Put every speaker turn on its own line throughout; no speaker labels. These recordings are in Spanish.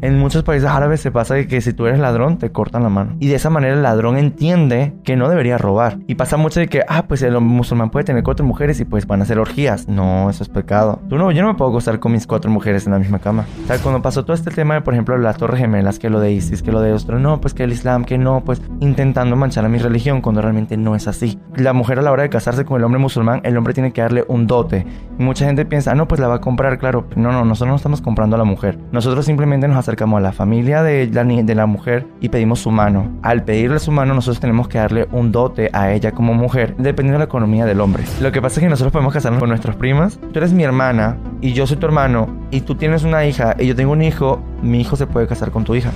En muchos países árabes se pasa que, si tú eres ladrón, te cortan la mano. Y de esa manera el ladrón entiende que no debería robar. Y pasa mucho de que, ah, pues el musulmán puede tener cuatro mujeres y pues van a hacer orgías. No, eso es pecado. Tú no, yo no me puedo acostar con mis cuatro mujeres en la misma cama. O sea, cuando pasó todo este tema de, por ejemplo, las torres gemelas, que lo de ISIS, que lo de otro, no, pues que el Islam, que no, pues intentando manchar a mi religión cuando realmente no es así. La mujer a la hora de casarse con el hombre musulmán, el hombre tiene que darle un dote. Y mucha gente piensa, ah, no, pues la va a comprar, claro. No, no, nosotros no estamos comprando a la mujer. Nosotros simplemente nos acercamos a la familia de la, de la mujer y pedimos su mano. Al pedirle su mano, nosotros tenemos que darle un dote a ella como mujer, dependiendo de la economía del hombre. Lo que pasa es que nosotros podemos casarnos con nuestras primas. Tú eres mi hermana y yo soy tu hermano y tú tienes una hija y yo tengo un hijo, mi hijo se puede casar con tu hija.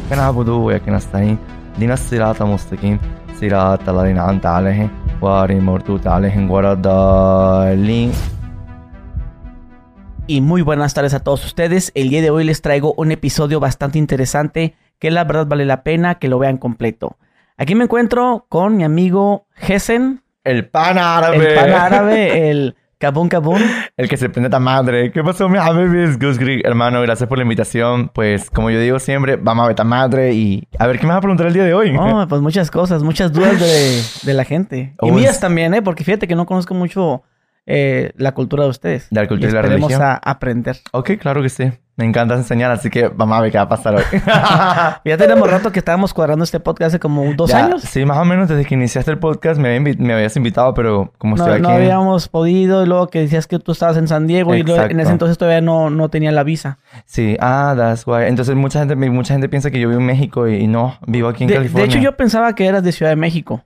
Y muy buenas tardes a todos ustedes. El día de hoy les traigo un episodio bastante interesante que la verdad vale la pena que lo vean completo. Aquí me encuentro con mi amigo Gessen.
El pan árabe.
El pan árabe, el Cabún Cabún.
El que se prende tan madre. ¿Qué pasó, mi Greek, hermano, gracias por la invitación. Pues, como yo digo siempre, vamos a ver tan madre y a ver qué me vas a preguntar el día de hoy.
Oh, pues muchas cosas, muchas dudas de, de la gente. y mías también, ¿eh? Porque fíjate que no conozco mucho eh, la cultura de ustedes.
De la cultura y la religión.
a aprender.
Ok, claro que sí. Me encanta enseñar, así que vamos a ver qué va a pasar hoy.
ya tenemos rato que estábamos cuadrando este podcast hace como dos años.
Sí, más o menos desde que iniciaste el podcast me, habías invitado, pero como estoy aquí...
No habíamos podido, y luego que decías que tú estabas en San Diego y en ese entonces todavía no, no tenía la visa.
Sí, ah, that's why. Entonces mucha gente, mucha gente piensa que yo vivo en México y, no, vivo aquí en California.
De hecho, yo pensaba que eras de Ciudad de México.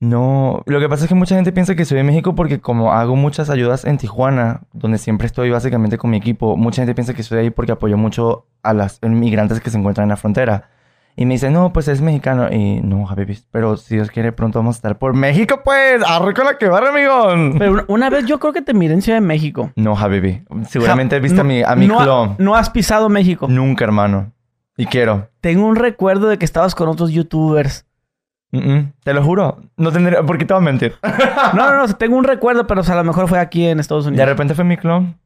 No, lo que pasa es que mucha gente piensa que soy de México porque como hago muchas ayudas en Tijuana, donde siempre estoy básicamente con mi equipo, mucha gente piensa que soy de ahí porque apoyo mucho a las inmigrantes que se encuentran en la frontera. Y me dicen, no, pues es mexicano. Y no, Javi, pero si Dios quiere, pronto vamos a estar por México, pues. Arre con la que va, amigo.
Pero una, vez yo creo que te miré en Ciudad de México.
No, Javi, seguramente has visto a mi, a mi clon.
no has pisado México.
Nunca, hermano. Y quiero.
Tengo un recuerdo de que estabas con otros youtubers.
Te lo juro. No tendría... ¿Por qué te voy a mentir?
no, no, no. Tengo un recuerdo, pero a lo mejor fue aquí en Estados Unidos.
De repente fue mi clon.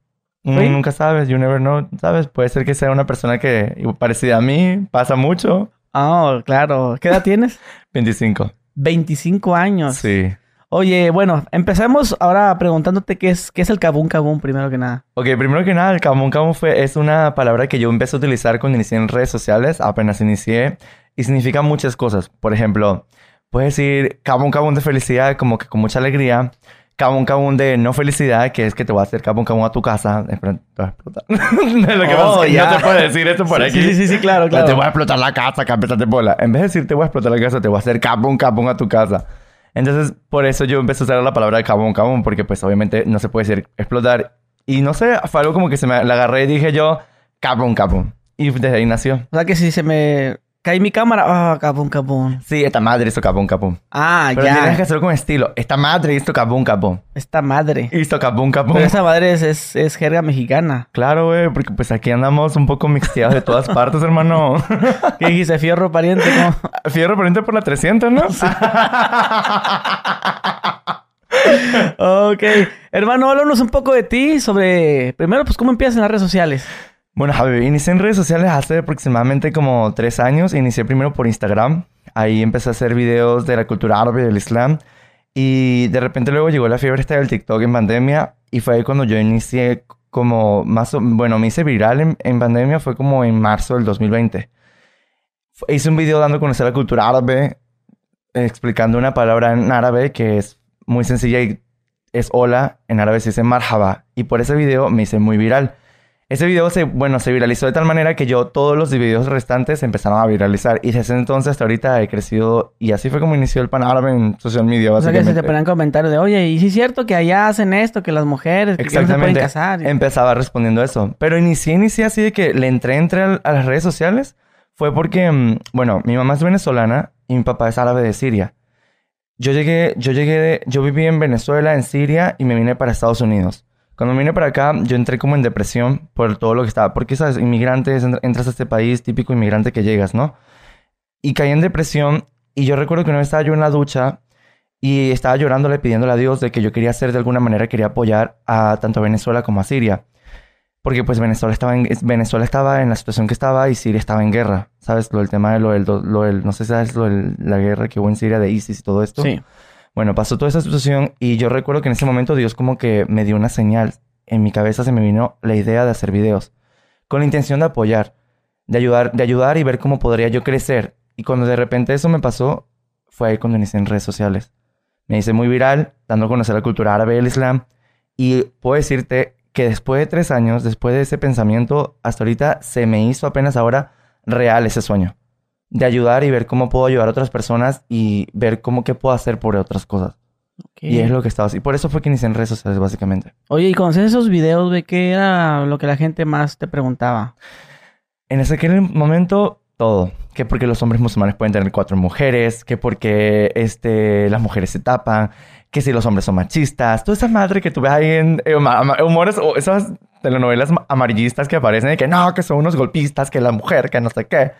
Nunca sabes. You never know. ¿Sabes? Puede ser que sea una persona que... Parecida a mí. Pasa mucho.
Oh, claro. ¿Qué edad tienes?
25.
25 años.
Sí.
Oye, bueno, empezamos ahora preguntándote qué es, qué es el kabum kabum, primero que nada.
Ok, primero que nada, el kabum kabum fue, es una palabra que yo empecé a utilizar cuando inicié en redes sociales, apenas inicié y significa muchas cosas. Por ejemplo, puedes decir cabón cabón de felicidad, como que con mucha alegría. Cabón cabón de no felicidad, que es que te voy a hacer cabón cabón a tu casa. te voy a explotar. lo que oh, ya. No te puedo decir esto por aquí.
Sí, sí, sí, claro, claro.
Te voy a explotar la casa, de bola. En vez de decir te voy a explotar la casa, te voy a hacer cabón cabón a tu casa. Entonces, por eso yo empecé a usar la palabra cabón cabón, porque pues obviamente no se puede decir explotar. Y no sé, fue algo como que se me la agarré y dije yo, cabón cabón. Y desde ahí nació.
O sea que si se me Caí mi cámara. Ah, capón, capón.
Sí, esta madre hizo capón, capón.
Ah,
Pero
ya.
tienes que hacerlo con estilo. Esta madre hizo capón, capón.
Esta madre.
Hizo capón, capón.
Pero esa madre es, es, jerga mexicana.
Claro, güey. Porque pues aquí andamos un poco mixteados de todas partes, hermano.
¿Qué dijiste? Fierro pariente, ¿no?
Fierro pariente por la 300, ¿no?
ok. Hermano, háblanos un poco de ti sobre... Primero, pues, ¿cómo empiezas en las redes sociales?
Bueno, Javi, inicié en redes sociales hace aproximadamente como tres años. Inicié primero por Instagram. Ahí empecé a hacer videos de la cultura árabe del Islam. Y de repente luego llegó la fiebre esta del TikTok en pandemia. Y fue ahí cuando yo inicié como más... Bueno, me hice viral en, en pandemia. Fue como en marzo del 2020. Hice un video dando a conocer la cultura árabe. Explicando una palabra en árabe que es muy sencilla y es hola. En árabe se dice marhaba. Y por ese video me hice muy viral. Ese video se, bueno, se viralizó de tal manera que yo todos los videos restantes empezaron a viralizar. Y desde ese entonces hasta ahorita he crecido. Y así fue como inició el pan árabe en social media,
O sea, que se te ponían comentarios de, oye, ¿y si es cierto que allá hacen esto? Que las mujeres que no se pueden casar.
Empezaba respondiendo eso. Pero inicié, inicié así de que le entré, entré a las redes sociales. Fue porque, mm, bueno, mi mamá es venezolana y mi papá es árabe de Siria. Yo llegué, yo llegué de, yo viví en Venezuela, en Siria y me vine para Estados Unidos. Cuando vine para acá, yo entré como en depresión por todo lo que estaba. Porque, ¿sabes? Inmigrantes, entras a este país, típico inmigrante que llegas, ¿no? Y caí en depresión. Y yo recuerdo que una vez estaba yo en la ducha y estaba llorándole, pidiéndole a Dios de que yo quería hacer de alguna manera, quería apoyar a tanto a Venezuela como a Siria. Porque pues Venezuela estaba en, Venezuela estaba en la situación que estaba y Siria estaba en guerra. ¿Sabes? Lo del tema de lo del, lo del no sé si sabes lo de la guerra que hubo en Siria de ISIS y todo esto.
Sí.
Bueno, pasó toda esa situación y yo recuerdo que en ese momento Dios como que me dio una señal. En mi cabeza se me vino la idea de hacer videos con la intención de apoyar, de ayudar, de ayudar y ver cómo podría yo crecer. Y cuando de repente eso me pasó, fue ahí cuando inicié en redes sociales. Me hice muy viral, dando a conocer la cultura árabe y el islam. Y puedo decirte que después de tres años, después de ese pensamiento, hasta ahorita se me hizo apenas ahora real ese sueño. De ayudar y ver cómo puedo ayudar a otras personas y ver cómo qué puedo hacer por otras cosas.
Ok.
Y es lo que estaba así. Por eso fue que inicié en redes sociales, básicamente.
Oye, y cuando haces esos videos, güey, ¿qué era lo que la gente más te preguntaba?
En ese aquel momento, todo. Que porque los hombres musulmanes pueden tener cuatro mujeres, que porque este, las mujeres se tapan, que si los hombres son machistas, toda esa madre que tú ves ahí en eh, humores o esas telenovelas ma- amarillistas que aparecen de que no, que son unos golpistas, que la mujer, que no sé qué.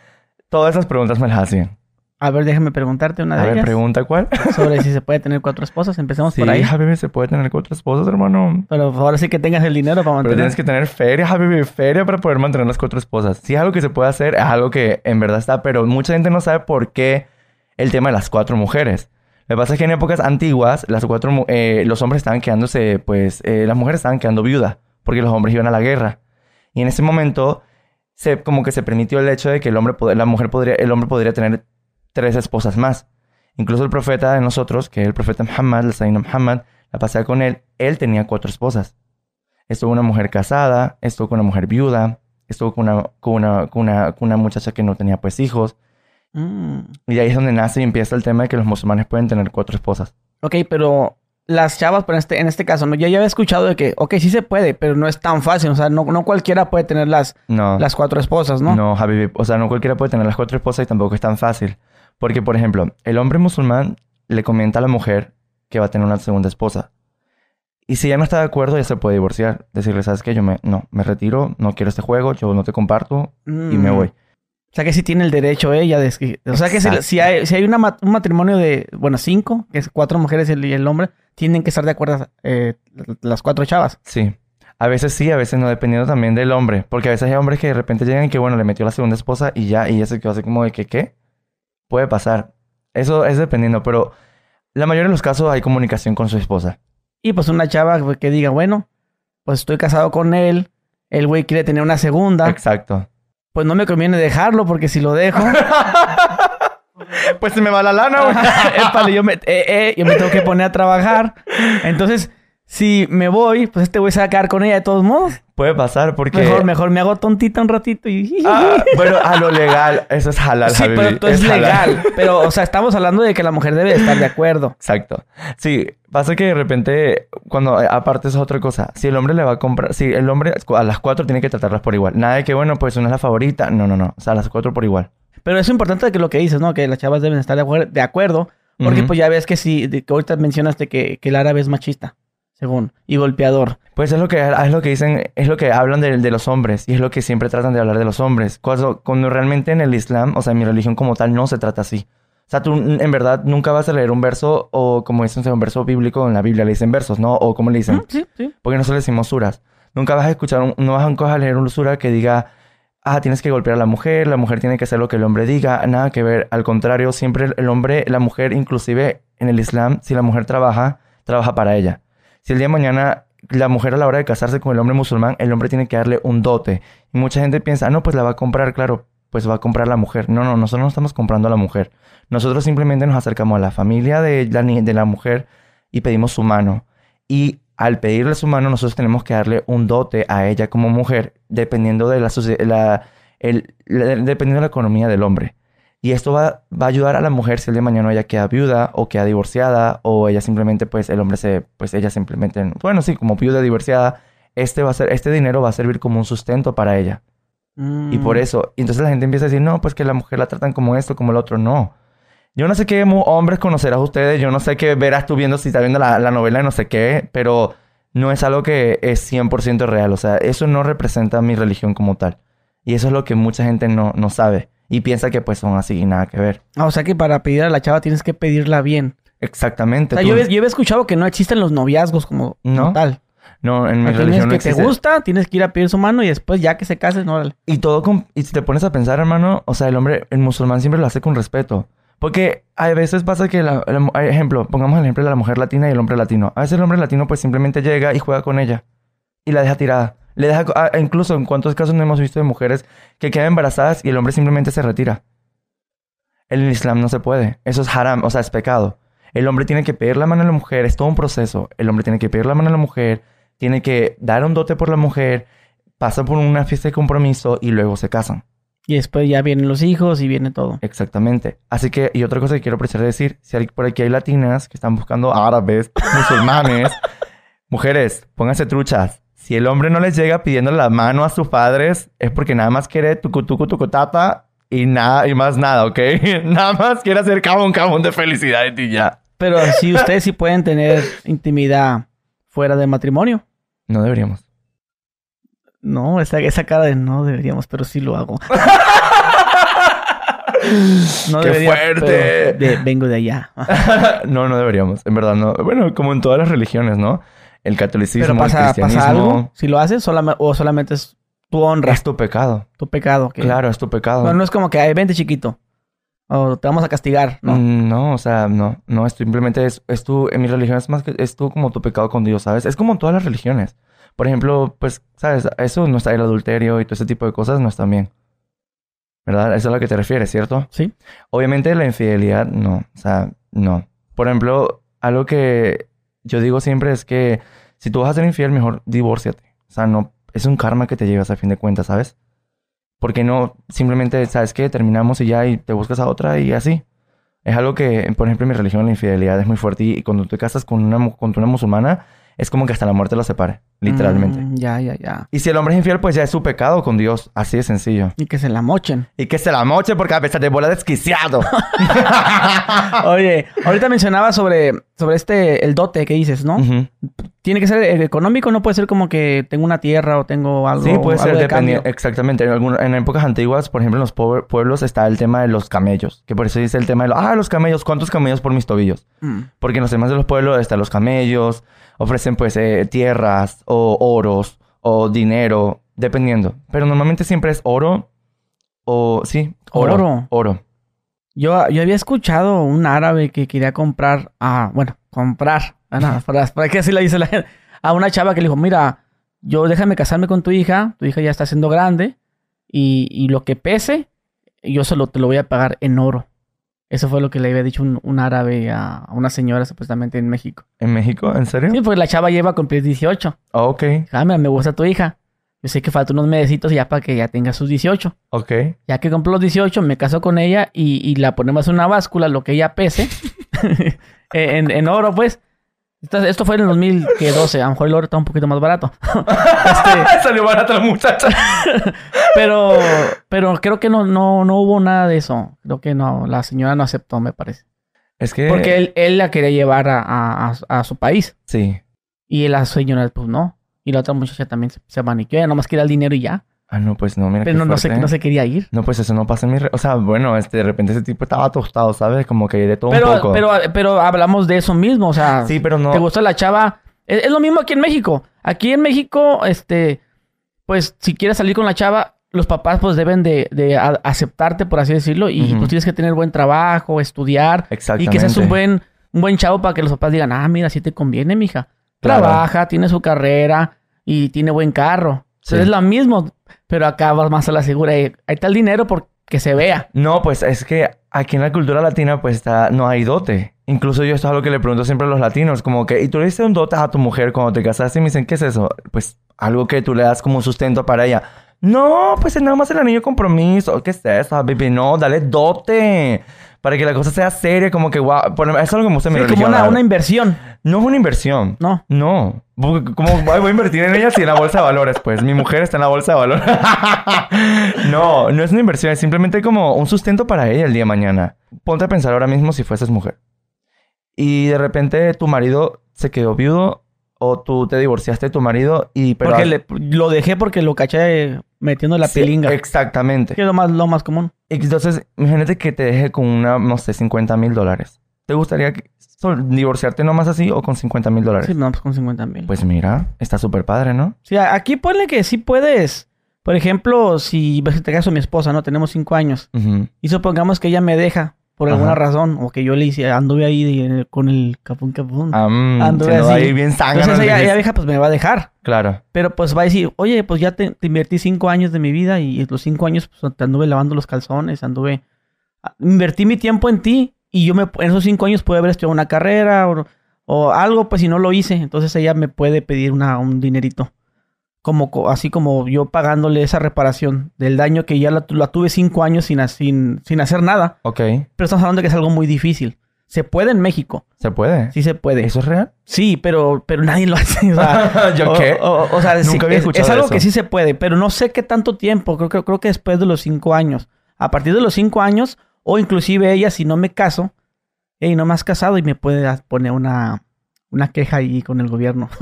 Todas esas preguntas me las hacían.
A ver, déjame preguntarte una
A
de
ver,
ellas.
pregunta cuál.
Sobre si se puede tener cuatro esposas. Empecemos
Sí,
por ahí.
Habibi, se puede tener cuatro esposas, hermano.
Pero ahora sí que tengas el dinero para
Pero
mantener.
tienes que tener feria, Habibi, feria para poder mantener las cuatro esposas. Si es algo que se puede hacer, es algo que en verdad está, pero mucha gente no sabe por qué el tema de las cuatro mujeres. Lo que pasa es que en épocas antiguas, las cuatro, eh, los hombres estaban quedándose, pues, eh, las mujeres estaban quedando viudas, porque los hombres iban a la guerra. Y en ese momento, se, como que se permitió el hecho de que el hombre, la mujer podría, el hombre podría tener tres esposas más. Incluso el profeta de nosotros, que es el profeta Muhammad, el Sayyidina Muhammad, la pasada con él, él tenía cuatro esposas. Estuvo con una mujer casada, estuvo con una mujer viuda, estuvo con una, con una, con una, con una muchacha que no tenía pues hijos.
Mm.
Y de ahí es donde nace y empieza el tema de que los musulmanes pueden tener cuatro esposas.
Ok, pero las chavas, pero en este, en este caso, ¿no? Yo ya había escuchado de que, ok, sí se puede, pero no es tan fácil. O sea, no, no cualquiera puede tener las,
No,
las cuatro esposas, ¿no?
no, Habibi. O sea, no cualquiera puede tener las cuatro esposas y tampoco es tan fácil. Porque, por ejemplo, el hombre musulmán le comenta a la mujer que va a tener una segunda esposa. Y si ella no está de acuerdo, ya se puede divorciar. Decirle, ¿sabes qué? Yo me, no, me retiro, no quiero este juego, yo no te comparto y me
Mm.
voy.
O sea que sí tiene el derecho ella de... O sea que si, si hay, si hay una un matrimonio de, bueno, cinco, que es cuatro mujeres y el, y el hombre, tienen que estar de acuerdo eh, las cuatro chavas.
Sí. A veces sí, a veces no, dependiendo también del hombre. Porque a veces hay hombres que de repente llegan y que, bueno, le metió la segunda esposa y ya, y ya se quedó así como de que, ¿qué? Puede pasar. Eso es dependiendo, pero la mayoría de los casos hay comunicación con su esposa.
Y pues una chava que diga, bueno, pues estoy casado con él, el güey quiere tener una segunda,
Exacto.
Pues no me conviene dejarlo porque si lo dejo...
pues se me va la lana, güey.
Yo me, eh, eh, yo me tengo que poner a trabajar. Entonces, si me voy, pues este güey se va a quedar con ella de todos modos.
Puede pasar porque...
Mejor, mejor me hago tontita un ratito y...
Ah, bueno, a lo legal, eso es halal,
sí, pero todo es, legal. Pero, o sea, estamos hablando de que la mujer debe de estar de acuerdo.
Exacto. Sí, pasa que de repente, cuando, eh, aparte es otra cosa, si el hombre le va a comprar, si el hombre a las cuatro tiene que tratarlas por igual. Nada de que, bueno, pues una es la favorita. No, no, no. O sea, las cuatro por igual.
Pero es importante que lo que dices, ¿no? Que las chavas deben estar de, acuer- de acuerdo. Porque pues ya ves que de que ahorita mencionaste que, que el árabe es machista, según, y golpeador.
Pues es lo que, es lo que dicen, es lo que hablan de, de los hombres y es lo que siempre tratan de hablar de los hombres. Cuando, cuando realmente en el Islam, o sea, en mi religión como tal, no se trata así. O sea, tú en verdad nunca vas a leer un verso o como dicen, un verso bíblico en la Biblia, le dicen versos, ¿no? O como le dicen.
Mm, Sí, sí.
Porque nosotros le decimos suras. Nunca vas a escuchar, un- no vas a leer un sura que diga, ah, tienes que golpear a la mujer, la mujer tiene que hacer lo que el hombre diga, nada que ver. Al contrario, siempre el hombre, la mujer, inclusive en el Islam, si la mujer trabaja, trabaja para ella. Si el día de mañana la mujer a la hora de casarse con el hombre musulmán, el hombre tiene que darle un dote. Y mucha gente piensa, ah, no, pues la va a comprar, claro, pues va a comprar la mujer. No, no, nosotros no estamos comprando a la mujer. Nosotros simplemente nos acercamos a la familia de la, de la mujer y pedimos su mano. Y al pedirle su mano, nosotros tenemos que darle un dote a ella como mujer, dependiendo de la, la- el- dependiendo de la economía del hombre. Y esto va, va a ayudar a la mujer si el día de mañana ella queda viuda o queda divorciada o ella simplemente, pues el hombre se, pues ella simplemente, bueno, sí, como viuda divorciada, este va a ser, este dinero va a servir como un sustento para ella. Y por
Mm.
eso, y entonces la gente empieza a decir, no, pues que la mujer la tratan como esto, como el otro. No. Yo no sé qué hombres conocerás ustedes, yo no sé qué verás tú viendo si estás viendo la, la novela de no sé qué, pero no es algo que es 100% real. O sea, eso no representa mi religión como tal. Y eso es lo que mucha gente no, no sabe. Y piensa que pues son así y nada que ver.
Ah, o sea que para pedir a la chava tienes que pedirla bien.
Exactamente.
O sea,
tú-
yo, he- yo escuchado que no existen los noviazgos como, como
¿No?
tal.
No, en mi
Aquí
religión no
que te gusta, tienes que ir a pedir su mano y después ya que se casen, órale.
Y todo con- y si te pones a pensar, hermano, o sea, el hombre, el musulmán siempre lo hace con respeto. Porque a veces pasa que, la, la- ejemplo, pongamos el ejemplo de la mujer latina y el hombre latino. A veces el hombre latino pues simplemente llega y juega con ella. Y la deja tirada. Le deja, ah, incluso en cuántos casos no hemos visto de mujeres que quedan embarazadas y el hombre simplemente se retira. En el Islam no se puede. Eso es haram, o sea, es pecado. El hombre tiene que pedir la mano a la mujer, es todo un proceso. El hombre tiene que pedir la mano a la mujer, tiene que dar un dote por la mujer, pasa por una fiesta de compromiso y luego se casan.
Y después ya vienen los hijos y viene todo.
Exactamente. Así que, y otra cosa que quiero apreciar de decir, si hay, por aquí hay latinas que están buscando árabes, musulmanes, mujeres, pónganse truchas. Si el hombre no les llega pidiendo la mano a sus padres, es porque nada más quiere tucu tucu tucu tata y nada, y más nada, ¿ok? nada más quiere hacer cabón cabón de felicidad de ti ya.
Pero si ustedes sí pueden tener intimidad fuera del matrimonio.
No deberíamos.
No, esa, esa cara de no deberíamos, pero sí lo hago. no
¡Qué fuerte!
pero de- vengo de allá.
no, no deberíamos. En verdad, no. Bueno, como en todas las religiones, ¿no? El catolicismo,
pero pasa,
el
pasa
cristianismo.
algo. Si lo haces, o solamente es tu honra,
Es tu pecado.
tu pecado. que-
Claro, es tu pecado.
No, no es como que, ay, vente chiquito. O te vamos a castigar. No.
Mm, No, o sea, no, no, es simplemente es, es tu, en mi religión es más que, es tú como tu pecado con Dios, ¿sabes? Es como en todas las religiones. Por ejemplo, pues, ¿sabes? Eso no está el adulterio y todo ese tipo de cosas no están bien. ¿Verdad? Eso es a lo que te refieres, ¿cierto?
Sí.
Obviamente la infidelidad, no, o sea, no. Por ejemplo, algo que yo digo siempre es que si tú vas a ser infiel, mejor divórciate. O sea, no, es un karma que te llevas a fin de cuentas, ¿sabes? Porque no simplemente, ¿sabes qué? Terminamos y ya y te buscas a otra y así. Es algo que, por ejemplo, en mi religión la infidelidad es muy fuerte y cuando te casas con una, con una musulmana es como que hasta la muerte los separe, literalmente.
Mm, ya, ya, ya.
Y si el hombre es infiel, pues ya es su pecado con Dios, así de sencillo.
Y que se la mochen.
Y que se la moche porque a veces te bola desquiciado.
Oye, ahorita mencionaba sobre, sobre este, el dote que dices, ¿no? Tiene que ser económico, no puede ser como que tengo una tierra o tengo algo.
Sí, puede ser
algo de cambio.
Exactamente. En, algún- en épocas antiguas, por ejemplo, en los pueblo- pueblos está el tema de los camellos. Que por eso dice el tema de los, ah, los camellos, ¿cuántos camellos por mis tobillos?
Mm.
Porque en los demás de los pueblos están los camellos, ofrecen pues eh, tierras o oros o dinero, dependiendo. Pero normalmente siempre es oro o, sí, oro.
Oro.
Oro.
Yo, yo había escuchado un árabe que quería comprar, ah, bueno, comprar, ah, no, para, para que así le dice la gente, a una chava que le dijo, mira, yo déjame casarme con tu hija, tu hija ya está siendo grande y, y lo que pese, yo solo te lo voy a pagar en oro. Eso fue lo que le había dicho un, un árabe a, una señora supuestamente en México.
¿En México? ¿En serio?
Sí, porque la chava lleva a cumplir 18.
Ah, ok,
Ah, mira, me gusta tu hija. Yo sé que faltan unos mesecitos ya para que ya tenga sus 18.
ok.
Ya que compró los 18, me caso con ella y, y la ponemos en una báscula, lo que ella pese, en, en oro, pues. Esto, fue en el 2012, a lo mejor el oro está un poquito más barato. Este,
Salió barata la muchacha.
pero, pero creo que no, no, no hubo nada de eso. Creo que no, la señora no aceptó, me parece.
Es que...
Porque él, él la quería llevar a, a- a- su país.
Sí.
Y la señora, pues no. Y la otra muchacha también se, se abaniqueó. Ella nomás quería el dinero y ya.
Ah, no, pues no, mira
Pero
qué
no, no, se, no se quería ir.
No, pues eso no pasa en mi... re- O sea, bueno, este, de repente ese tipo estaba tostado, ¿sabes? Como que de todo un
Pero,
poco.
pero, pero hablamos de eso mismo. O sea,
Sí, pero no...
¿Te gustó la chava? Es, es lo mismo aquí en México. Aquí en México, este, pues si quieres salir con la chava, los papás pues deben de, de a- aceptarte, por así decirlo, y
Ujú.
pues tienes que tener buen trabajo, estudiar, y
Exactamente.
que seas un buen, un buen chavo para que los papás digan, ah, mira, sí te conviene, mija.
Claro.
Trabaja, tiene su carrera y tiene buen carro.
Sí.
Es lo mismo, pero acá vas más a la segura. y Ahí está el dinero porque se vea.
No, pues es que aquí en la cultura latina pues está, no hay dote. Incluso yo esto es algo que le pregunto siempre a los latinos, como que, ¿y tú le diste un dote a tu mujer cuando te casaste? Y me dicen, ¿qué es eso? Pues algo que tú le das como sustento para ella. No, pues es nada más el anillo de compromiso. ¿Qué es eso, baby? No, dale dote. Para que la cosa sea seria, como que, wow. Por- Eso es algo que me gusta en mi
Sí, como una, una inversión,
No es una inversión.
¿no?
No. Porque, ¿Cómo voy voy a invertir en ella si en la bolsa de valores? Pues mi mujer está en la bolsa de valores. no, no es una inversión. Es simplemente como un sustento para ella el día de mañana. Ponte a pensar ahora mismo si fueses mujer. Y de repente tu marido se quedó viudo o tú te divorciaste de tu marido y... Pero
porque le- lo dejé porque lo caché metiendo la
Sí,
pilinga.
Exactamente.
Que es lo más, lo más común.
Entonces, imagínate que te deje con una, no sé, 50 mil dólares. ¿Te gustaría que- So, ¿Divorciarte nomás así o con 50 mil dólares?
Sí, no, pues con 50 mil.
Pues mira, está súper padre, ¿no?
Sí, aquí ponle que sí puedes. Por ejemplo, si te caso mi esposa, ¿no? Tenemos cinco años.
Ujú.
Y supongamos que ella me deja por alguna razón. O que yo le hice, anduve ahí con el capún capún.
Ah, mm,
Anduve así.
ahí bien zángano,
Entonces ella, vieja pues me va a dejar.
Claro.
Pero pues va a decir, oye, pues ya te, te invertí cinco años de mi vida y los cinco años pues, te anduve lavando los calzones, anduve... Invertí mi tiempo en ti y yo me, en esos cinco años pude haber estudiado una carrera o, o algo, pues si no lo hice. Entonces ella me puede pedir una, un dinerito. Como, co- así como yo pagándole esa reparación del daño que ya la, la tuve cinco años sin, sin, sin hacer nada.
Ok.
Pero estamos hablando de que es algo muy difícil. Se puede en México.
¿Se puede?
Sí se puede.
¿Eso es real?
Sí, pero, pero nadie lo hace. o sea,
¿Yo
o-
qué?
O, o sea, sí,
Nunca había
es,
escuchado
es algo
eso.
que sí se puede, pero no sé qué tanto tiempo. Creo, que creo que después de los cinco años. A partir de los cinco años, o inclusive ella, si no me caso, y no me has casado y me puede poner una, una queja ahí con el gobierno.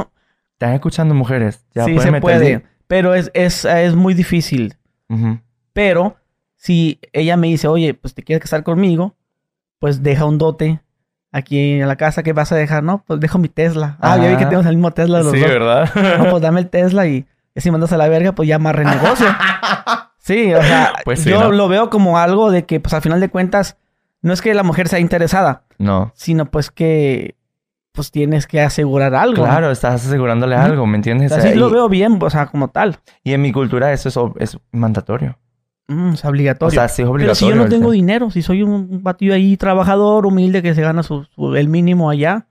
¿Están escuchando mujeres? Ya
sí, se puede. Pero es, es, es muy difícil. Pero si ella me dice, oye, pues te quieres casar conmigo, pues deja un dote aquí en la casa. ¿Qué vas a dejar? No, pues dejo mi Tesla. Ah, ya vi que
Ah.
tenemos el mismo Tesla los
Sí,
dos.
¿verdad?
No, pues dame el Tesla y, si mandas a la verga, pues ya amarre el negocio. Sí, o sea,
Pues sí,
yo
¿no?
lo veo como algo de que, pues al final de cuentas, no es que la mujer sea interesada,
no.
sino pues que, pues tienes que asegurar algo.
Claro, estás asegurándole algo, ¿me entiendes?
O sea,
O sea,
sí lo veo bien, o sea, como tal.
Y en mi cultura eso es, es mandatorio.
Mm, es obligatorio.
O sea, sí es
Pero
obligatorio.
si yo no tengo dinero, si soy un, batillo ahí trabajador, humilde, que se gana su, su- el mínimo allá,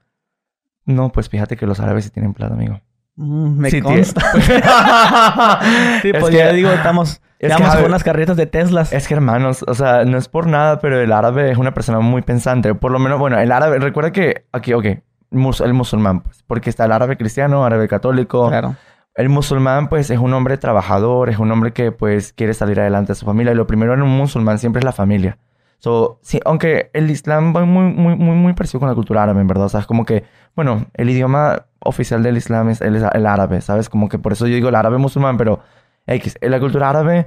No, pues fíjate que los árabes sí tienen plata, amigo.
mm, me
Sí,
consta. sí,
Es
pues ya digo, estamos,
es que,
con unas carretas de Teslas.
Es que hermanos, o sea, no es por nada, pero el árabe es una persona muy pensante. Por lo menos, bueno, el árabe, recuerda que aquí, ok, mus- el musulmán, pues, porque está el árabe cristiano, árabe católico.
Claro.
El musulmán, pues, es un hombre trabajador, es un hombre que, pues, quiere salir adelante a su familia. Y lo primero en un musulmán siempre es la familia. So, sí, aunque el islam va muy, muy, muy, muy parecido con la cultura árabe, en verdad. O sea, es como que, bueno, el idioma oficial del islam es el, el árabe, ¿sabes? Como que por eso yo digo el árabe musulmán, pero X, en la cultura árabe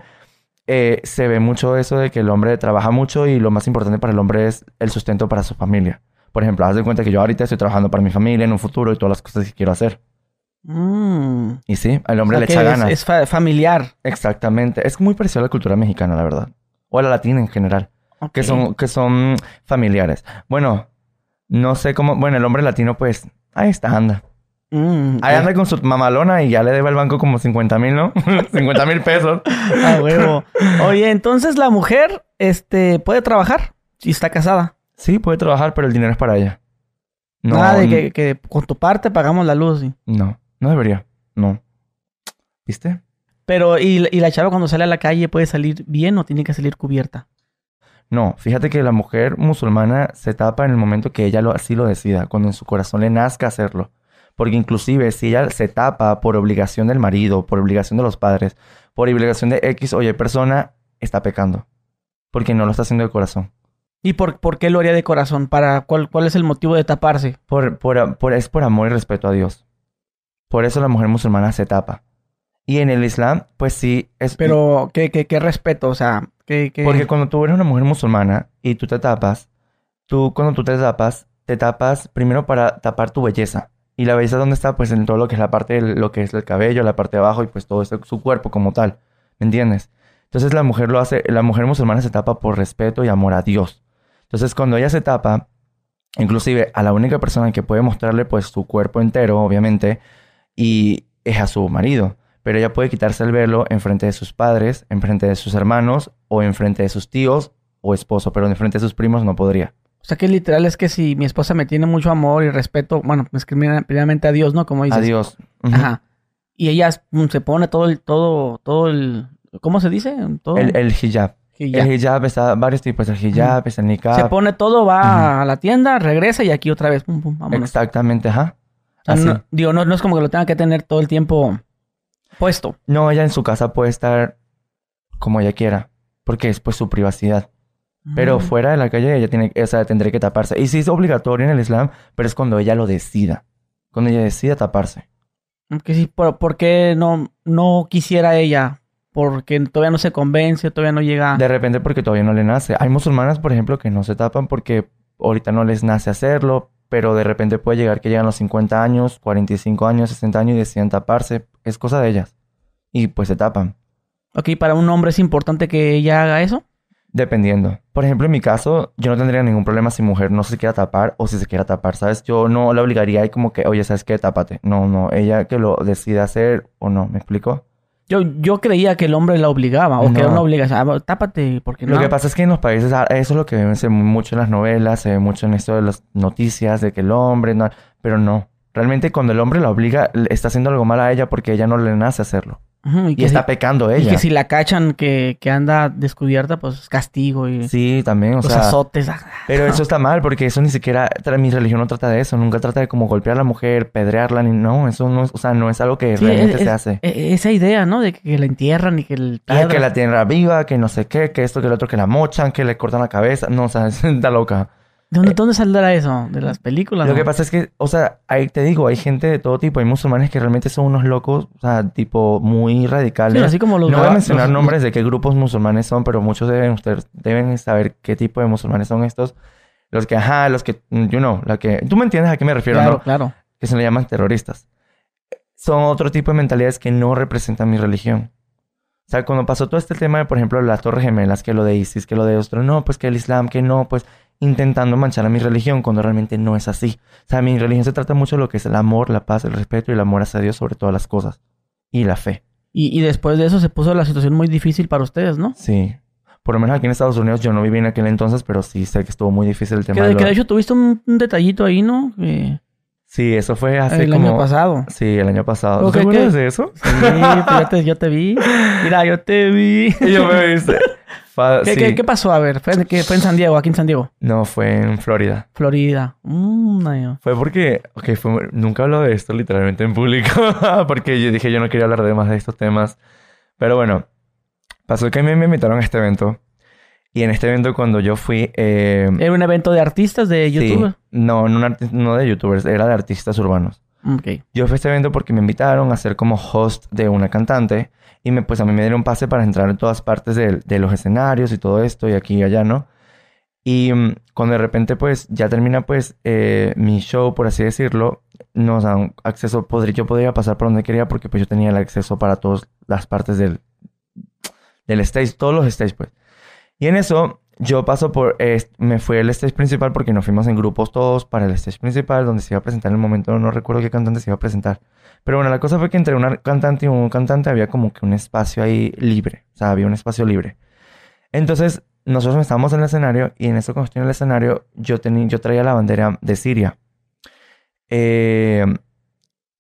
eh, se ve mucho eso de que el hombre trabaja mucho y lo más importante para el hombre es el sustento para su familia. Por ejemplo, haz de cuenta que yo ahorita estoy trabajando para mi familia en un futuro y todas las cosas que quiero hacer.
Mm.
Y sí, al hombre
O sea
le echa ganas.
Es, fa- familiar.
Exactamente. Es muy parecido a la cultura mexicana, la verdad. O a la latina en general. Que son, que son familiares. Bueno, no sé cómo... Bueno, el hombre latino, pues... Ahí está, anda.
Mm,
Ahí anda con su mamalona y ya le debe al banco como 50 mil, ¿no? 50 mil pesos.
A huevo. Oye, entonces la mujer, este, puede trabajar si está casada.
Sí, puede trabajar, pero el dinero es para ella. No,
Nada de que, que con tu parte pagamos la luz. sí.
No, no debería. No. ¿Viste?
Pero, ¿y, y la chava cuando sale a la calle puede salir bien o tiene que salir cubierta?
No, fíjate que la mujer musulmana se tapa en el momento que ella lo, así lo decida, cuando en su corazón le nazca hacerlo. Porque inclusive si ella se tapa por obligación del marido, por obligación de los padres, por obligación de X o Y persona, está pecando. Porque no lo está haciendo de corazón.
¿Y por, por qué lo haría de corazón? ¿Para cuál, ¿Cuál es el motivo de taparse?
Por, por, por- es por amor y respeto a Dios. Por eso la mujer musulmana se tapa. Y en el Islam, pues sí, es...
Pero, ¿qué, qué, qué respeto? O sea, ¿qué, qué-
Porque cuando tú eres una mujer musulmana y tú te tapas, tú cuando tú te tapas, te tapas primero para tapar tu belleza. Y la belleza dónde está? Pues en todo lo que es la parte de lo que es el cabello, la parte de abajo y pues todo eso, su cuerpo como tal. ¿Me entiendes? Entonces la mujer lo hace, la mujer musulmana se tapa por respeto y amor a Dios. Entonces cuando ella se tapa, inclusive a la única persona que puede mostrarle pues su cuerpo entero, obviamente, y es a su marido. Pero ella puede quitarse el velo en frente de sus padres, en frente de sus hermanos, o en frente de sus tíos o esposo, pero en frente de sus primos no podría.
O sea, que literal es que si mi esposa me tiene mucho amor y respeto, bueno, es que primera- primeramente a Dios, ¿no? Como dices.
Adiós. Ujú.
Ajá. Y ella mm, se pone todo el, todo, todo el, ¿cómo se dice? Todo
El, el hijab.
Ya.
El hijab está varios tipos. El hijab, es el niqab.
Se pone todo, va a la tienda, regresa y aquí otra vez, pum, pum, vámonos.
Exactamente, ajá. Así.
no- digo, no, no es como que lo tenga que tener todo el tiempo puesto.
No, ella en su casa puede estar como ella quiera, porque es pues su privacidad. Pero
Mm.
fuera de la calle ella tiene, o sea, tendría que taparse. Y sí es obligatorio en el Islam, pero es cuando ella lo decida. Cuando ella decida taparse.
Que sí, ¿por, por qué no, no quisiera ella? Porque todavía no se convence, todavía no llega.
De repente porque todavía no le nace. Hay musulmanas, por ejemplo, que no se tapan porque ahorita no les nace hacerlo, pero de repente puede llegar que llegan los 50 años, 45 años, 60 años y deciden taparse. Es cosa de ellas. Y pues se tapan.
Ok, para un hombre es importante que ella haga eso.
Dependiendo. Por ejemplo, en mi caso, yo no tendría ningún problema si mujer no se quiera tapar o si se quiera tapar, ¿sabes? Yo no la obligaría y como que, oye, ¿sabes qué? Tápate. No, no, ella que lo decida hacer o no, ¿me explico?
Yo, yo creía que el hombre la obligaba o que era una obligación. Ah, tápate, porque no.
Lo que pasa es que en los países, ah, eso es lo que se ve mucho en las novelas, se ve mucho en esto de las noticias, de que el hombre, no, pero no. Realmente cuando el hombre la obliga, está haciendo algo mal a ella porque ella no le nace hacerlo.
Y,
Y está
si,
pecando
y
ella.
que si la cachan que, que anda descubierta, pues castigo y
Sí, también, o
los
sea...
azotes. ah.
Pero eso está mal porque eso ni siquiera... Mi religión no trata de eso. Nunca trata de como golpear a la mujer, pedrearla, ni... No, eso no es... O sea, no es algo que
Sí,
realmente
es-
se
es-
hace.
e- esa idea, ¿no? De que la entierran y que el
Ah, que la tierra viva, que no sé qué, que esto, que el otro, que la mochan, que le cortan la cabeza. No, o sea, está loca.
¿De dónde, dónde saldrá eso? ¿De las películas?
Lo
no?
que pasa es que, o sea, ahí te digo, hay gente de todo tipo. Hay musulmanes que realmente son unos locos, o sea, tipo muy
Sí,
radicales.
así como los...
no voy a mencionar
los-
nombres de qué grupos musulmanes son, pero muchos deben, ustedes deben saber qué tipo de musulmanes son estos. Los que, ajá, los que, mm, you know, la que... Tú me entiendes a qué me refiero,
Claro,
¿no?
claro.
Que se le llaman terroristas. Son otro tipo de mentalidades que no representan mi religión. O sea, cuando pasó todo este tema de, por ejemplo, las Torres Gemelas, que lo de ISIS, que lo de otro, no, pues que el Islam, que no, pues intentando manchar a mi religión cuando realmente no es así. O sea, mi religión se trata mucho de lo que es el amor, la paz, el respeto y el amor hacia Dios sobre todas las cosas. Y la fe.
Y, y después de eso se puso la situación muy difícil para ustedes, ¿no?
Sí. Por lo menos aquí en Estados Unidos yo no viví en aquel entonces, pero sí sé que estuvo muy difícil el tema
Que,
de
que de hecho tuviste un, un detallito ahí, ¿no? Que-
Sí, eso fue hace
el
como...
año pasado.
Sí, el año pasado.
Ok,
¿Te acuerdas
¿qué?
de eso?
Sí, pues yo te, yo te vi. Mira, yo te vi.
Y yo me viste. Fa-
¿Qué,
sí.
qué- qué pasó? A ver, fue, que fue en San Diego, aquí en San Diego.
No, fue en Florida.
Florida. Mm, no.
Fue porque, ok, fue, nunca hablo de esto literalmente en público, porque yo dije yo no quería hablar de más de estos temas. Pero bueno, pasó que a mí me invitaron a este evento. Y en este evento cuando yo fui... eh,
Era un evento de artistas de
sí,
YouTube.
no, no, arti- no de youtubers, era de artistas urbanos.
Ok.
Yo fui a este evento porque me invitaron a ser como host de una cantante. Y me, pues a mí me dieron pase para entrar en todas partes de, de los escenarios y todo esto, y aquí y allá, ¿no? Y mm, cuando de repente pues ya termina pues eh, mi show, por así decirlo, nos dan acceso, podría, yo podría pasar por donde quería porque pues yo tenía el acceso para todas las partes del, del stage, todos los stages pues. Y en eso yo paso por, eh, me fui al stage principal porque nos fuimos en grupos todos para el stage principal donde se iba a presentar en el momento, no recuerdo qué cantante se iba a presentar. Pero bueno, la cosa fue que entre una cantante y un cantante había como que un espacio ahí libre, o sea, había un espacio libre. Entonces, nosotros estábamos en el escenario y en eso cuando estoy en el escenario, yo, tenía, yo traía la bandera de Siria. Eh,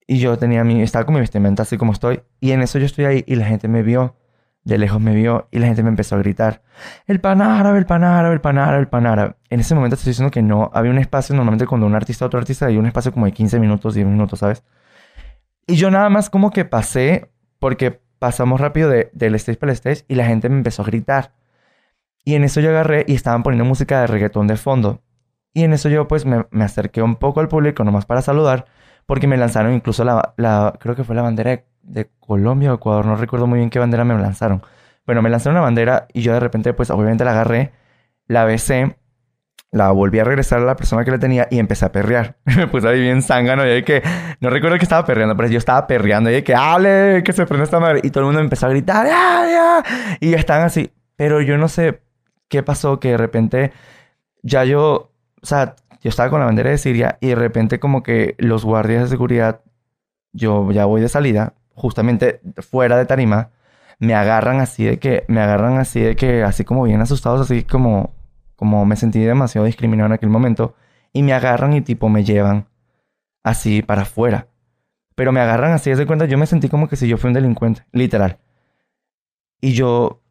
y yo tenía mi, estaba con mi vestimenta así como estoy. Y en eso yo estoy ahí y la gente me vio, de lejos me vio y la gente me empezó a gritar, el pan árabe, el pan árabe, el pan árabe, el pan árabe. En ese momento estoy diciendo que no, había un espacio, normalmente cuando un artista a otro artista hay un espacio como de 15 minutos, 10 minutos, ¿sabes? Y yo nada más como que pasé, porque pasamos rápido de- del stage para el stage y la gente me empezó a gritar. Y en eso yo agarré y estaban poniendo música de reggaetón de fondo. Y en eso yo pues me, me acerqué un poco al público nomás para saludar, porque me lanzaron incluso la, la creo que fue la bandera de, de Colombia o Ecuador, no recuerdo muy bien qué bandera me lanzaron. Bueno, me lanzaron una bandera y yo de repente pues obviamente la agarré, la besé, la volví a regresar a la persona que la tenía y empecé a perrear. me puse ahí bien zángano y de que no recuerdo que estaba perreando, pero yo estaba perreando y de que hable, que se prende esta madre. Y todo el mundo empezó a gritar, ¡ya, ya! Y estaban así. Pero yo no sé qué pasó, que de repente ya yo, o sea, yo estaba con la bandera de Siria y de repente como que los guardias de seguridad, yo ya voy de salida, justamente fuera de tarima, me agarran así de que, me agarran así de que, así como bien asustados, así como, como me sentí demasiado discriminado en aquel momento, y me agarran y tipo me llevan así para afuera. Pero me agarran así, de cuenta, yo me sentí como que si yo fui un delincuente, literal. Y yo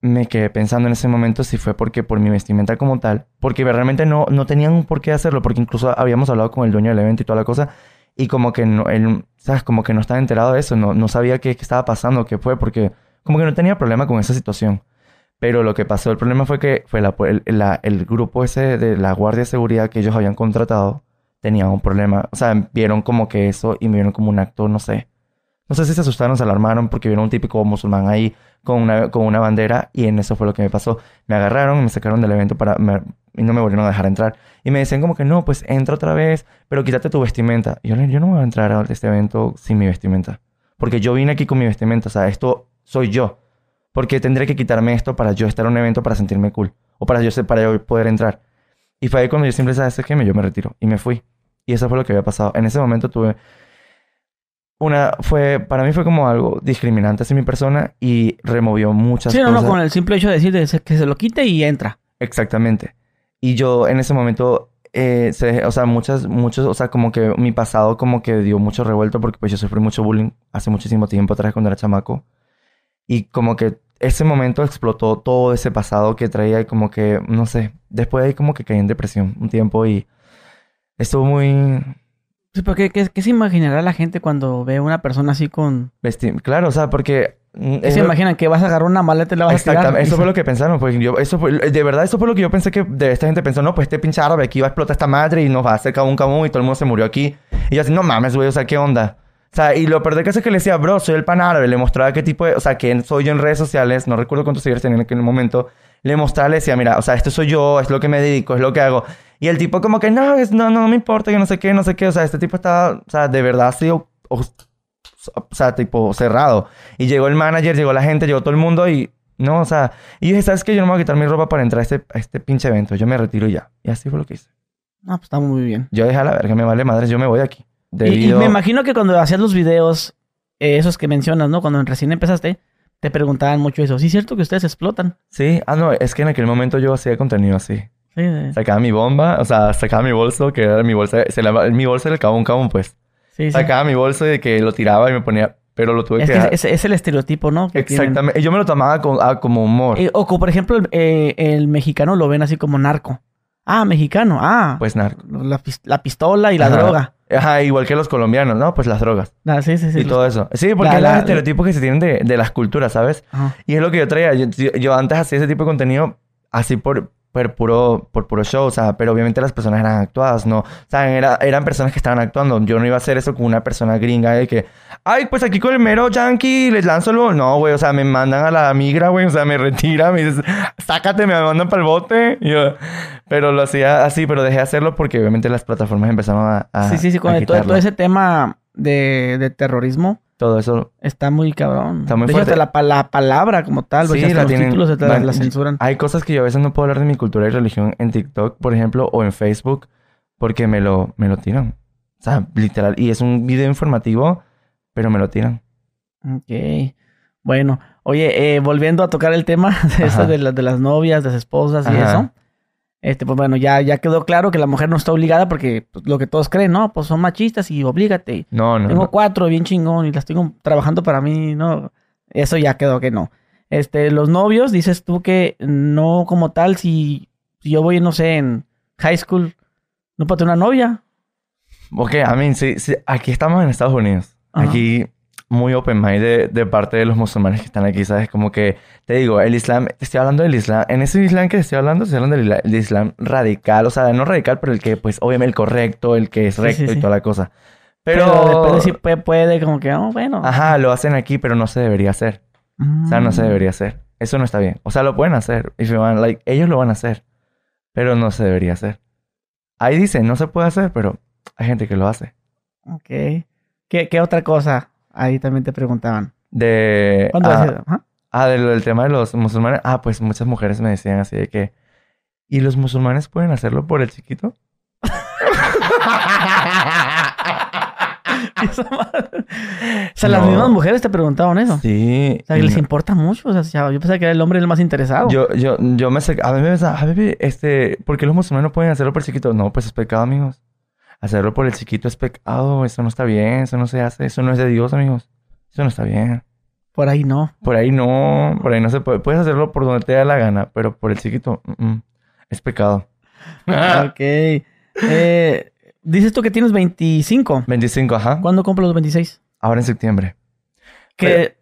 me quedé pensando en ese momento si fue porque por mi vestimenta como tal, porque realmente no, no tenían por qué hacerlo, porque incluso habíamos hablado con el dueño del evento y toda la cosa, y como que no, él, ¿sabes? Como que no estaba enterado de eso, no, no sabía qué, qué estaba pasando, qué fue, porque como que no tenía problema con esa situación. Pero lo que pasó, el problema fue que fue la, el, grupo ese de la Guardia de Seguridad que ellos habían contratado tenía un problema. O sea, vieron como que eso y me vieron como un acto, no sé. No sé si se asustaron, se alarmaron porque vieron un típico musulmán ahí con una, con una bandera y en eso fue lo que me pasó. Me agarraron, me sacaron del evento para... y no me volvieron a dejar entrar. Y me decían como que no, pues entra otra vez, pero quítate tu vestimenta. Y yo, yo no voy a entrar a este evento sin mi vestimenta. Porque yo vine aquí con mi vestimenta, o sea, esto soy yo. Porque tendré que quitarme esto para yo estar en un evento para sentirme cool. O para yo, para yo poder entrar. Y fue ahí cuando yo siempre sabes que me yo me retiro. Y me fui. Y eso fue lo que había pasado. En ese momento tuve una... fue Para mí fue como algo discriminante hacia mi persona y removió muchas
Sí, no,
cosas.
no, con el simple hecho de decir de se- que se lo quite y entra.
Exactamente. Y yo en ese momento, eh, se- o sea, muchas, muchos, o sea, como que mi pasado como que dio mucho revuelto porque pues yo sufrí mucho bullying hace muchísimo tiempo atrás cuando era chamaco. Y como que ese momento explotó todo ese pasado que traía y como que, no sé, después de ahí como que caí en depresión un tiempo y estuvo muy...
Sí, pero ¿qué, qué, qué se imaginará la gente cuando ve a una persona así con...
vesti- Claro, o sea, porque... mm,
¿Qué
es
se
lo-
imaginan? Que vas a agarrar una maleta y la vas a
Exactamente,
tirar.
eso fue lo que pensaron, pues yo, eso fue, de verdad, eso fue lo que yo pensé que de esta gente pensó, no, pues este pinche árabe aquí va a explotar esta madre y nos va a hacer cabún cabún y todo el mundo se murió aquí. Y yo así, no mames, güey, o sea, ¿qué onda? O sea, y lo peor de caso es que le decía, bro, soy el pan árabe, le mostraba qué tipo de, o sea, quién soy yo en redes sociales, no recuerdo cuántos seguidores tenía en aquel momento, le mostraba, le decía, mira, o sea, esto soy yo, es lo que me dedico, es lo que hago. Y el tipo como que, no, es, no, no me importa, que no sé qué, no sé qué, o sea, este tipo estaba, o sea, de verdad así, o, o- o sea, tipo cerrado. Y llegó el manager, llegó la gente, llegó todo el mundo y no, o sea, y dije, ¿sabes qué? Yo no me voy a quitar mi ropa para entrar a este, a este pinche evento. Yo me retiro y ya. Y así fue lo que hice.
No, pues está muy bien.
Yo dejé a la verga, me vale madre, yo me voy de aquí.
Y-
Debido...
Y, me imagino que cuando hacías los videos, eh, esos que mencionas, ¿no? Cuando recién empezaste, te preguntaban mucho eso. Sí, es cierto que ustedes explotan.
Sí, ah, no, es que en aquel momento yo hacía contenido así.
Sí, de-
Sacaba mi bomba, o sea, sacaba mi bolso, que era mi bolsa, se la- mi bolsa era el cabón cabón, pues.
sí, sí.
Sacaba mi bolso de que lo tiraba y me ponía, pero lo tuve
Es
que...
que es, es el estereotipo, ¿no? que.
Exactamente. Y yo me lo tomaba con- ah, como humor.
Eh, o como, por ejemplo, el, eh, el mexicano lo ven así como narco. Ah, mexicano. Ah,
Pues narco.
la, la pistola y la
Ajá.
droga.
Ajá, igual que los colombianos, ¿no? Pues las drogas.
Ah, sí, sí, sí.
y todo eso. Sí, porque
La-
es
la-
los estereotipos que se tienen de, de las culturas, ¿sabes?
Ajá.
Y es lo que yo traía. Yo- yo antes hacía ese tipo de contenido así por, por puro, por puro show, o sea, pero obviamente las personas eran actuadas, ¿no? O sea, era- eran personas que estaban actuando. Yo no iba a hacer eso con una persona gringa de que, ay, pues aquí con el mero yankee les lanzo el... No, güey, o sea, me mandan a la migra, güey, o sea, me retiran, me dices, sácate, me mandan para el bote. Y yo, pero lo hacía así, pero dejé de hacerlo porque obviamente las plataformas empezaron a... a
sí, sí, sí. Con
a
todo, todo ese tema de, de terrorismo
Todo eso
está muy cabrón.
Está muy
de hecho,
fuerte.
hasta la, pa- la palabra como tal, porque hasta
la
los
tienen-
títulos te la, la censuran.
Hay cosas que yo a veces no puedo hablar de mi cultura y religión en TikTok, por ejemplo, o en Facebook, porque me lo, me lo tiran. O sea, literal. Y es un video informativo, pero me lo tiran.
Ok. Bueno, oye, eh, volviendo a tocar el tema de eso de, la- de las novias, de las esposas y
Ajá.
eso. Este, pues bueno, ya, ya quedó claro que la mujer no está obligada porque pues, lo que todos creen, ¿no? Pues son machistas y oblígate.
No, no.
Tengo
no.
cuatro, bien chingón, y las tengo trabajando para mí, ¿no? Eso ya quedó que no. Este, los novios, dices tú que no como tal, si, si yo voy, no sé, en high school, no puedo tener una novia.
Ok, a mí, sí, sí, aquí estamos en Estados Unidos.
Ajá.
Aquí, muy open mind de, de parte de los musulmanes que están aquí, ¿sabes? Como que, te digo, el Islam, te estoy hablando del Islam, en ese Islam que te estoy hablando, estoy hablando del isla- del Islam radical, o sea, no radical, pero el que, pues, obviamente el correcto, el que es
Sí,
recto
sí,
y toda la cosa.
Pero,
Pero,
depende si puede, puede, como que, oh, bueno.
Ajá, lo hacen aquí, pero no se debería hacer. O sea, no se
Mm.
debería hacer. Eso no está bien. O sea, lo pueden hacer. If you want, like, ellos lo van a hacer. Pero no se debería hacer. Ahí dicen, no se puede hacer, pero hay gente que lo hace.
Ok. ¿Qué, qué otra cosa? Ahí también te preguntaban.
De...
¿Cuándo
ah?
Ajá.
ah, del, del tema de los musulmanes. Ah, pues muchas mujeres me decían así de que... ¿Y los musulmanes pueden hacerlo por el chiquito?
O sea, las mismas mujeres te preguntaban eso.
Sí.
O sea, que les
no-
importa mucho. O sea, ya- yo pensaba que era el hombre el más interesado.
Yo, yo, yo me sé... A mí me pensaba, a mí, este... ¿Por qué los musulmanes no pueden hacerlo por el chiquito? No, pues es pecado, amigos. Hacerlo por el chiquito es pecado. Eso no está bien. Eso no se hace. Eso no es de Dios, amigos. Eso no está bien.
Por ahí no.
Por ahí no. Por ahí no se puede. Puedes hacerlo por donde te da la gana. Pero por el chiquito... mm, mm, es pecado.
ok. Eh, dices tú que tienes 25.
25, ajá.
¿Cuándo compras los 26?
Ahora en septiembre.
Que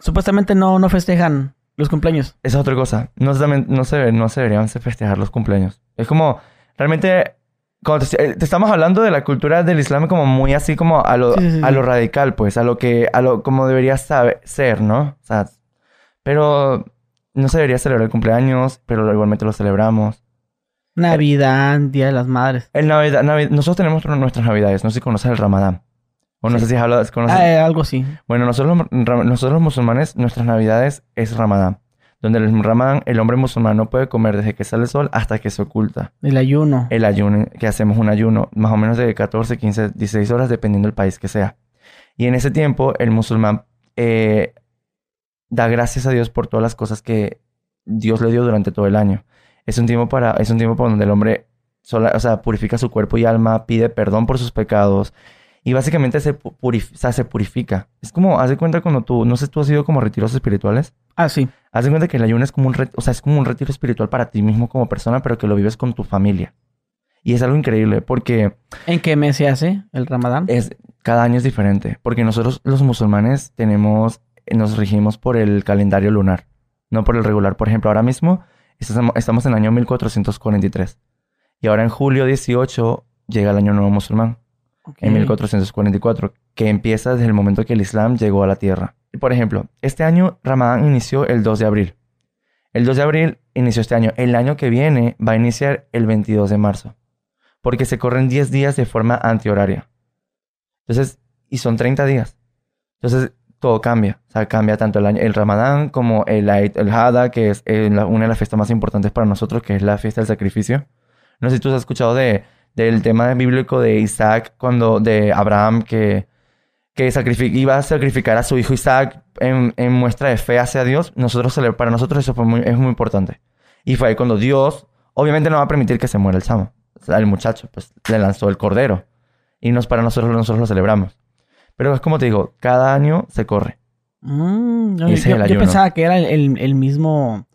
supuestamente no, no festejan los cumpleaños.
Esa es otra cosa. No, se, no, se, no se deberían festejar los cumpleaños. Es como... Realmente... Cuando te, eh, te estamos hablando de la cultura del Islam como muy así como a lo,
Sí, sí, sí,
a lo radical, pues. A lo que... A lo como debería saber, ser, ¿no? O sea... Pero... No se debería celebrar el cumpleaños, pero igualmente lo celebramos.
Navidad, Día de las Madres.
El Navidad, Navi- nosotros tenemos nuestras navidades. No sé si conoces el Ramadán. O no sé si has hablado, conoces.
Ah, eh, algo así.
Bueno, nosotros, nosotros los musulmanes, nuestras navidades es Ramadán. Donde el Ramadán, el hombre musulmán no puede comer desde que sale el sol hasta que se oculta.
El ayuno.
El ayuno, que hacemos un ayuno más o menos de 14, 15, 16 horas, dependiendo del país que sea. Y en ese tiempo, el musulmán eh, da gracias a Dios por todas las cosas que Dios le dio durante todo el año. Es un tiempo para, es un tiempo por donde el hombre sola- o sea, purifica su cuerpo y alma, pide perdón por sus pecados. Y básicamente se, pu- purif- o sea, se purifica. Es como, haz de cuenta cuando tú, no sé, tú has ido como a retiros espirituales.
Ah, sí.
Haz de cuenta que el ayuno es como un, o sea, es como un retiro espiritual para ti mismo como persona, pero que lo vives con tu familia. Y es algo increíble porque
¿En qué mes se hace el Ramadán?
es, cada año es diferente. Porque nosotros los musulmanes tenemos, nos regimos por el calendario lunar, no por el regular. Por ejemplo, ahora mismo estamos, en el año 1443. Y ahora en julio 18 llega el año nuevo musulmán,
Ok.
en 1444, que empieza desde el momento que el Islam llegó a la tierra. Por ejemplo, este año Ramadán inició el 2 de abril. El 2 de abril inició este año. El año que viene va a iniciar el 22 de marzo. Porque se corren 10 días de forma antihoraria. Entonces, y son 30 días. Entonces, todo cambia. O cambia tanto el, año, Ramadán como el el Hada, que es eh, una de las fiestas más importantes para nosotros, que es la fiesta del sacrificio. No sé si tú has escuchado de, del tema bíblico de Isaac, cuando de Abraham, que, que iba a sacrificar a su hijo Isaac en, en muestra de fe hacia Dios. Nosotros, para nosotros eso fue muy, es muy importante. Y fue ahí cuando Dios, obviamente no va a permitir que se muera el chamo. El muchacho, pues le lanzó el cordero. Y nos, para nosotros, nosotros lo celebramos. Pero es como te digo, cada año se corre.
Mm, yo,
es
yo- pensaba que era el, el- el mismo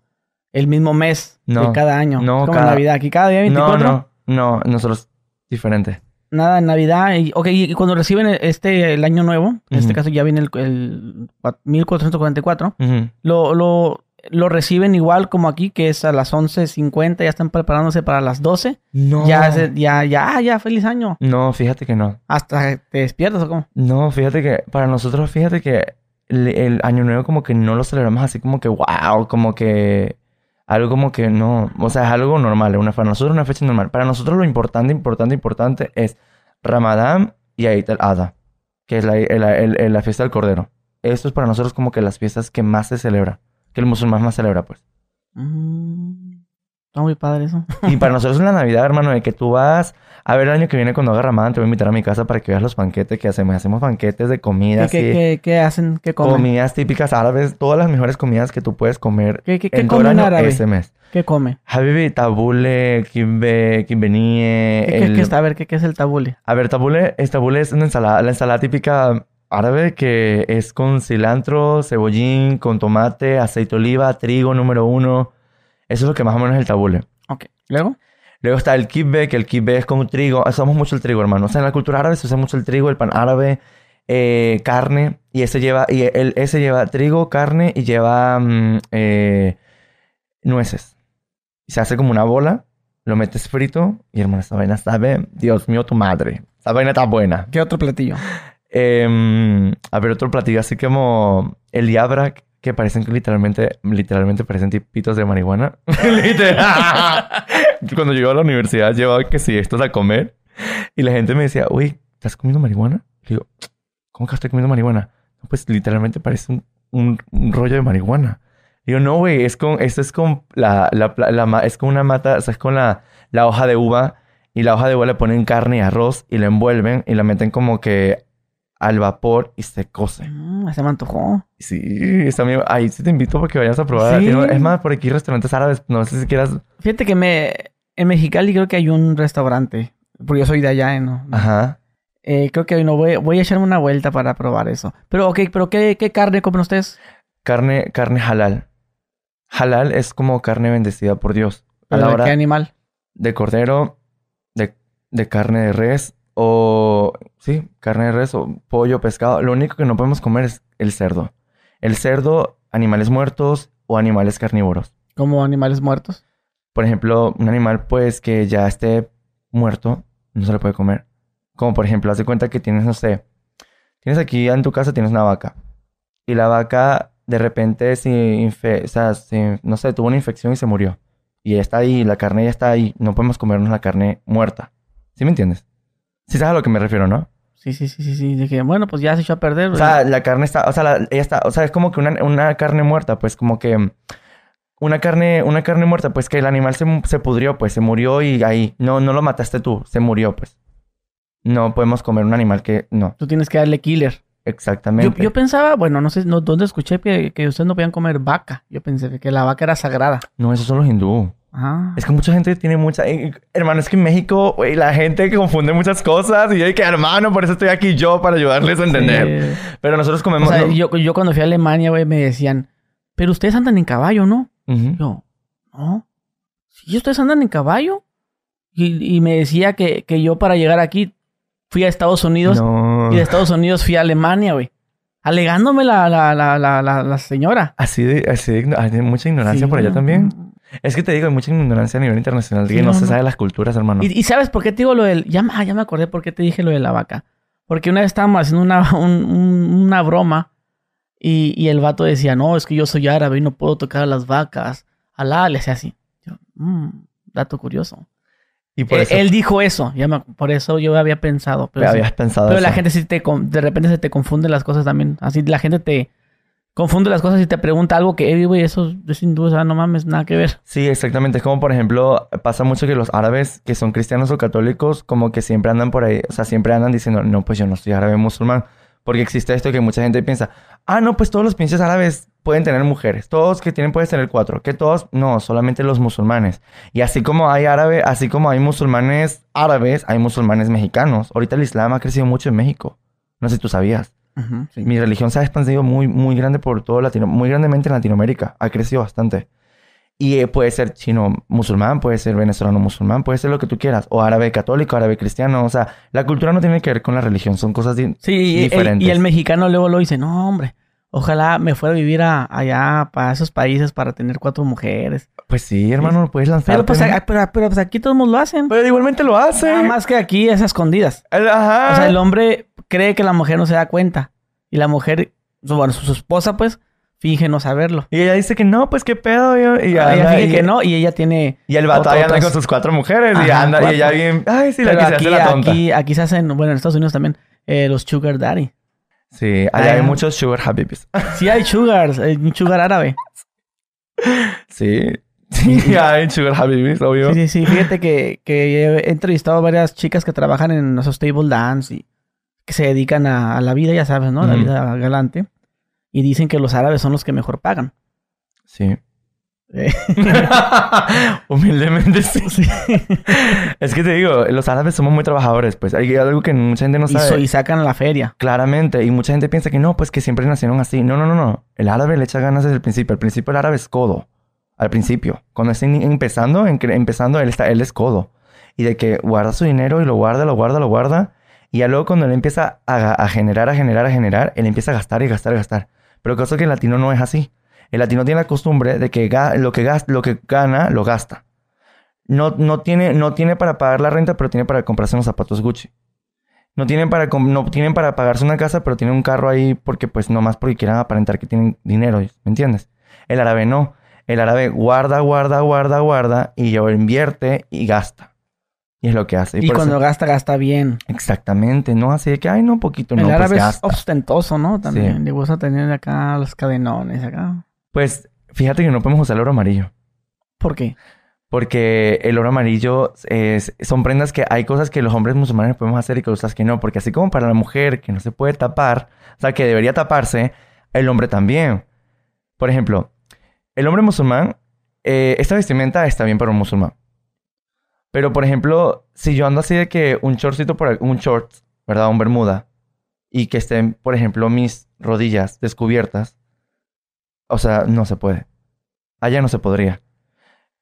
el mismo mes
No,
de cada año.
no,
como
cada-
Navidad. Aquí cada día
No,
24.
no, no, nosotros diferente.
Nada en Navidad. Y, ok, y cuando reciben este el año nuevo, en este caso ya viene el, el 1444,
Ujú.
lo, lo, lo reciben igual como aquí, que es a las 11.50, ya están preparándose para las 12.
No.
Ya, ya, ya, ya, feliz año.
No, fíjate que no.
Hasta te despiertas o cómo.
No, fíjate que para nosotros, fíjate que el, el año nuevo como que no lo celebramos así como que wow, como que algo como que no, o sea, es algo normal, una, para nosotros una fecha normal. Para nosotros lo importante, importante, importante es Ramadán y Eid al-Adha, que es la, el- el- el- la fiesta del Cordero. Esto es para nosotros como que las fiestas que más se celebra, que el musulmán más celebra, pues.
Mm, está muy padre eso.
Y para nosotros es la Navidad, hermano, de que tú vas a ver el año que viene cuando haga Ramadán, te voy a invitar a mi casa para que veas los banquetes que hacemos. Hacemos banquetes de comida,
¿Qué, qué, qué- qué hacen? ¿Qué comen?
comidas típicas árabes, todas las mejores comidas que tú puedes comer
¿Qué, qué,
en todo el año
árabe?
ese mes.
¿Qué come?
Habibi, tabule, kimbe, kimbenie,
¿Qué,
el...
qué está? A ver, ¿qué, qué es el tabule?
A ver, tabule, es, tabule es una ensalada, la ensalada típica árabe que es con cilantro, cebollín, con tomate, aceite de oliva, trigo número uno. Eso es lo que más o menos es el tabule.
Ok. ¿Luego?
Luego está el kibbe, que el kibbe es con trigo. Usamos mucho el trigo, hermano. O sea, en la cultura árabe se usa mucho el trigo, el pan árabe, eh, carne. Y ese lleva, y el, ese lleva trigo, carne y lleva mm, eh, nueces. Y se hace como una bola, lo metes frito y, hermano, esa vaina sabe, Dios mío, tu madre. Esa vaina está buena.
¿Qué otro platillo?
Em, a ver, otro platillo así como el yabrak, que parecen literalmente, literalmente parecen tipitos de marihuana. Literal. Cuando yo iba a la universidad llevaba que sí, estos a comer. Y la gente me decía, uy, ¿estás comiendo marihuana? Le digo, ¿cómo que estoy comiendo marihuana? "No, Pues literalmente parece un, un- rollo de marihuana. Le digo, no, güey, es con, esto es con la, la, es con una mata, o sea, es con la, la hoja de uva. Y la hoja de uva le ponen carne y arroz y la envuelven y la meten como que al vapor y se cose.
Mm, se me antojó.
Sí, está bien. Ahí sí te invito para que vayas a probar.
Sí.
Es más, por aquí restaurantes árabes. No sé si quieras.
Fíjate que me... En Mexicali creo que hay un restaurante. Porque yo soy de allá, ¿eh? ¿no?
Ajá.
Eh, creo que no voy, voy a echarme una vuelta para probar eso. Pero, ok, pero ¿qué, qué carne comen ustedes?
Carne, carne halal. Halal es como carne bendecida por Dios. A
¿De
la
qué
hora
animal?
de cordero, de, de carne de res o... Sí, carne de res o pollo, pescado. Lo único que no podemos comer es el cerdo. El cerdo, animales muertos o animales carnívoros.
Como animales muertos.
Por ejemplo, un animal pues que ya esté muerto, no se le puede comer. Como por ejemplo, haz de cuenta que tienes, no sé, tienes aquí en tu casa tienes una vaca. Y la vaca de repente se, infe- o sea, se- no sé, tuvo una infección y se murió. y ya está ahí, la carne ya está ahí, no podemos comernos la carne muerta. ¿Sí me entiendes? Sí sabes a lo que me refiero, ¿no?
Sí, sí, sí, sí, sí. Dije, bueno, pues ya se echó a perder.
O sea, la carne está, o sea, la- ella está, o sea, es como que una, una carne muerta, pues como que una carne, una carne muerta, pues que el animal se, se pudrió, pues se murió y ahí, no, no lo mataste tú, se murió, pues. No podemos comer un animal que, no,
Tú tienes que darle killer. Yo,
exactamente.
yo pensaba, bueno, no sé no, dónde escuché que, que ustedes no podían comer vaca. Yo pensé que la vaca era sagrada.
No, esos son los hindú.
Ah.
Es que mucha gente tiene mucha... eh, hermano, es que en México, güey, la gente confunde muchas cosas y yo que hermano, por eso estoy aquí yo para ayudarles a entender.
Sí.
Pero nosotros
O
comemos...
sea, yo, yo cuando fui a Alemania, güey, me decían, pero ustedes andan en caballo, ¿no? Yo, no. Sí, ustedes andan en caballo. Y, y me decía que, que yo para llegar aquí fui a Estados Unidos
No.
y de Estados Unidos fui a Alemania, güey. Alegándome la, la, la, la, señora.
Así de, así de hay mucha ignorancia
Sí,
por allá
no.
también. Es que te digo, hay mucha ignorancia a nivel internacional que no,
no,
se sabe las culturas, hermano.
¿Y, y sabes por qué te digo lo del... Ya, me- ya me acordé por qué te dije lo de la vaca. Porque una vez estábamos haciendo una, un- un- una broma y, y el vato decía, no, es que yo soy árabe y no puedo tocar a las vacas. Alá, le hacía así. Yo, "Mm, dato curioso.
Y por
Eh,
eso
Él dijo eso, ya me- por eso yo había pensado. Pero, sí.
habías pensado
Pero la gente sí te... De repente se te confunden las cosas también. Así la gente te... Confunde las cosas y te pregunta algo que, eh, güey, eso es sin duda, no mames, nada que ver.
Sí, exactamente. Es como, por ejemplo, pasa mucho que los árabes que son cristianos o católicos, como que siempre andan por ahí, o sea, siempre andan diciendo, no, pues yo no soy árabe musulmán. Porque existe esto que mucha gente piensa, ah, no, pues todos los pinches árabes pueden tener mujeres. Todos que tienen pueden tener cuatro. Que todos, no, solamente los musulmanes. Y así como hay árabe, así como hay musulmanes árabes, hay musulmanes mexicanos. Ahorita el Islam ha crecido mucho en México. No sé si tú sabías.
Sí.
Mi religión se ha expandido muy, muy grande por todo Latino, muy grandemente en Latinoamérica. Ha crecido bastante. Y eh, puede ser chino musulmán, puede ser venezolano musulmán, puede ser lo que tú quieras. O árabe católico, árabe cristiano. O sea, la cultura no tiene que ver con la religión, son cosas di-
Sí, y el,
diferentes.
y el mexicano luego lo dice, no, hombre, ojalá me fuera a vivir a- allá para esos países para tener cuatro mujeres.
Pues sí, hermano, lo puedes lanzar.
Pero pues, a- pero, pero, pues aquí todos lo hacen.
Pero igualmente lo hace.
Nada más que aquí es a escondidas.
El- Ajá.
O sea, el hombre cree que la mujer no se da cuenta. Y la mujer, bueno, su, su esposa, pues, finge no saberlo.
Y ella dice que no, pues qué pedo. Y, y
ella
anda-
finge
y-
que no y ella tiene...
Y el ahí anda con sus cuatro mujeres y anda y ella bien. Ay, sí, la
Pero
que se
aquí,
hace la tonta.
aquí, aquí se hacen, bueno, en Estados Unidos también, eh, los sugar daddy.
Sí, allá hay
Ah.
muchos sugar habibis.
Sí hay sugars, eh, un sugar árabe.
sí. Sí, hay sugar habibis, obvio.
Sí, sí, sí. Fíjate que, que he entrevistado a varias chicas que trabajan en esos table dance y que se dedican a, a la vida, ya sabes, ¿no? La vida galante. Y dicen que los árabes son los que mejor pagan.
Sí.
Eh,
Humildemente sí.
sí.
Es que te digo, los árabes somos muy trabajadores, pues hay algo que mucha gente no
y,
sabe.
so- y sacan la feria.
Claramente, y mucha gente piensa que no, pues que siempre nacieron así. No, no, no, no. El árabe le echa ganas desde el principio. Al principio el árabe es codo. Al principio. Cuando está empezando, en- empezando, él, está, él es codo. Y de que guarda su dinero y lo guarda, lo guarda, lo guarda. Y ya luego cuando él empieza a, a generar, a generar, a generar, él empieza a gastar y gastar y gastar. Pero cosa que el latino no es así. El latino tiene la costumbre de que lo, que lo que gana, lo gasta. No, no, tiene, no tiene para pagar la renta, pero tiene para comprarse unos zapatos Gucci. No tienen para no tienen para pagarse una casa, pero tienen un carro ahí porque pues nomás porque quieran aparentar que tienen dinero, ¿me entiendes? El árabe no. El árabe guarda, guarda, guarda, guarda y luego invierte y gasta. Y es lo que hace.
Y, cuando
eso-
gasta, gasta bien.
Exactamente, no así de que, ay, no, poquito,
el
no, pues
árabe es
gasta.
ostentoso, ¿no? También
Sí.
le gusta tener acá los cadenones acá.
Pues fíjate que no podemos usar el oro amarillo.
¿Por qué?
Porque el oro amarillo es- son prendas que hay cosas que los hombres musulmanes podemos hacer y cosas que no. Porque así como para la mujer que no se puede tapar, o sea, que debería taparse, el hombre también. Por ejemplo, el hombre musulmán, eh, esta vestimenta está bien para un musulmán. Pero, por ejemplo, si yo ando así de que un shortcito por un short, ¿verdad? Un bermuda, y que estén, por ejemplo, mis rodillas descubiertas, o sea, no se puede. Allá no se podría.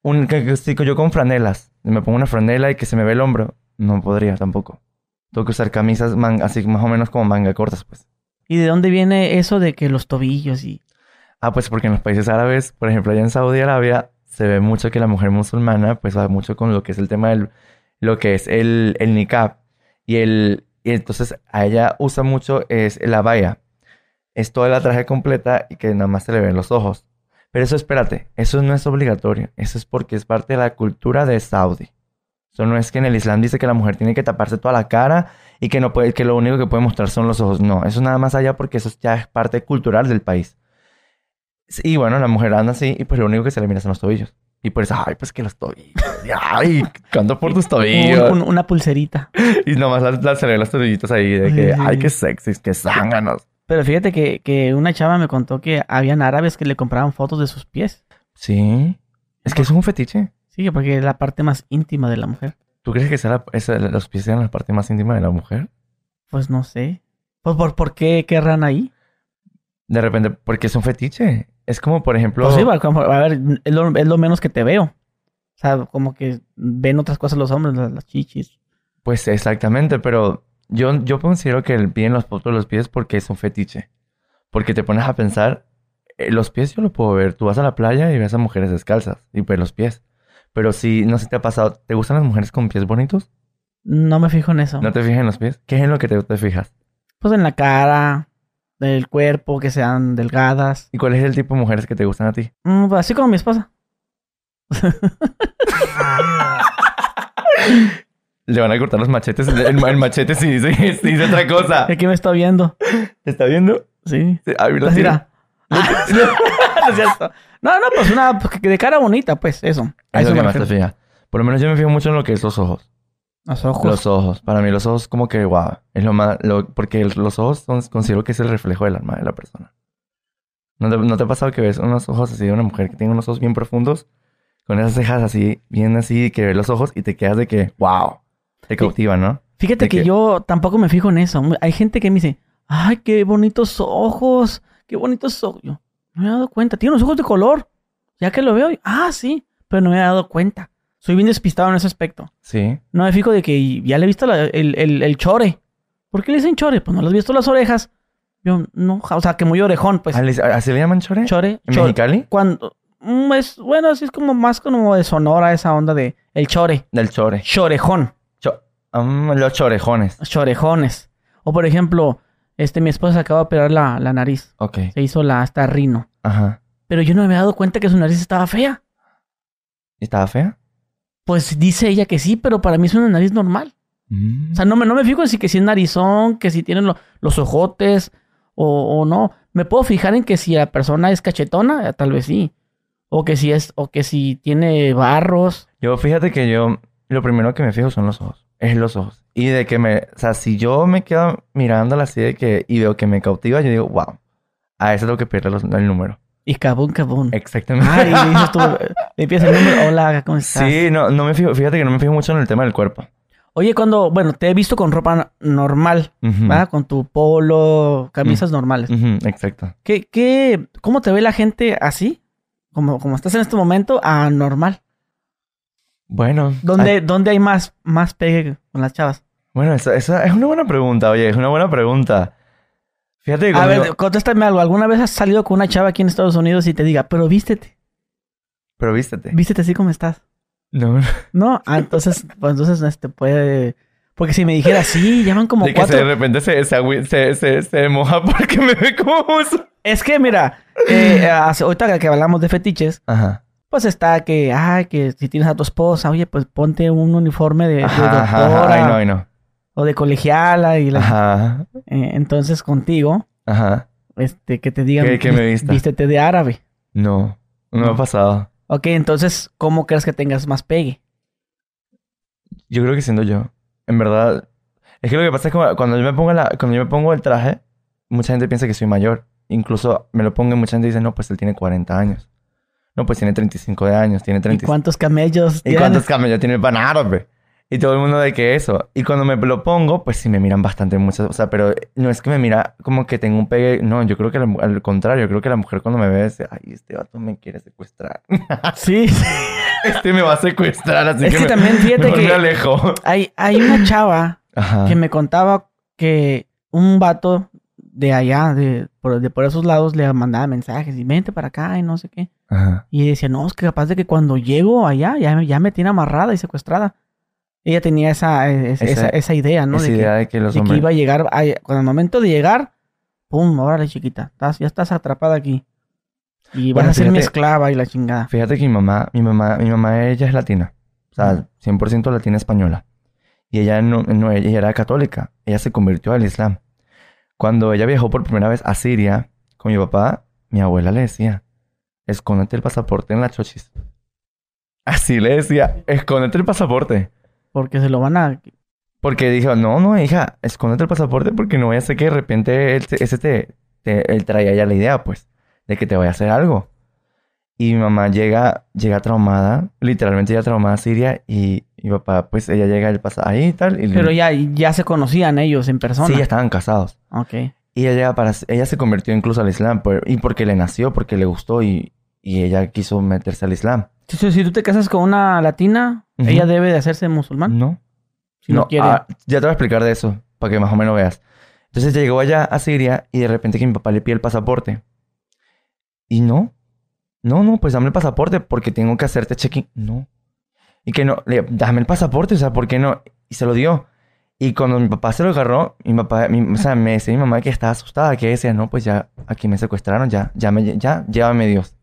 Un, que, que si yo con franelas, me pongo una franela y que se me ve el hombro, no podría tampoco. Tengo que usar camisas man- así más o menos como manga cortas, pues.
¿Y de dónde viene eso de que los tobillos y...
Ah, pues porque en los países árabes, por ejemplo, allá en Saudi Arabia, se ve mucho que la mujer musulmana, pues va mucho con lo que es el tema del, lo que es el, el niqab. Y el, y entonces a ella usa mucho es la baya. Es toda la traje completa y que nada más se le ven los ojos. Pero eso, espérate, eso no es obligatorio. Eso es porque es parte de la cultura de Saudi. Eso no es que en el Islam dice que la mujer tiene que taparse toda la cara y que no puede, que lo único que puede mostrar son los ojos. No, eso nada más allá porque eso ya es parte cultural del país. Y bueno, la mujer anda así y pues lo único que se le mira son los tobillos. Y por eso, ay, pues que los tobillos. Ay, canto por tus tobillos.
Un- un- una pulserita.
Y nomás las, las se le ven los tobillitos ahí de que,
Sí.
ay, qué sexys, qué zánganos.
Pero fíjate que, que una chava me contó que habían árabes que le compraban fotos de sus pies.
Sí. Es que es un fetiche.
Sí, porque es la parte más íntima de la mujer.
¿Tú crees que sea la- esa- los pies sean la parte más íntima de la mujer?
Pues no sé. Pues por, ¿por qué querrán ahí?
De repente, porque es un fetiche. Es como, por ejemplo...
Pues sí, va, como- a ver, es lo, es lo menos que te veo. O sea, como que ven otras cosas los hombres, las, las chichis.
Pues exactamente, pero yo, yo considero que el pie en los fotos los pies porque es un fetiche. Porque te pones a pensar, eh, los pies yo lo puedo ver. Tú vas a la playa y ves a mujeres descalzas y ves los pies. Pero si, no sé si te ha pasado, ¿te gustan las mujeres con pies bonitos?
No me fijo en eso.
¿No te fijas en los pies? ¿Qué es en lo que te, te fijas?
Pues en la cara, del cuerpo, que sean delgadas.
¿Y cuál es el tipo de mujeres que te gustan a ti?
Mm, pues así como mi esposa.
Le van a cortar los machetes. El, el machete sí dice, otra cosa.
Aquí me está viendo.
¿Te está viendo?
Sí.
Sí, Ay, mira,
Así
sí.
era. Ah, no es. No, no, pues una pues, de cara bonita, pues eso. A me.
Por lo menos yo me fijo mucho en lo que es los ojos.
Los ojos.
Los ojos. Para mí los ojos como que, wow, es lo más... Lo, porque los ojos son, considero que es el reflejo del alma de la persona. ¿No te, ¿No te ha pasado que ves unos ojos así de una mujer que tiene unos ojos bien profundos? Con esas cejas así, bien así, que ves los ojos y te quedas de que, wow, te cautiva, ¿no?
Fíjate que
que-
yo tampoco me fijo en eso. Hay gente que me dice, ay, qué bonitos ojos, qué bonitos ojos. Yo no me he dado cuenta. Tiene unos ojos de color. Ya que lo veo, ah, sí, pero no me he dado cuenta. Soy bien despistado en ese aspecto.
Sí.
No me fijo de que ya le he visto la- el, el- el chore. ¿Por qué le dicen chore? Pues no le has visto las orejas. Yo, no, o sea, que muy orejón, pues.
Ah, ¿le- ¿Así le llaman chore?
Chore,
¿En
chore.
Mexicali?
Cuando, mm, es, bueno, así es como más como de sonora esa onda de el chore.
Del chore.
Chorejón.
Cho- Mm, los chorejones.
Chorejones. O por ejemplo, este, mi esposa se acaba de operar la, la nariz.
Ok.
Se hizo la hasta rino.
Ajá.
Pero yo no me había dado cuenta que su nariz estaba fea.
¿Y estaba fea?
Pues dice ella que sí, pero para mí es una nariz normal. O sea, no me, no me fijo en si que si es narizón, que si tiene lo- los ojotes o, o no. Me puedo fijar en que si la persona es cachetona, eh, tal vez sí. O que si es, o que si tiene barros.
Yo, fíjate que yo, lo primero que me fijo son los ojos. Es los ojos. Y de que me, o sea, si yo me quedo mirándola así de que, y veo que me cautiva, yo digo, wow, a eso es lo que pierde los- el número.
Y cabún, cabún.
Exactamente.
Ay, le dices tú, le empieza el hola, ¿cómo estás?
sí, no, no me fijo, fíjate que no me fijo mucho en el tema del cuerpo.
Oye, cuando, bueno, te he visto con ropa normal. ¿verdad? Con tu polo, camisas normales.
Exacto.
¿Qué, qué, cómo te ve la gente así? Como, como estás en este momento, anormal.
Bueno.
¿Dónde,
ay,
¿Dónde hay más, más pegue con las chavas?
bueno, esa, esa es una buena pregunta, oye, es una buena pregunta. Fíjate que
A ver,
yo-
contéstame algo. ¿Alguna vez has salido con una chava aquí en Estados Unidos y te diga, pero vístete,
Pero vístete.
vístete así como estás?
No,
No, ah, entonces, pues entonces este puede... Porque si me dijera, sí, llaman como
de que se- de
cuatro...
repente se, se, se, se, moja porque me ve como.
Es que mira, eh, hace- ahorita que hablamos de fetiches,
Ajá.
pues está que, ay, que si tienes a tu esposa, oye, pues ponte un uniforme de, de
Ajá, ajá, ajá.
doctora
Ay, no, ay, no.
O de colegiala y la-
Ajá.
eh, entonces contigo,
Ajá.
este, que te digan,
Que- que me
vístete de árabe.
No, no me ha pasado.
Ok, entonces, ¿cómo crees que tengas más pegue?
Yo creo que siendo yo. En verdad. Es que lo que pasa es que cuando yo me pongo la, cuando yo me pongo el traje, mucha gente piensa que soy mayor. Incluso me lo pongo y mucha gente dice, no, pues él tiene 40 años. No, pues tiene 35 de años, tiene
¿Y
35.
cuántos camellos
¿Y cuántos camellos tiene el pan árabe? Y todo el mundo de que eso. Y cuando me lo pongo, pues sí me miran bastante muchas. O sea, pero no es que me mira como que tengo un pegue. No, yo creo que la al contrario. Yo creo que la mujer cuando me ve dice, ay, este vato me quiere secuestrar.
Sí,
este me va a secuestrar, así
Es
que,
que
me-
también fíjate
me
que
alejo.
hay, hay una chava
Ajá.
que me contaba que un vato de allá, de por, de por esos lados, le mandaba mensajes y vente para acá y no sé qué.
Ajá.
Y decía, no, es que capaz de que cuando llego allá ya, ya me tiene amarrada y secuestrada. Ella tenía esa, eh, es-
Esa-
esa, esa idea, ¿no?
Esa
de que,
idea de que los
de que
hombres...
iba a llegar, a- cuando al momento de llegar, pum, órale chiquita, estás, ya estás atrapada aquí. Y
Bueno,
vas a ser mi esclava y la chingada.
Fíjate que mi mamá, mi mamá, mi mamá, ella es latina. O sea, 100% latina española. Y ella no, no, ella era católica. Ella se convirtió al Islam. Cuando ella viajó por primera vez a Siria con mi papá, mi abuela le decía, escóndete el pasaporte en la chochis. Así le decía, escóndete el pasaporte.
Porque se lo van a...
Porque dijo, no, no, hija, escóndete el pasaporte porque no vaya a ser que de repente él, ese te, te- él traía ya la idea, pues, de que te vaya a hacer algo. Y mi mamá llega, llega traumada, literalmente llega traumada a Siria y mi papá, pues, ella llega el pasa ahí y tal. Y
Pero ya, ya se conocían ellos en persona.
sí, ya estaban casados.
Ok.
Y ella, llega para, ella se convirtió incluso al Islam, por- y porque le nació, porque le gustó y, y ella quiso meterse al Islam.
Si, si- tú te casas con una latina, ella debe de hacerse musulmán.
No.
Si no, quiere.
ah, ya te voy a explicar de eso, para que más o menos veas. Entonces llegó allá a Siria y de repente que mi papá le pide el pasaporte. Y no. No, no, pues dame el pasaporte porque tengo que hacerte check-in. No. Y que no, le, dame el pasaporte, o sea, ¿por qué no? Y se lo dio. Y cuando mi papá se lo agarró, mi papá, mi- o sea, me decía mi mamá que estaba asustada, que decía, no, pues ya, aquí me secuestraron, ya, ya, me, ya, llévame Dios.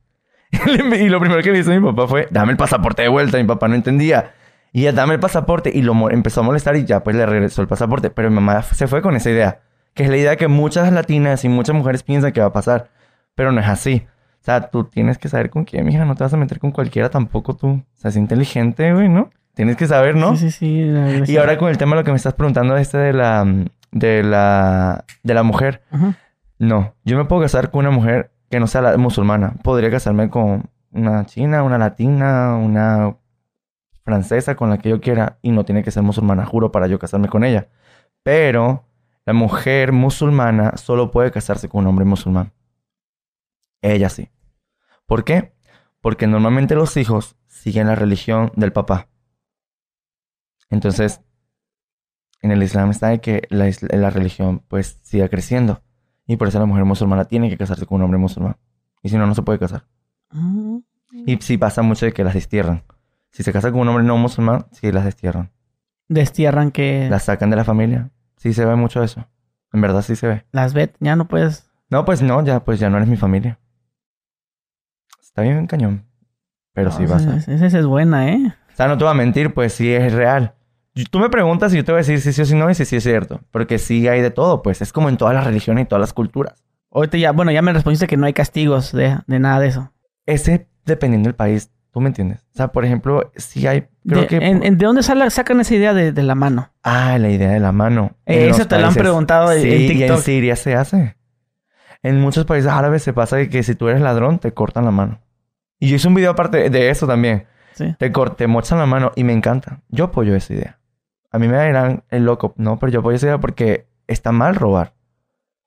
y lo primero que me hizo mi papá fue, dame el pasaporte de vuelta. Mi papá no entendía. Y ya, dame el pasaporte. Y lo empezó a molestar y ya, pues le regresó el pasaporte. Pero mi mamá se fue con esa idea. Que es la idea que muchas latinas y muchas mujeres piensan que va a pasar. Pero no es así. O sea, tú tienes que saber con quién, mija. No te vas a meter con cualquiera tampoco tú. O sea, es inteligente, güey, ¿no? Tienes que saber, ¿no?
Sí, sí, sí. la
Y ahora con el tema de lo que me estás preguntando, este de la, de la, de la mujer. No, yo me puedo casar con una mujer que no sea la- musulmana. Podría casarme con una china, una latina, una francesa, con la que yo quiera. Y no tiene que ser musulmana, juro, para yo casarme con ella. Pero la mujer musulmana solo puede casarse con un hombre musulmán. Ella sí. ¿Por qué? Porque normalmente los hijos siguen la religión del papá. Entonces, en el Islam está de que la, la religión pues siga creciendo. Y por eso la mujer musulmana tiene que casarse con un hombre musulmán. Y si no, no se puede casar.
Mm.
Y sí pasa mucho de que las destierran. Si se casa con un hombre no musulmán, sí las destierran.
Destierran que
Las sacan de la familia. Sí se ve mucho eso. En verdad sí se ve.
las vet. Ya no puedes...
No, pues no, ya, pues ya no eres mi familia. Está bien cañón. Pero sí pasa.
Esa es buena, ¿eh?
O sea, no te voy a mentir, pues sí es real. Tú me preguntas y yo te voy a decir si sí o si no y si sí es cierto. Porque sí hay de todo, pues. Es como en todas las religiones y todas las culturas.
Ahorita ya, bueno, ya me respondiste que no hay castigos de, de nada de eso.
Ese dependiendo del país, ¿tú me entiendes? O sea, por ejemplo, sí hay... Creo
De,
que...
en- ¿de dónde sale- sacan esa idea de, de la mano?
Ah, la idea de la mano.
Eh, eso te lo han preguntado en-
sí,
en
y en
TikTok.
Siria se hace. En muchos países árabes se pasa de que si tú eres ladrón, te cortan la mano. Y yo hice un video aparte de eso también.
Sí.
Te, te mochan la mano y me encanta. Yo apoyo esa idea. A mí me dirán el loco. No, pero yo esa idea porque está mal robar.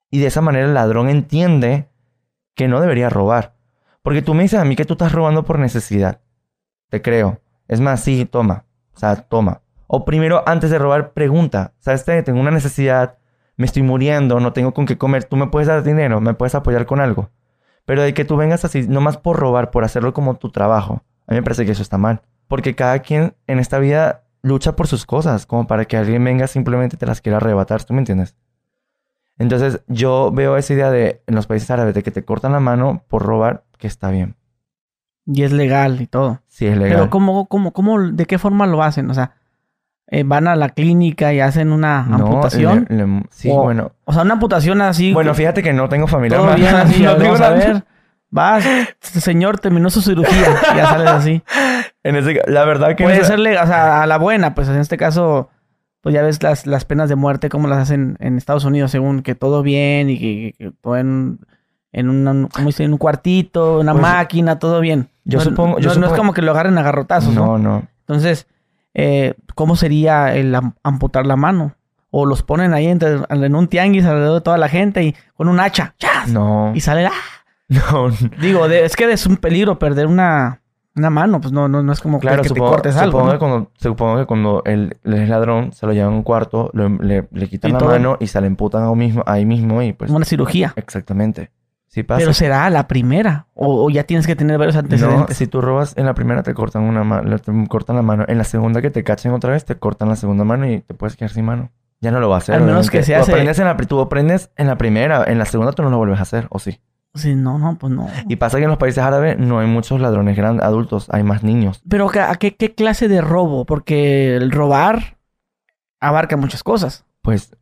Y de esa manera el ladrón entiende que no debería robar. Porque tú me dices a mí que tú estás robando por necesidad. Te creo. Es más, sí, toma. O sea, toma. O primero, antes de robar, pregunta. ¿Sabes? Tengo una necesidad. Me estoy muriendo. No tengo con qué comer. ¿Tú me puedes dar dinero? ¿Me puedes apoyar con algo? Pero de que tú vengas así, nomás por robar, por hacerlo como tu trabajo. A mí me parece que eso está mal. Porque cada quien en esta vida lucha por sus cosas. Como para que alguien venga simplemente te las quiera arrebatar. ¿Tú me entiendes? Entonces yo veo esa idea de en los países árabes de que te cortan la mano por robar, que está bien.
Y es legal y todo.
Sí, es legal.
Pero ¿cómo, cómo, cómo, de qué forma lo hacen? O sea, eh, van a la clínica y hacen una
No,
amputación.
le- le- sí,
O-
bueno.
O sea, una amputación así.
Bueno, fíjate que no tengo familia.
así.
no tengo
a ver. Vas, señor terminó su cirugía. ya sales así.
En ese, la verdad que...
Puede
esa-
ser, legal, o sea, a la buena, pues en este caso, pues ya ves las, las penas de muerte, cómo las hacen en Estados Unidos, según que todo bien y que, que todo en, en, una, ¿cómo dice? en un cuartito, una
Pues,
máquina, todo bien.
yo
No-
supongo- yo
no, no es como que lo agarren a garrotazos, ¿no?
No, no.
Entonces, eh, ¿cómo sería el am- amputar la mano? O los ponen ahí entre- en un tianguis alrededor de toda la gente y con un hacha, ¡chas!
No.
Y sale, ¡ah!
No.
Digo, de- es que es un peligro perder una, una mano, pues no, no, no es como
Claro,
que
supongo,
te cortes algo.
supongo
¿no?
que cuando, supongo que cuando el, el ladrón se lo lleva a un cuarto, lo- le, le quitan
Y
la
todo.
mano y se le emputan ahí mismo, ahí mismo y pues...
Una cirugía.
Exactamente. Sí pasa.
Pero será la primera. O, o ya tienes que tener varios
No,
antecedentes.
si tú robas en la primera te cortan una mano, te cortan la mano. En la segunda que te cachen otra vez te cortan la segunda mano y te puedes quedar sin mano. Ya no lo vas a hacer.
Al menos
obviamente.
que se
tú
hace-
aprendes en la, tú aprendes en la primera, en la segunda tú no lo vuelves a hacer, ¿o sí?
Sí, no, no, pues no.
Y pasa que en los países árabes no hay muchos ladrones grandes, adultos, hay más niños.
Pero ¿a qué, qué clase de robo? Porque el robar abarca muchas cosas.
Pues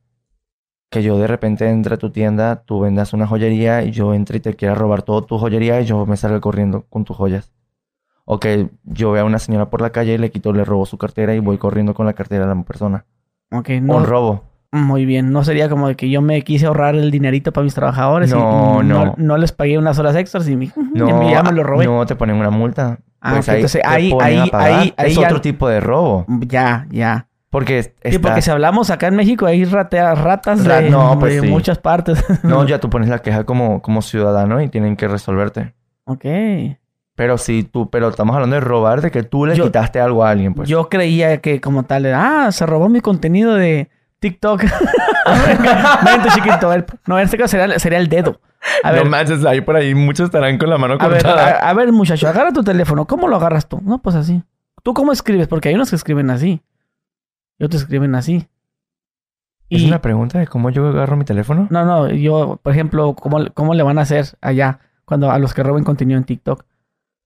que yo de repente entre a tu tienda, tú vendas una joyería y yo entre y te quiera robar toda tu joyería y yo me salga corriendo con tus joyas. O que yo vea a una señora por la calle y le quito, le robo su cartera y voy corriendo con la cartera de la persona.
Ok,
no. Un robo.
Muy bien. No sería como de que yo me quise ahorrar el dinerito para mis trabajadores
No,
y
no.
no les pagué unas horas extras y, mi-
No,
ya me lo robé.
No, te ponen una multa.
Ah,
Pues
ok, entonces ahí- ahí- ahí- ahí
es
ya-
otro tipo de robo.
Ya, ya.
Porque es-
Sí, porque
está-
si hablamos acá en México hay ratea- ratas
Ra-
de,
no, pues
de
sí.
muchas partes.
No, ya tú pones la queja como, como ciudadano y tienen que resolverte.
ok.
Pero si tú, pero estamos hablando de robar, de que tú le
Yo-
quitaste algo a alguien, pues.
Yo creía que como tal, ah, se robó mi contenido de TikTok. Chiquito. ver, No, en este caso sería, sería el dedo. A ver,
no manches, ahí por ahí muchos estarán con la mano
a ver,
cortada.
a, a ver, muchacho, agarra tu teléfono. ¿Cómo lo agarras tú? No, pues así. ¿Tú cómo escribes? Porque hay unos que escriben así. Y otros escriben así.
¿Es
Y,
una pregunta de cómo yo agarro mi teléfono?
no, no, yo, por ejemplo, ¿cómo, ¿cómo le van a hacer allá cuando a los que roben contenido en TikTok?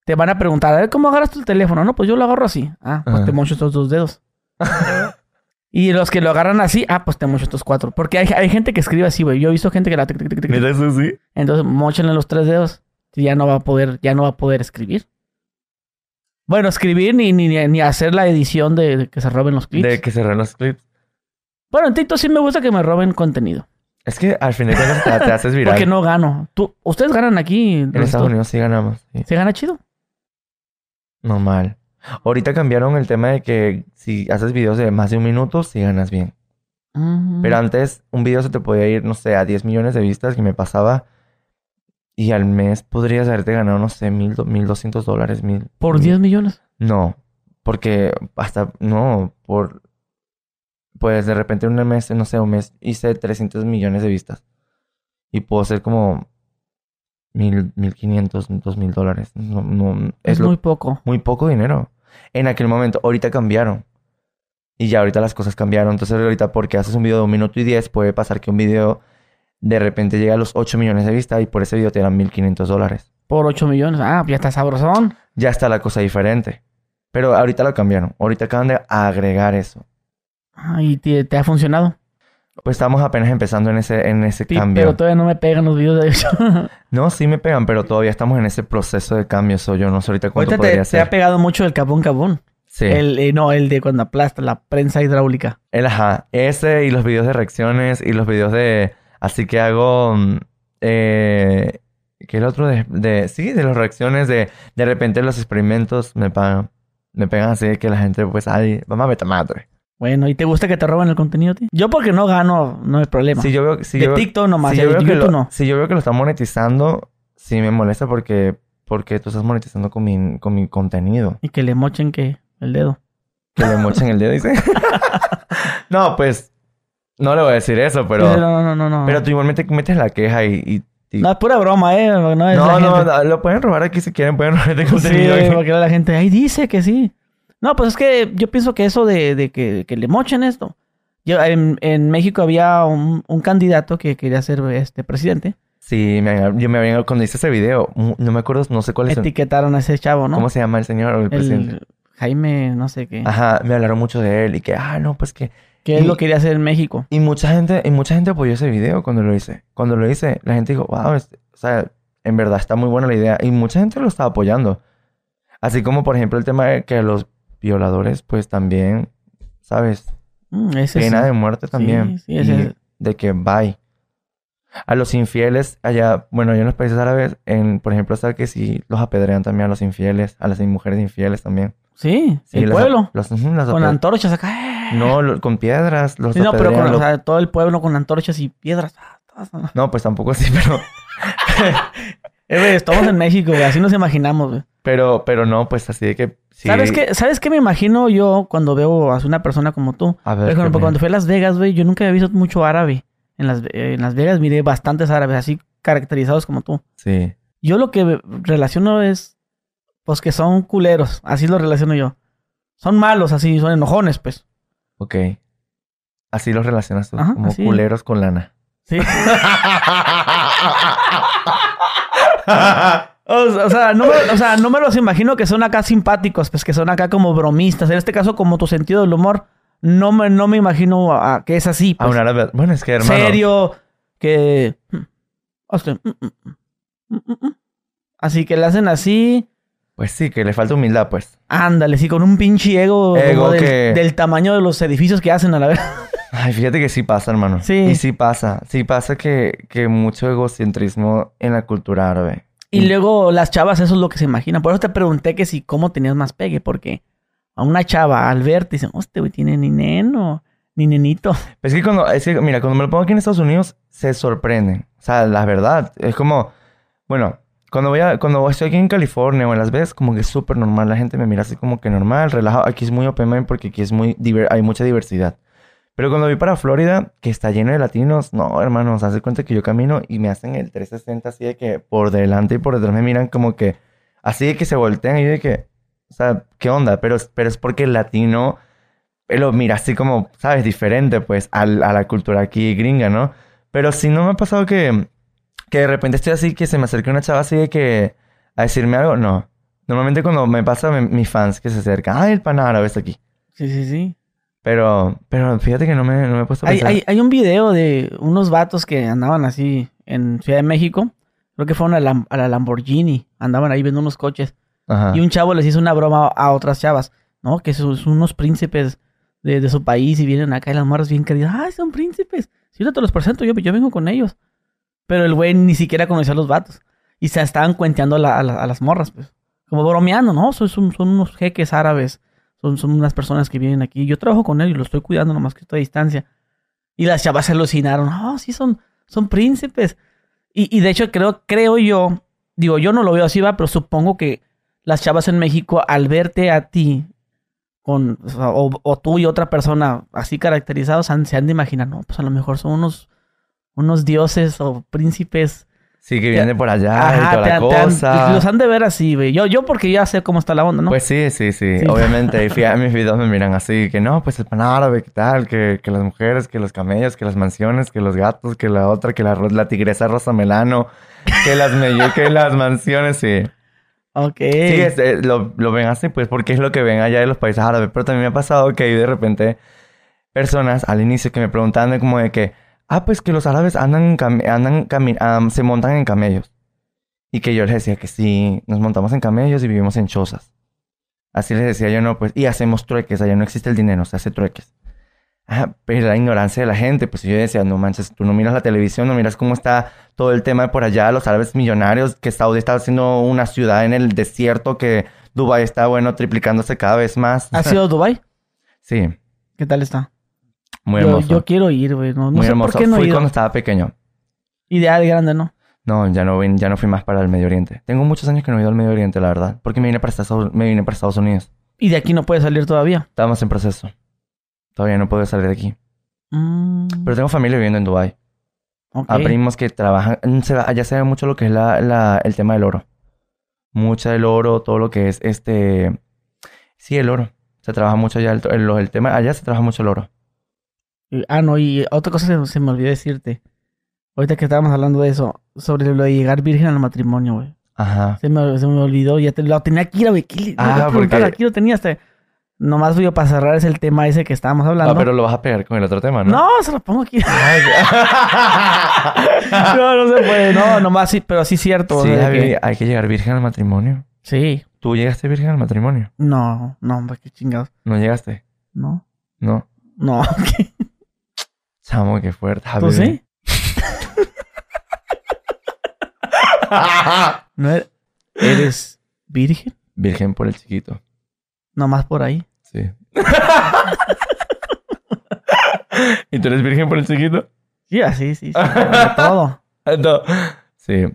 Te van a preguntar, a ver, ¿cómo agarras tu teléfono? No, pues yo lo agarro así. Ah, pues
Ajá.
te mocho estos dos dedos. y los que lo agarran así, ah, pues te mocho estos cuatro. Porque hay, hay gente que escribe así, güey. Yo he visto gente que la... tic, tic, tic, tic, tic.
Mira eso sí.
Entonces, mochenle los tres dedos. Y ya no va a poder, ya no va a poder escribir. Bueno, escribir ni, ni, ni hacer la edición de, de que se roben los clips.
De que cerrar los clips.
Bueno, en TikTok sí me gusta que me roben contenido.
Es que al final te, te haces viral.
Porque no gano. Tú, ustedes ganan aquí.
En Estados. Unidos sí ganamos. sí.
¿Se gana chido?
Normal. Ahorita cambiaron el tema de que si haces videos de más de un minuto, sí ganas bien. Pero antes un video se te podía ir, no sé, a 10 millones de vistas que me pasaba. Y al mes podrías haberte ganado, no sé, mil, mil doscientos dólares, mil.
¿Por
mil-
10 millones?
No, porque hasta, no, por, pues de repente en un mes, no sé, un mes hice 300 millones de vistas. Y puedo hacer como mil, mil quinientos, dos mil dólares. No, no,
Es,
es lo-
muy poco.
muy poco dinero. En aquel momento, ahorita cambiaron. Y ya ahorita las cosas cambiaron. Entonces ahorita porque haces un video de un minuto y diez, puede pasar que un video de repente llegue a los 8 millones de vistas y por ese video te dan 1.500 dólares.
Por 8 millones. Ah, ya está sabrosón.
Ya está la cosa diferente. Pero ahorita lo cambiaron. Ahorita acaban de agregar eso.
Ah, ¿Y te, te ha funcionado?
Pues estamos apenas empezando en ese, en ese
Sí,
cambio.
pero todavía no me pegan los videos de eso.
No, sí me pegan, pero todavía estamos en ese proceso de cambio. So, yo no sé ahorita cuánto
Ahorita te,
podría
te ha
ser.
pegado mucho el cabón cabón.
Sí.
El, eh, no, el de cuando aplasta la prensa hidráulica.
El ajá, ese y los videos de reacciones y los videos de... Así que hago... mm, Eh, ¿Qué es el otro? De, de- sí, de las reacciones de... De repente los experimentos me pagan. Me pegan así que la gente pues... Ay, vamos a meter madre.
Bueno, ¿y te gusta que te roben el contenido, tío? Yo porque no gano, no hay problema.
Si yo veo... Si
de
yo, veo-
TikTok nomás,
si
de
yo veo que
YouTube
lo,
no.
si yo veo que lo están monetizando, sí me molesta porque... Porque tú estás monetizando con mi, con mi contenido.
Y que le mochen que el dedo.
Que le mochen el dedo, dice. no, pues... No le voy a decir eso, pero...
Sí, no, no, no, no.
Pero tú igualmente metes la queja y...
No, es pura broma, ¿eh? No,
No, no,
gente.
no, lo pueden robar aquí si quieren, pueden robar de
Sí,
contenido. aquí.
porque la gente ahí dice que sí. No, pues es que yo pienso que eso de, de que, que le mochen esto. Yo, en, en México había un, un candidato que quería ser este presidente.
Sí, me, yo me había, cuando hice ese video, no me acuerdo, no sé cuál es, el-
Etiquetaron a ese chavo, ¿no?
cómo se llama el señor o el presidente.
Jaime, no sé qué.
Ajá, me hablaron mucho de él y que, ah, no, pues que...
Que él
y-
lo quería hacer en México.
Y mucha gente, y mucha gente apoyó ese video cuando lo hice. Cuando lo hice, la gente dijo, wow, o sea, en verdad está muy buena la idea. Y mucha gente lo estaba apoyando. Así como, por ejemplo, el tema de que los violadores, pues también, ¿sabes?
Mm, ese
Pena
sí.
de muerte también.
sí,
Y de que bye. A los infieles, allá, bueno, allá en los países árabes, en, por ejemplo, está que si los apedrean también a los infieles, a las mujeres infieles también.
Sí,
Sí,
el
las-
pueblo.
las
Con antorchas acá.
No, lo- con piedras, los
Sí, no, pero con, o
lo-
sea, todo el pueblo con antorchas y piedras. Ah,
No, pues tampoco así, pero...
Eh, güey, estamos en México, güey. Así nos imaginamos, güey.
pero, pero no, pues así de que... sí.
¿Sabes qué? ¿Sabes qué me imagino yo cuando veo a una persona como tú?
A ver, ¿qué
cuando
me-
fui a Las Vegas, güey, yo nunca había visto mucho árabe. En Las, eh, en Las Vegas miré bastantes árabes, así caracterizados como tú.
Sí.
Yo lo que relaciono es, pues que son culeros. Así lo relaciono yo. Son malos, así, son enojones, pues.
Ok. Así los relacionas tú,
Ajá,
como
así.
culeros con lana.
Sí. O, sea, no me, o sea, no me los imagino que son acá simpáticos, pues que son acá como bromistas. En este caso, como tu sentido del humor, no me, no me imagino a- que es así.
A
Pues,
un árabe. Bueno, es que hermano.
serio, que... mm, mm, mm. Así que le hacen así...
Pues sí, que le falta humildad, pues.
Ándale, sí, con un pinche ego, del,
que-
del tamaño de los edificios que hacen a la vez.
Ay, fíjate que sí pasa, hermano.
Sí.
Y sí pasa. Sí pasa que, que mucho egocentrismo en la cultura árabe.
Y luego las chavas, eso es lo que se imaginan. Por eso te pregunté que si cómo tenías más pegue, porque a una chava al verte dicen, hostia, güey, tiene ni neno, ni nenito.
Es que cuando, es que, mira, cuando me lo pongo aquí en Estados Unidos, se sorprenden. O sea, la verdad, es como, bueno, cuando voy a, cuando estoy aquí en California o en Las Vegas, como que es súper normal. La gente me mira así como que normal, relajado. Aquí es muy open mind porque aquí es muy, diver- hay mucha diversidad. Pero cuando voy para Florida, que está lleno de latinos, no, hermanos, hace cuenta que yo camino y me hacen el 360 así de que por delante y por detrás me miran como que, así de que se voltean y yo de que, o sea, ¿qué onda? Pero, pero es porque el latino eh, lo mira así como, ¿sabes? Diferente, pues, al- a la cultura aquí gringa, ¿no? Pero si no me ha pasado que, que de repente estoy así, que se me acerque una chava así de que a decirme algo, no. Normalmente cuando me pasa, me- mis fans que se acercan, ¡ay, el pan árabe está aquí!
Sí, sí, sí.
Pero, pero fíjate que no me, no me he puesto a
Hay,
pensar.
hay, hay un video de unos vatos que andaban así en Ciudad de México. Creo que fueron a la, a la Lamborghini. Andaban ahí viendo unos coches.
Ajá.
Y un chavo les hizo una broma a otras chavas, ¿no? Que son, son unos príncipes de, de su país y vienen acá y las morras bien queridas. ¡Ay, son príncipes! Si yo te los presento, yo, yo vengo con ellos. Pero el güey ni siquiera conocía a los vatos. Y se estaban cuenteando a, la- a la- a las morras, pues. Como bromeando, ¿no? Son, son, unos jeques árabes. Son, unas personas que vienen aquí. Yo trabajo con ellos, los estoy cuidando nomás que estoy a distancia. Y las chavas se alucinaron. ¡Oh, sí, son, son príncipes! Y, de hecho, creo, creo yo, digo, yo no lo veo así, va, pero supongo que las chavas en México, al verte a ti, con, o, o- tú y otra persona así caracterizados, se han de imaginar, no, pues a lo mejor son unos, unos dioses o príncipes.
Sí, que vienen de por allá y
Ajá,
toda
te
la
han-
cosa.
los han de ver así, güey. Yo, yo porque ya sé cómo está la onda, ¿no?
Pues sí, sí, sí,
Sí.
obviamente. Y fíjate, mis videos me miran así, que no, pues el pan árabe, ¿qué tal? Que, que las mujeres, que los camellos, que las mansiones, que los gatos, que la otra, que la, la tigresa rosa melano, que las que las mansiones, sí.
ok.
Sí, es- eh, lo, lo ven así, pues, porque es lo que ven allá de los países árabes. Pero también me ha pasado que hay de repente personas al inicio que me preguntaban de como de que, ah, pues que los árabes andan, andan am, se montan en camellos. Y que yo les decía que sí, nos montamos en camellos y vivimos en chozas. Así les decía yo, no, pues, y hacemos trueques, allá no existe el dinero, se hace trueques. Ah, pero la ignorancia de la gente, pues yo decía, no manches, tú no miras la televisión, no miras cómo está todo el tema de por allá, los árabes millonarios, que Saudi está haciendo una ciudad en el desierto, que Dubái está, bueno, triplicándose cada vez más.
¿Has ido a Dubai?
Sí,
¿Qué tal está?
Muy hermoso.
yo quiero ir, güey. No, no
muy
sé
hermoso.
por qué no he
Fui
ido.
cuando estaba pequeño.
Idea de grande, ¿no?
No, ya no, ya no fui más para el Medio Oriente. Tengo muchos años que no he ido al Medio Oriente, la verdad. Porque me vine para Estados, me vine para Estados Unidos.
Y de aquí no puedes salir todavía.
Estábamos en proceso. Todavía no puedo salir de aquí.
Mm,
Pero tengo familia viviendo en Dubái.
ok.
A primos que trabajan. mm, se- allá se ve mucho lo que es la, la- el tema del oro. Mucha del oro, todo lo que es este. Sí, el oro. Se trabaja mucho allá. El, el- el tema. Allá se trabaja mucho el oro.
Ah, no, y otra cosa se, se me olvidó decirte. Ahorita que estábamos hablando de eso, sobre lo de llegar virgen al matrimonio, güey.
Ajá.
Se me, se me olvidó, ya te lo tenía aquí, güey. ¿Qué le-
Ah, porque-
Aquí lo tenía hasta. Nomás yo para cerrar es el tema ese que estábamos hablando.
Ah, pero lo vas a pegar con el otro tema, ¿no?
No, se lo pongo aquí. No, no se puede. No, nomás sí, pero sí es cierto. o
sí,
sea, que-
hay que llegar virgen al matrimonio.
sí.
¿Tú llegaste virgen al matrimonio?
No, no, hombre, qué chingados.
¿No llegaste?
No,
No.
no.
Chamo, qué fuerte.
¿Tú sí? ¿No eres, eres virgen?
Virgen por el chiquito.
Nomás por ahí.
Sí. ¿Y tú eres virgen por el chiquito?
Sí, así, sí, sí. todo.
No. Sí.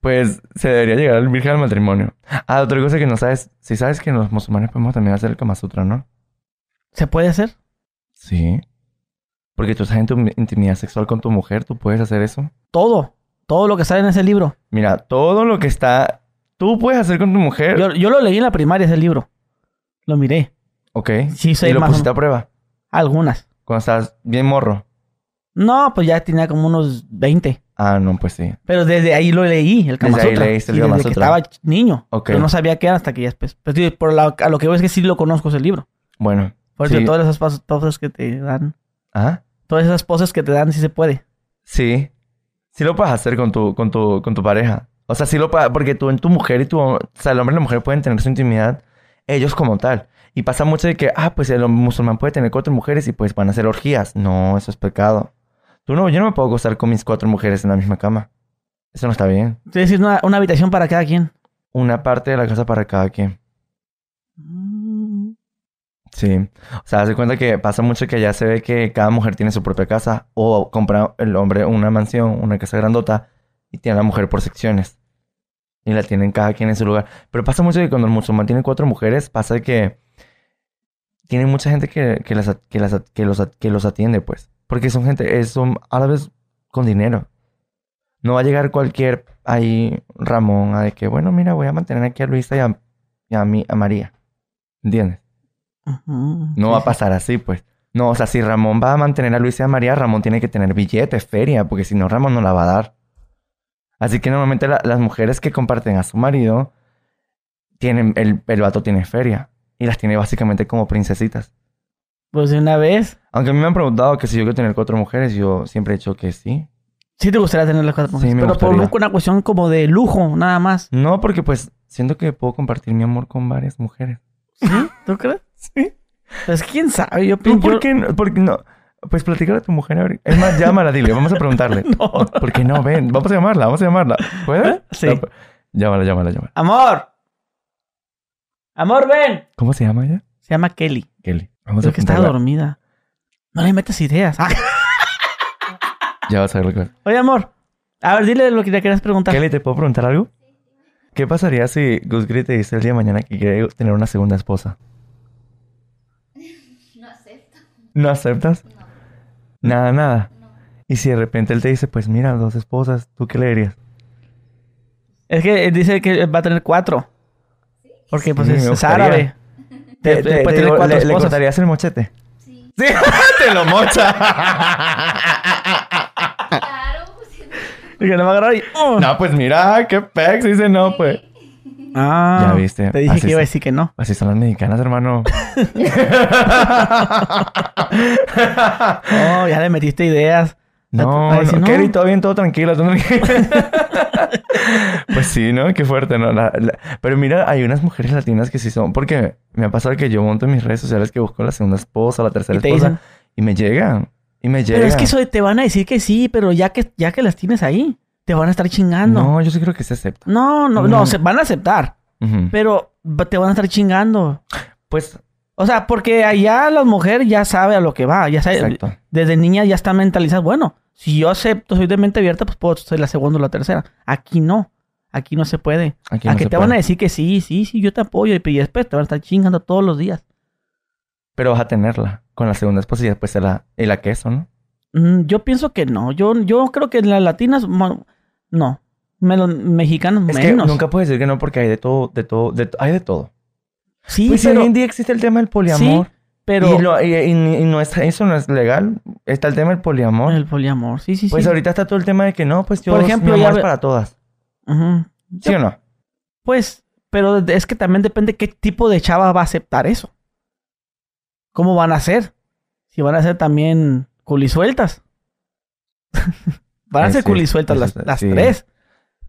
Pues se debería llegar al virgen al matrimonio. Ah, otra cosa que no sabes. Si sabes que los musulmanes podemos también hacer el Kama Sutra, ¿no?
¿Se puede hacer?
Sí. Porque tú estás en tu intimidad sexual con tu mujer, tú puedes hacer eso.
Todo. Todo lo que sale en ese libro.
Mira, todo lo que está. Tú puedes hacer con tu mujer.
Yo, yo lo leí en la primaria, ese libro. Lo miré.
Ok.
Sí, sé
y lo
más o
pusiste a prueba.
Algunas.
Cuando estás bien morro.
No, pues ya tenía como unos 20.
Ah, no, pues sí.
Pero desde ahí lo leí, el Kama
Desde ahí leíste el
Sí,
Kama
desde que estaba niño.
Ok.
Pero no sabía qué era hasta que ya después. Pues, por la- a lo que veo es que sí lo conozco ese libro.
Bueno.
Por eso
sí.
todas esas pas- poses que te dan.
¿Ah?
Todas esas poses que te dan sí se puede.
Sí. Sí lo puedes hacer con tu, con tu, con tu pareja. O sea, sí lo puedes, porque tú en tu mujer y tu, o sea, el hombre y la mujer pueden tener su intimidad, ellos como tal. Y pasa mucho de que, ah, pues el musulmán puede tener cuatro mujeres y pues van a hacer orgías. No, eso es pecado. Tú no, yo no me puedo acostar con mis cuatro mujeres en la misma cama. Eso no está bien.
Es decir, una, una habitación para cada quien.
Una parte de la casa para cada quien. Sí. O sea, haz de cuenta que pasa mucho que allá se ve que cada mujer tiene su propia casa o compra el hombre una mansión, una casa grandota y tiene a la mujer por secciones. Y la tienen cada quien en su lugar. Pero pasa mucho que cuando el musulmán tiene cuatro mujeres, pasa que tiene mucha gente que, que, las, que, las, que, los, que los atiende, pues. Porque son gente, son árabes con dinero. No va a llegar cualquier ahí Ramón a de que, bueno, mira, voy a mantener aquí a Luisa y a, a, mí, a María. ¿Entiendes? No
Sí,
va a pasar así, pues. No, o sea, si Ramón va a mantener a Luisa y a María, Ramón tiene que tener billetes, feria, porque si no, Ramón no la va a dar. Así que normalmente la- las mujeres que comparten a su marido, tienen, el, el vato tiene feria. Y las tiene básicamente como princesitas.
Pues de una vez.
Aunque a mí me han preguntado que si yo quiero tener cuatro mujeres, yo siempre he dicho que sí.
Sí te gustaría tener las cuatro
Sí,
mujeres.
me
pero por
gustaría.
una cuestión como de lujo, nada más.
No, porque pues siento que puedo compartir mi amor con varias mujeres.
¿Sí? ¿Tú crees?
Sí.
Pues quién sabe. Yo
¿Tú
pienso.
por qué no? Por qué no? Pues platícale a tu mujer. a ver. Es más, llámala, dile. Vamos a preguntarle.
No.
¿Por qué no? Ven, vamos a llamarla, vamos a llamarla. ¿Puede?
Sí.
No, Llámala, llámala, llámala.
Amor. Amor, ven.
¿Cómo se llama ella?
Se llama Kelly.
Kelly. Vamos
Creo
a
que está dormida. No le metas ideas. Ah.
Ya vas a ver lo que va.
Oye, amor. A ver, dile lo que le querías preguntar.
Kelly, ¿te puedo preguntar algo? ¿Qué pasaría si Gus Gris te dice el día de mañana que quiere tener una segunda esposa?
No acepto.
¿No aceptas?
No,
Nada, nada.
no.
Y si de repente él te dice, pues mira, dos esposas, ¿tú qué le dirías?
Es que él dice que va a tener cuatro. Porque pues
Sí,
es, árabe.
¿Te,
Te-
te-
puede
te
tener
digo,
cuatro
le, le
esposas.
cortarías el mochete?
Sí.
Sí, te lo mocha.
Claro, pues.
Y que no me agarró y... ¡oh!
no, pues mira, qué pex. Dice no, pues.
Ah,
Ya viste,
Te dije
así
que iba a decir que no.
Así son las mexicanas, hermano.
Oh, ya le metiste ideas.
No, no,
no.
Kelly, todo bien, todo tranquilo. todo tranquilo. pues sí, ¿no? Qué fuerte, ¿no? La- la- Pero mira, hay unas mujeres latinas que sí son... Porque me ha pasado que yo monto en mis redes sociales que busco la segunda esposa, la tercera
Y
esposa.
dicen...
Y me llegan. Y me llegan.
Pero es que eso te van a decir que sí, pero ya que, ya que las tienes ahí, te van a estar chingando.
No, yo sí creo que se acepta.
No, no, no,
No.
se van a aceptar, pero te van a estar chingando.
Pues,
O sea, porque allá la mujer ya sabe a lo que va, ya sabe,
exacto.
desde niña ya está mentalizada. Bueno, si yo acepto, soy de mente abierta, pues puedo ser la segunda o la tercera. Aquí no, aquí no se puede.
Aquí
a
no
que
se
te van a decir que sí, sí, sí, yo te apoyo, y y después te van a estar chingando todos los días.
Pero vas a tenerla con la segunda esposa y después se la... Y la queso, ¿no?
Mm, yo pienso que no, yo, yo creo que las latinas, no, Me- los mexicanos
Es
menos.
que nunca puedes decir que no porque hay de todo, de todo, de hay de todo.
Sí,
pues
pero,
hoy en día existe el tema del poliamor.
sí, pero
Y, lo- y- y- y no es, eso no es legal. Está el tema del poliamor.
el poliamor, sí, sí,
Pues
sí.
ahorita está todo el tema de que no, pues yo
Por ejemplo,
mi amor
ya
es para todas. ¿Sí o no?
Pues, pero es que también depende qué tipo de chava va a aceptar eso. ¿Cómo van a ser? Si van a ser también culisueltas. van a ser
sí,
culisueltas las,
está-
las
sí.
tres.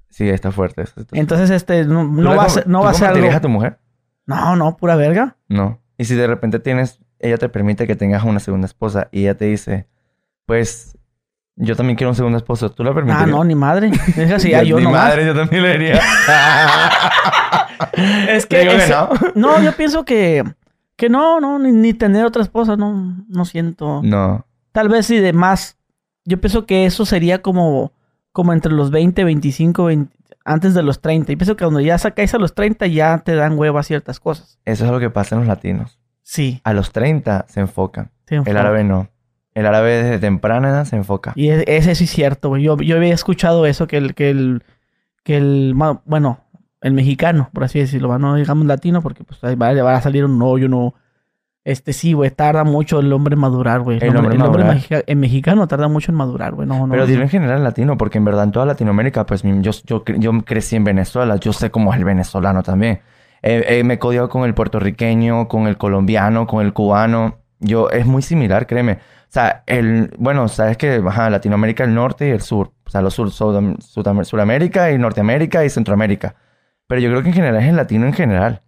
Sí, está fuerte. eso está-
Entonces, este, no,
¿Tú
no
la
va a ser, no
¿tú
va a ser algo...
a tu mujer?
No, no, pura verga.
No. Y si de repente tienes, ella te permite que tengas una segunda esposa y ella te dice, pues yo también quiero un segundo esposo, ¿tú la permitirías?
Ah, no, ni madre. Es así, yo
Mi
nomás.
madre, yo también le diría.
Es que
Digo que
ese-
no.
No, yo pienso que... Que no, no, ni, ni tener otra esposa, no, no siento...
No.
Tal vez y de más. Yo pienso que eso sería como, como entre los 20, 25, 20, antes de los 30. Y pienso que cuando ya sacáis a los 30 ya te dan hueva ciertas cosas.
Eso es lo que pasa en los latinos.
Sí.
A los 30 se enfocan.
se
El árabe no. El árabe desde temprana edad se enfoca.
Y es- ese sí es cierto, güey. Yo, yo había escuchado eso, que el, que el, que el, bueno, el mexicano, por así decirlo, no digamos latino, porque pues ahí va, va a salir un no, yo no. Este sí, güey, tarda mucho el hombre en madurar, güey.
El hombre
el hombre
madurar.
mexica- en mexicano tarda mucho en madurar, güey. No, no.
Pero
no.
en general en latino, porque en verdad en toda Latinoamérica, pues yo, yo, yo crecí en Venezuela, yo sé cómo es el venezolano también. Eh, eh, me he codiado con el puertorriqueño, con el colombiano, con el cubano. Yo, es muy similar, créeme. O sea, el, bueno, sabes que, ajá, Latinoamérica, el norte y el sur. O sea, los sur, Sudam- Sudam- Suramérica y Norteamérica y Centroamérica. Pero yo creo que en general es el latino en general.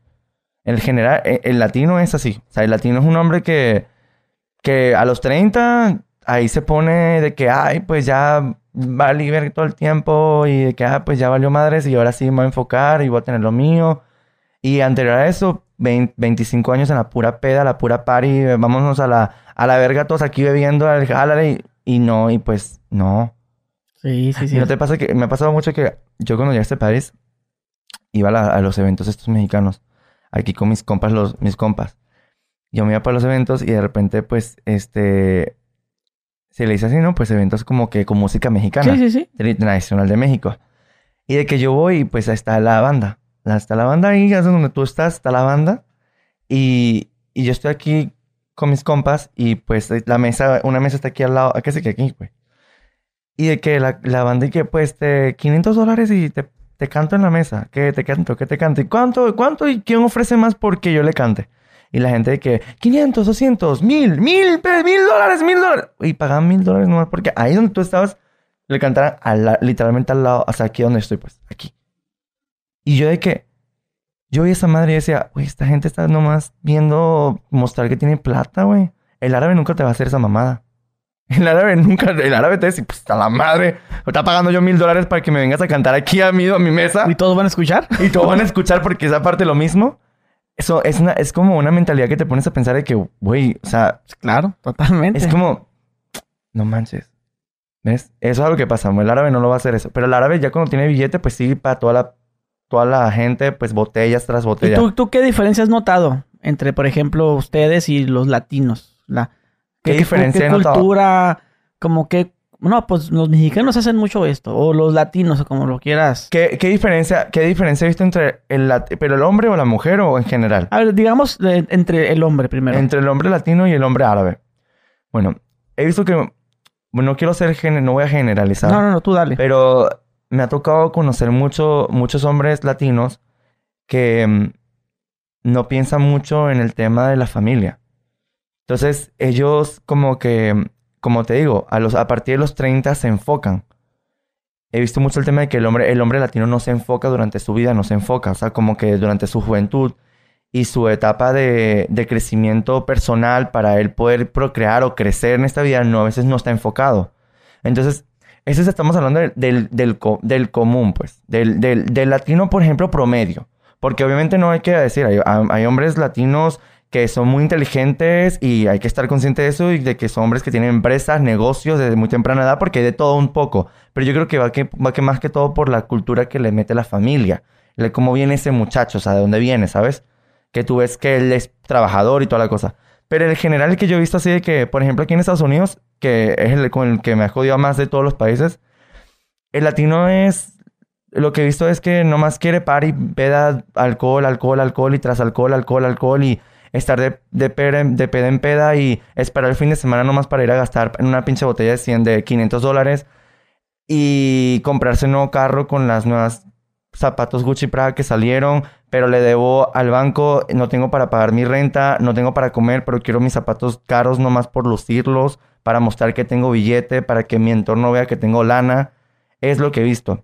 El general, eh, el latino es así. O sea, el latino es un hombre que, que a los 30 ahí se pone de que, ay, pues ya va a liberar todo el tiempo y de que, ah, pues ya valió madres y ahora sí me voy a enfocar y voy a tener lo mío. Y anterior a eso, 20 25 años en la pura peda, la pura party, vámonos a la, a la verga todos aquí bebiendo al jálale y, y no, y pues no.
Sí, sí, sí.
¿Y no te pasa que me ha pasado mucho que yo cuando llegué a este país iba a, la- a los eventos estos mexicanos aquí con mis compas los mis compas. Yo me iba para los eventos y de repente pues este se le dice así, ¿no? Pues eventos como que con música mexicana,
Sí, sí, sí.
tradicional de México. Y de que yo voy pues ahí está la banda. Está la banda ahí, es donde tú estás, está la banda. Y, y yo estoy aquí con mis compas y pues la mesa, una mesa está aquí al lado, ¿a qué sé que aquí, güey? Y de que la, la banda y que pues te 500 dólares y te, te canto en la mesa. Que te canto, que te canto. ¿Y cuánto? ¿Cuánto? ¿Y quién ofrece más porque yo le cante? Y la gente de que 500, 200, 1000, 1000, pe- 1000 dólares, 1000 dólares. Y pagan 1000 dólares nomás porque ahí donde tú estabas le cantaran la- literalmente al lado, hasta aquí donde estoy, pues, aquí. Y yo de que yo vi esa madre y decía, güey, esta gente está nomás viendo mostrar que tiene plata, güey. El árabe nunca te va a hacer esa mamada. El árabe nunca, el árabe te dice, pues, a la madre, está pagando yo mil dólares para que me vengas a cantar aquí a mí, a mi mesa.
¿Y todos van a escuchar?
Y todos van a escuchar porque es aparte lo mismo. Eso es, una, es como una mentalidad que te pones a pensar de que, güey, o sea,
Claro, totalmente.
es como, no manches. ¿Ves? Eso es algo que pasa. El árabe no lo va a hacer eso. Pero el árabe ya cuando tiene billete, pues sí, para toda la, toda la gente, pues botellas tras
¿Y
botellas.
tú, tú qué diferencia has notado entre, por ejemplo, ustedes y los latinos? La,
¿Qué diferencia
¿Qué
he notado?
cultura? Como que... No, pues los mexicanos hacen mucho esto. O los latinos, o como lo quieras.
¿Qué, qué diferencia, ¿Qué diferencia he visto entre el, pero el hombre o la mujer o en general?
A ver, digamos entre el hombre primero.
Entre el hombre latino y el hombre árabe. Bueno, he visto que, bueno, no quiero ser, no voy a generalizar.
No, no, no, tú dale.
Pero me ha tocado conocer mucho, muchos hombres latinos que mm, no piensan mucho en el tema de la familia. Entonces, ellos como que, como te digo, a, los, a partir de los 30 se enfocan. He visto mucho el tema de que el hombre, el hombre latino no se enfoca durante su vida, no se enfoca. O sea, como que durante su juventud y su etapa de, de crecimiento personal para él poder procrear o crecer en esta vida, no, a veces no está enfocado. Entonces, ese es- estamos hablando del, del, del, co- del común, pues. Del, latino, por ejemplo, promedio. Porque obviamente no hay que decir, hay hombres latinos que son muy inteligentes y hay que estar consciente de eso y de que son hombres que tienen empresas, negocios desde muy temprana edad porque hay de todo un poco. Pero yo creo que va, que va que más que todo por la cultura que le mete la familia. De cómo viene ese muchacho, o sea, de dónde viene, ¿sabes? Que tú ves que él es trabajador y toda la cosa. Pero en general el que yo he visto así de que, por ejemplo, aquí en Estados Unidos, que es el con el que me ha jodido más de todos los países, el latino es... Lo que he visto es que nomás quiere party, peda, alcohol, alcohol, alcohol y tras alcohol, alcohol, alcohol y estar de, de, de peda en peda y esperar el fin de semana nomás para ir a gastar en una pinche botella de 100 de 500 dólares y comprarse un nuevo carro con las nuevas zapatos Gucci Prada que salieron, pero le debo al banco, no tengo para pagar mi renta, no tengo para comer, pero quiero mis zapatos caros nomás por lucirlos, para mostrar que tengo billete, para que mi entorno vea que tengo lana. Es lo que he visto.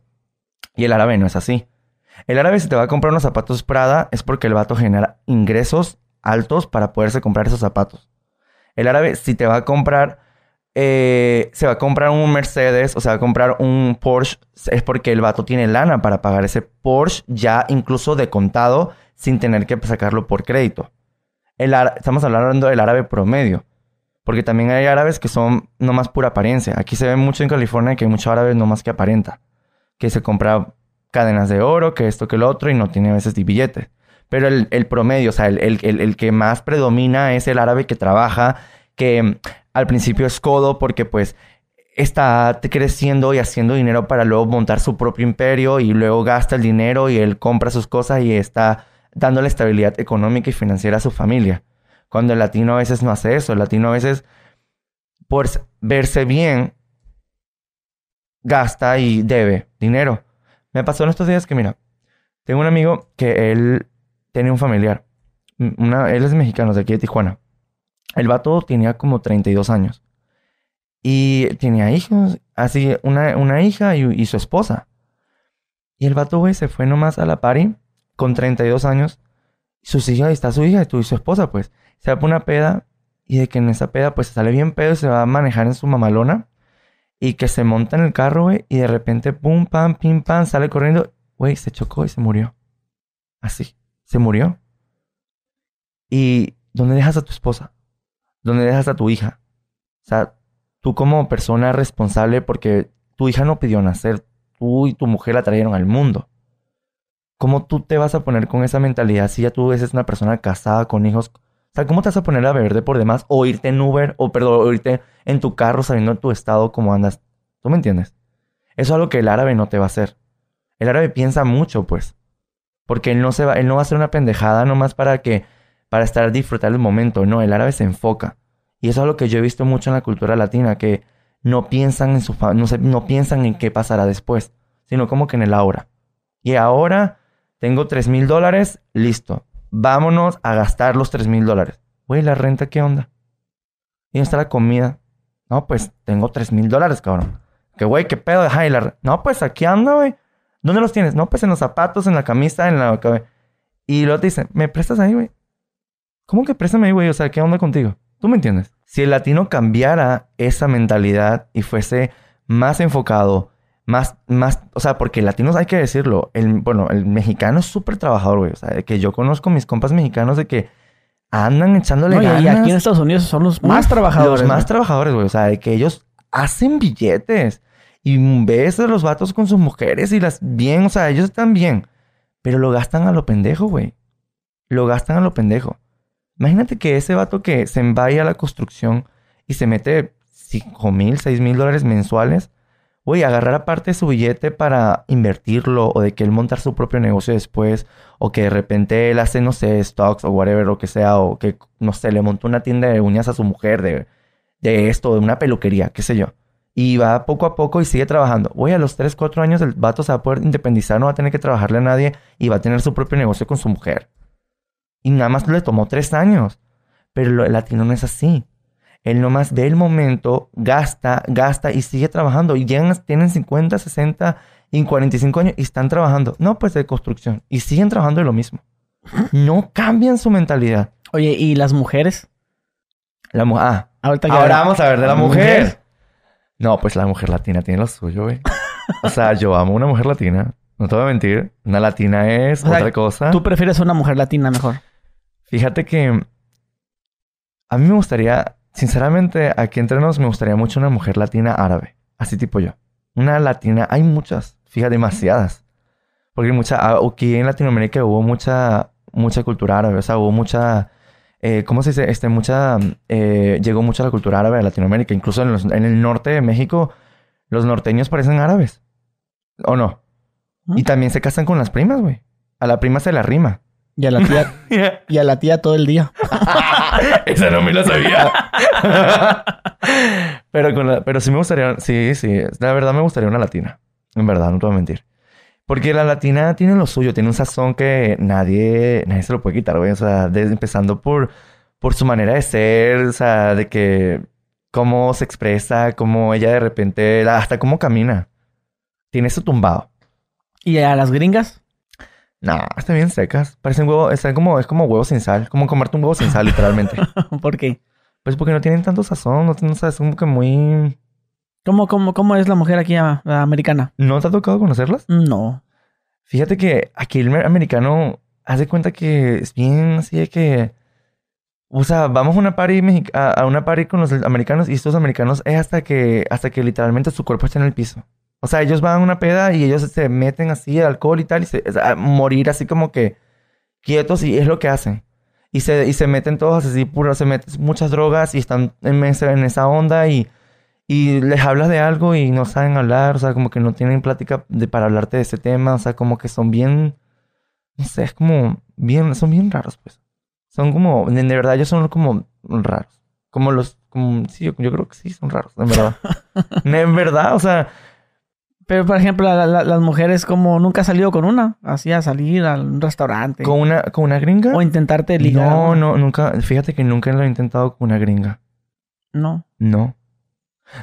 Y el árabe no es así. El árabe si te va a comprar unos zapatos Prada es porque el vato genera ingresos altos para poderse comprar esos zapatos. El árabe si te va a comprar, eh, se va a comprar un Mercedes o se va a comprar un Porsche es porque el vato tiene lana para pagar ese Porsche ya incluso de contado sin tener que sacarlo por crédito. El estamos hablando del árabe promedio. Porque también hay árabes que son nomás pura apariencia. Aquí se ve mucho en California que hay muchos árabes nomás que aparenta. Que se compra cadenas de oro, que esto, que lo otro, y no tiene a veces ni billete. Pero el, el promedio, o sea, el, el- el- que más predomina es el árabe que trabaja, que mm, al principio es codo porque pues está creciendo y haciendo dinero para luego montar su propio imperio y luego gasta el dinero y él compra sus cosas y está dándole estabilidad económica y financiera a su familia. Cuando el latino a veces no hace eso. El latino a veces, por verse bien, gasta y debe dinero. Me pasó en estos días que, mira, tengo un amigo que él tiene un familiar. Él es mexicano, de aquí de Tijuana. El vato tenía como 32 años. Y tenía hijos, así, una, una hija y, su esposa. Y el vato, güey, se fue nomás a la party con 32 años. Sus hijas, está su hija y tú y su esposa, pues. Se va una peda y de que en esa peda, pues, se sale bien pedo y se va a manejar en su mamalona. Y que se monta en el carro, güey, y de repente, pum, pam, pim, pam, sale corriendo. Güey, se chocó y se murió. Así, se murió. ¿Y dónde dejas a tu esposa? ¿Dónde dejas a tu hija? O sea, tú como persona responsable porque tu hija no pidió nacer, tú y tu mujer la trajeron al mundo. ¿Cómo tú te vas a poner con esa mentalidad si ya tú eres una persona casada con hijos? O sea, ¿cómo te vas a poner a beber de por demás o irte en Uber o, perdón, o irte en tu carro sabiendo tu estado cómo andas? ¿Tú me entiendes? Eso es algo que el árabe no te va a hacer. El árabe piensa mucho, pues. Porque él no se va, él no va a hacer una pendejada nomás para que, para estar disfrutar el momento. No, el árabe se enfoca. Y eso es lo que yo he visto mucho en la cultura latina, que no piensan en su no, se- no piensan en qué pasará después, sino como que en el ahora. Y ahora tengo tres mil dólares, listo. Vámonos a gastar los tres mil dólares. Güey, ¿la renta qué onda? ¿Y dónde está la comida? No, pues tengo tres mil dólares, cabrón. Que güey, qué pedo, y la No, pues aquí anda, güey. ¿Dónde los tienes? No, pues en los zapatos, en la camisa, en la... Y luego te dicen, ¿me prestas ahí, güey? ¿Cómo que préstame ahí, güey? O sea, ¿qué onda contigo? ¿Tú me entiendes? Si el latino cambiara esa mentalidad y fuese más enfocado, más, más, o sea, porque el latino hay que decirlo, el, bueno, el mexicano es súper trabajador, güey. O sea, de que yo conozco mis compas mexicanos de que andan echándole
No, y-
ganas.
y aquí en Estados Unidos son los más
Uf,
trabajadores.
Los más
güey.
trabajadores, güey. O sea, de que ellos hacen billetes. Y ves a los vatos con sus mujeres y las bien, o sea, ellos están bien. Pero lo gastan a lo pendejo, güey. Lo gastan a lo pendejo. Imagínate que ese vato que se vaya a la construcción y se mete 5 mil, 6 mil dólares mensuales, güey, agarrar aparte su billete para invertirlo o de que él montar su propio negocio después o que de repente él hace, no sé, stocks o whatever, lo que sea, o que, no sé, le montó una tienda de uñas a su mujer de, de esto, de una peluquería, qué sé yo. Y va poco a poco y sigue trabajando. Güey, a los 3, 4 años el vato se va a poder independizar, no va a tener que trabajarle a nadie y va a tener su propio negocio con su mujer. Y nada más le tomó 3 años. Pero el latino no es así. Él nomás ve el momento, gasta, gasta y sigue trabajando. Y llegan, tienen 50, 60 y 45 años y están trabajando. No, pues de construcción. Y siguen trabajando de lo mismo. No cambian su mentalidad.
Oye, ¿y las mujeres?
La mu- ah,
Ahorita que-
ahora vamos a ver de la
Mujer.
mujer. No, pues la mujer latina tiene lo suyo, güey. O sea, yo amo una mujer latina. No te voy a mentir. Una latina es
O sea,
otra cosa.
Tú prefieres una mujer latina mejor.
Fíjate que a mí me gustaría, sinceramente, aquí entre nos me gustaría mucho una mujer latina árabe, así tipo yo. Una latina, hay muchas, fíjate, demasiadas. Porque mucha, ah, aquí en Latinoamérica hubo mucha, mucha cultura árabe, o sea, hubo mucha, eh, ¿cómo se dice? Este, mucha, eh, llegó mucho la cultura árabe a Latinoamérica, incluso en, los- en el norte de México, los norteños parecen árabes, ¿o no?
¿Mm?
Y también se casan con las primas, güey. A la prima se la rima.
Y a la tía, y a la tía todo el día.
Esa no me la sabía. pero, con la- pero sí me gustaría, sí, sí, la verdad me gustaría una latina. En verdad, no te voy a mentir. Porque la latina tiene lo suyo, tiene un sazón que nadie, nadie se lo puede quitar, güey. O sea, desde- empezando por, por su manera de ser, o sea, de que cómo se expresa, cómo ella de repente, hasta cómo camina. Tiene eso tumbado.
¿Y a las gringas?
No, están bien secas. Parecen huevo, están como, es como huevo sin sal. Como comerte un huevo sin sal, literalmente.
¿Por qué?
Pues porque no tienen tanto sazón, no, no sabes, como que muy...
¿Cómo, cómo, cómo es la mujer aquí ah, la americana?
¿No te ha tocado conocerlas?
No.
Fíjate que aquí el mer- americano hace cuenta que es bien así de que... O sea, vamos a una party, a, a una party con los americanos y estos americanos es hasta que, hasta que literalmente su cuerpo está en el piso. O sea, ellos van a una peda y ellos se meten así alcohol y tal y se, a morir así como que quietos y es lo que hacen. Y se, y se meten todos así, puro, se meten muchas drogas y están en esa, en esa onda y, y les hablas de algo y no saben hablar, o sea, como que no tienen plática de, para hablarte de ese tema, o sea, como que son bien, no sé, es como bien, son bien raros, pues. Son como, de, de verdad, ellos son como raros. Como los, como, sí, yo, yo creo que sí, son raros, en verdad. en verdad, o sea,
Pero, por ejemplo, la- la- las mujeres como nunca has salido con una. Así a salir a un restaurante.
con una, con una gringa.
O intentarte ligar.
No, no, nunca, fíjate que nunca lo he intentado con una gringa.
No.
No.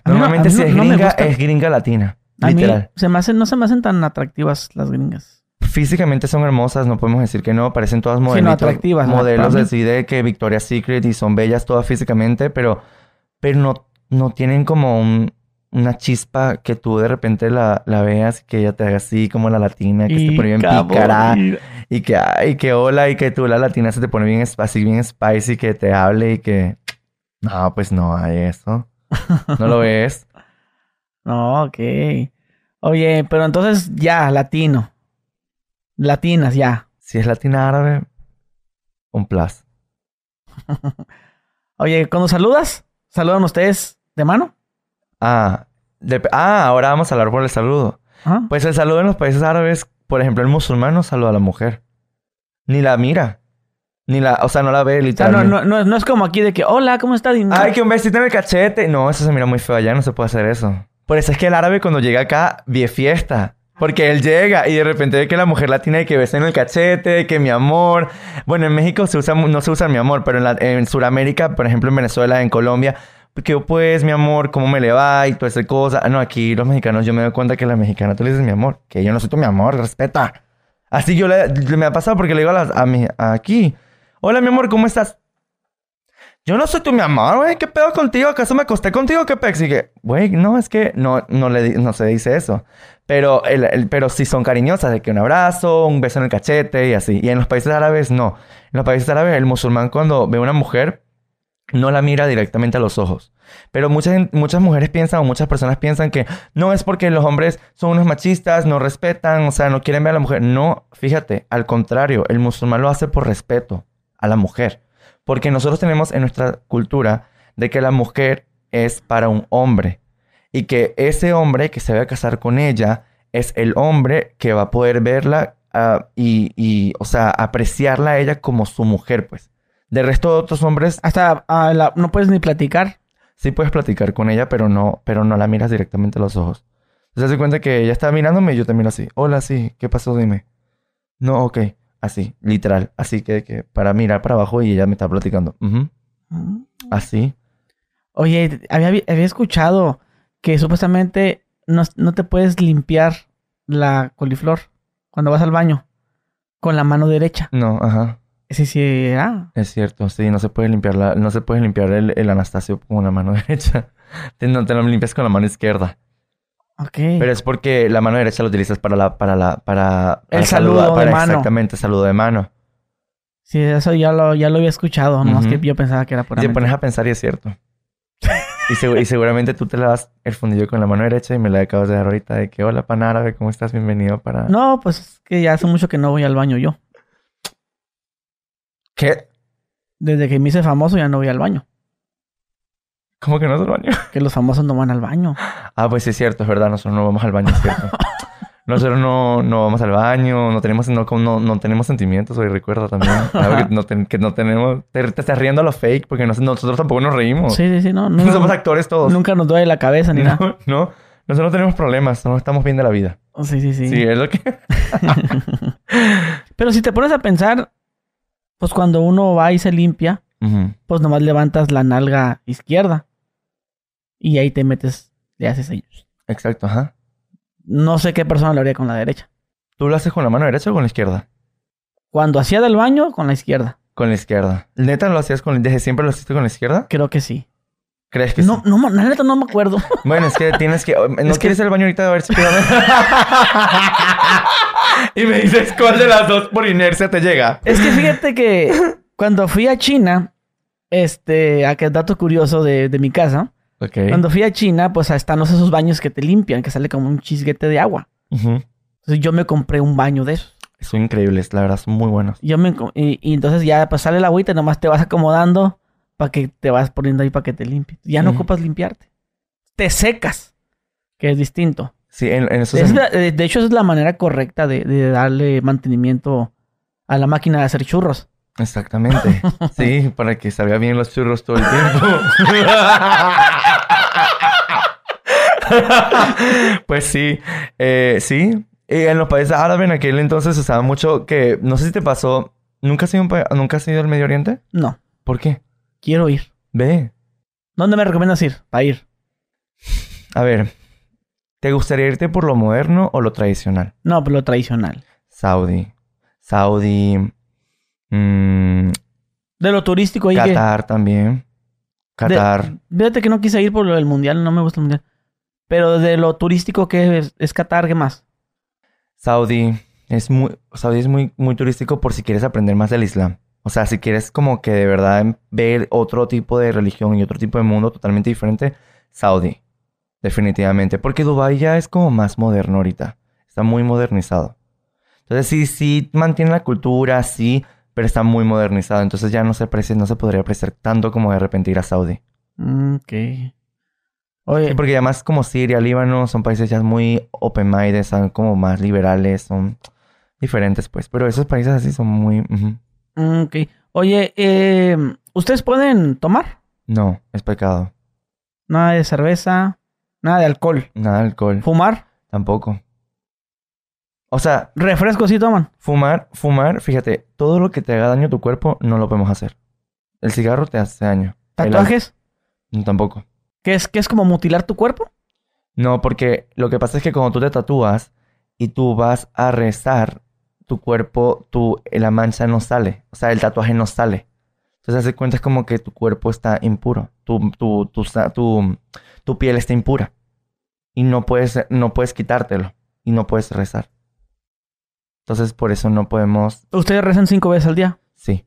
No-
Normalmente si es
no
gringa, es gringa latina.
A mí
Literal.
se me hacen, no se me hacen tan atractivas las gringas.
Físicamente son hermosas, no podemos decir que no. Parecen todas
Sí, no,
modelitos,
atractivas, ¿no?
modelos así de que Victoria's Secret y son bellas todas físicamente, pero, pero no, no tienen como un- una chispa que tú de repente la, la veas y que ella te haga así como la latina, que se te pone bien pícara
y-
y que ay, que hola y que tú la latina se te pone bien así bien spicy, que te hable y que no, pues no hay eso. ¿No lo ves?
No, ok. Oye, pero entonces ya, latino. Latinas, ya.
Si es latina árabe, un plus.
Oye, cuando saludas, saludan ustedes de mano.
Ah, ah, ahora vamos a hablar por el saludo. Pues el saludo en los países árabes, por ejemplo, el musulmán no saluda a la mujer. Ni la mira. Ni la, o sea, no la ve
O sea, no,
literalmente.
no, no, no es como aquí de que, hola, ¿cómo estás? Y no-
Ay, que un besito en el cachete. No, eso se mira muy feo allá, no se puede hacer eso. Por eso es que el árabe cuando llega acá, vie fiesta. Porque él llega y de repente ve que la mujer latina y que besa en el cachete, que mi amor. Bueno, en México se usa, no se usa mi amor, pero en, la- en Sudamérica, por ejemplo, en Venezuela, en Colombia, que pues, mi amor, ¿cómo me le va? Y toda esa cosa. Ah, No, aquí los mexicanos, yo me doy cuenta que la mexicana tú le dices mi amor. Que yo no soy tu mi amor, respeta. Así yo le, le- me ha pasado porque le digo a, las- a mi, aquí. Hola, mi amor, ¿cómo estás? Yo no soy tu mi amor, güey. ¿Qué pedo contigo? ¿Acaso me acosté contigo? ¿Qué pex? Y que, güey, no, es que no, no, le, no se dice eso. Pero, el, pero sí son cariñosas, de que un abrazo, un beso en el cachete y así. Y en los países árabes, no. En los países árabes, el musulmán cuando ve a una mujer, no la mira directamente a los ojos. Pero muchas, muchas mujeres piensan o muchas personas piensan que no es porque los hombres son unos machistas, no respetan, o sea, no quieren ver a la mujer. No, fíjate, al contrario, el musulmán lo hace por respeto a la mujer. Porque nosotros tenemos en nuestra cultura de que la mujer es para un hombre. Y que ese hombre que se va a casar con ella es el hombre que va a poder verla ah, y, y, o sea, apreciarla a ella como su mujer, pues. De resto de otros hombres,
Hasta ah, la- no puedes ni platicar.
sí puedes platicar con ella, pero no, pero no la miras directamente a los ojos. Se hace cuenta que ella está mirándome y yo te miro así. Hola, sí, ¿qué pasó? Dime. No, ok. Así, literal. Así que, que para mirar para abajo y ella me está platicando. Ujú. Así.
Oye, había, había escuchado que supuestamente no, no te puedes limpiar la coliflor cuando vas al baño con la mano derecha.
No, ajá.
Sí, sí, ah.
Es cierto, sí, no se puede limpiar la, no se puede limpiar el, el Anastasio con la mano derecha. Te, no te lo limpias con la mano izquierda. Pero es porque la mano derecha la utilizas para la, para la, para,
El saludo
saludar-
de mano.
Exactamente, saludo de mano.
Sí, eso ya lo, ya lo había escuchado, nomás
Ujú.
que yo pensaba que era
Y te
puramente...
pones a pensar y es cierto. y, segu- y seguramente tú te le das el fundillo con la mano derecha y me la acabas de dar ahorita de que hola pan árabe, ¿cómo estás? Bienvenido para...
No, pues es que ya hace mucho que no voy al baño yo.
¿Qué?
Desde que me hice famoso ya no voy al baño.
¿Cómo que no es el baño?
Que los famosos no van al baño.
Ah, pues sí es cierto, es verdad, nosotros no vamos al baño, es cierto. Nosotros no, no vamos al baño, no tenemos, no, no, no tenemos sentimientos, hoy recuerda también. Algo que no, ten- que no tenemos. Te, te estás riendo a lo fake porque nos- nosotros tampoco nos reímos.
Sí, sí, sí, no. no
Somos actores todos.
nunca nos duele la cabeza ni nada.
No, no, nosotros no tenemos problemas, no estamos bien de la vida.
Sí, sí, sí.
Sí, es lo que.
Pero si te pones a pensar, pues cuando uno va y se limpia,
Ujú.
pues nomás levantas la nalga izquierda. Y ahí te metes, le haces ahí.
Exacto, ajá.
No sé qué persona lo haría con la derecha.
¿Tú lo haces con la mano derecha o con la izquierda?
Cuando hacía del baño, con la izquierda.
Con la izquierda. ¿Neta lo hacías con desde siempre lo hiciste con la izquierda?
Creo que sí.
¿Crees que
No,
sí?
no, la neta no me acuerdo.
Bueno, es que tienes que. ¿No
Es que-
quieres ir al baño ahorita a ver si Y me dices cuál de las dos por inercia te llega.
Es que fíjate que cuando fui a China, este, a que dato curioso de, de mi casa, Cuando fui a China, pues están los- esos baños que te limpian, que sale como un chisguete de agua. Entonces yo me compré un baño de esos.
Son increíbles, la verdad, son muy buenos.
Yo me, y, y entonces ya pues sale el agüita, nomás te vas acomodando para que te vas poniendo ahí para que te limpie. Ya no ocupas limpiarte. Te secas, que es distinto.
Sí, en, en esos.
Es la- eh, de hecho, esa es la manera correcta de, de darle mantenimiento a la máquina de hacer churros.
Exactamente. Sí, para que salga bien los churros todo el tiempo. pues sí, eh, sí. Y en los países árabes en aquel entonces usaba mucho que, no sé si te pasó, ¿nunca has ido, un ¿nunca has ido al Medio Oriente?
No,
¿Por qué?
quiero ir.
Ve.
¿Dónde me recomiendas ir? Para ir.
A ver, ¿te gustaría irte por lo moderno o lo tradicional?
No, pero lo tradicional.
Saudi. Saudi. Mm,
De lo turístico ahí que...
Qatar también. Qatar.
Fíjate que no quise ir por lo del mundial, no me gusta el mundial. Pero de lo turístico que es, es Qatar, ¿qué más?
Saudi. Es muy, Saudi es muy, muy turístico por si quieres aprender más del Islam. O sea, si quieres como que de verdad ver otro tipo de religión y otro tipo de mundo totalmente diferente, Saudi. Definitivamente. Porque Dubái ya es como más moderno ahorita. Está muy modernizado. Entonces sí, sí mantiene la cultura, sí, pero está muy modernizado. Entonces ya no se aprecia, no se podría apreciar tanto como de repente ir a Saudi.
Mm, Ok. Oye,
Sí, porque además como Siria, Líbano, son países ya muy open-minded, son como más liberales, son diferentes pues. Pero esos países así son muy...
mm, ok. Oye, eh, ¿ustedes pueden tomar?
No, es pecado.
Nada de cerveza, nada de alcohol.
Nada de alcohol.
¿Fumar?
Tampoco. O sea,
¿Refrescos sí toman?
fumar, fumar, fíjate, todo lo que te haga daño a tu cuerpo no lo podemos hacer. El cigarro te hace daño. El
¿Tatuajes?
No, tampoco.
¿Qué es, ¿Qué es como mutilar tu cuerpo?
No, porque lo que pasa es que cuando tú te tatúas y tú vas a rezar, tu cuerpo, tu, la mancha no sale. O sea, el tatuaje no sale. Entonces, hace cuenta es como que tu cuerpo está impuro. Tu, tu, tu, tu, tu piel está impura. Y no puedes, no puedes quitártelo. Y no puedes rezar. Entonces, por eso no podemos...
¿Ustedes rezan cinco veces al día?
Sí.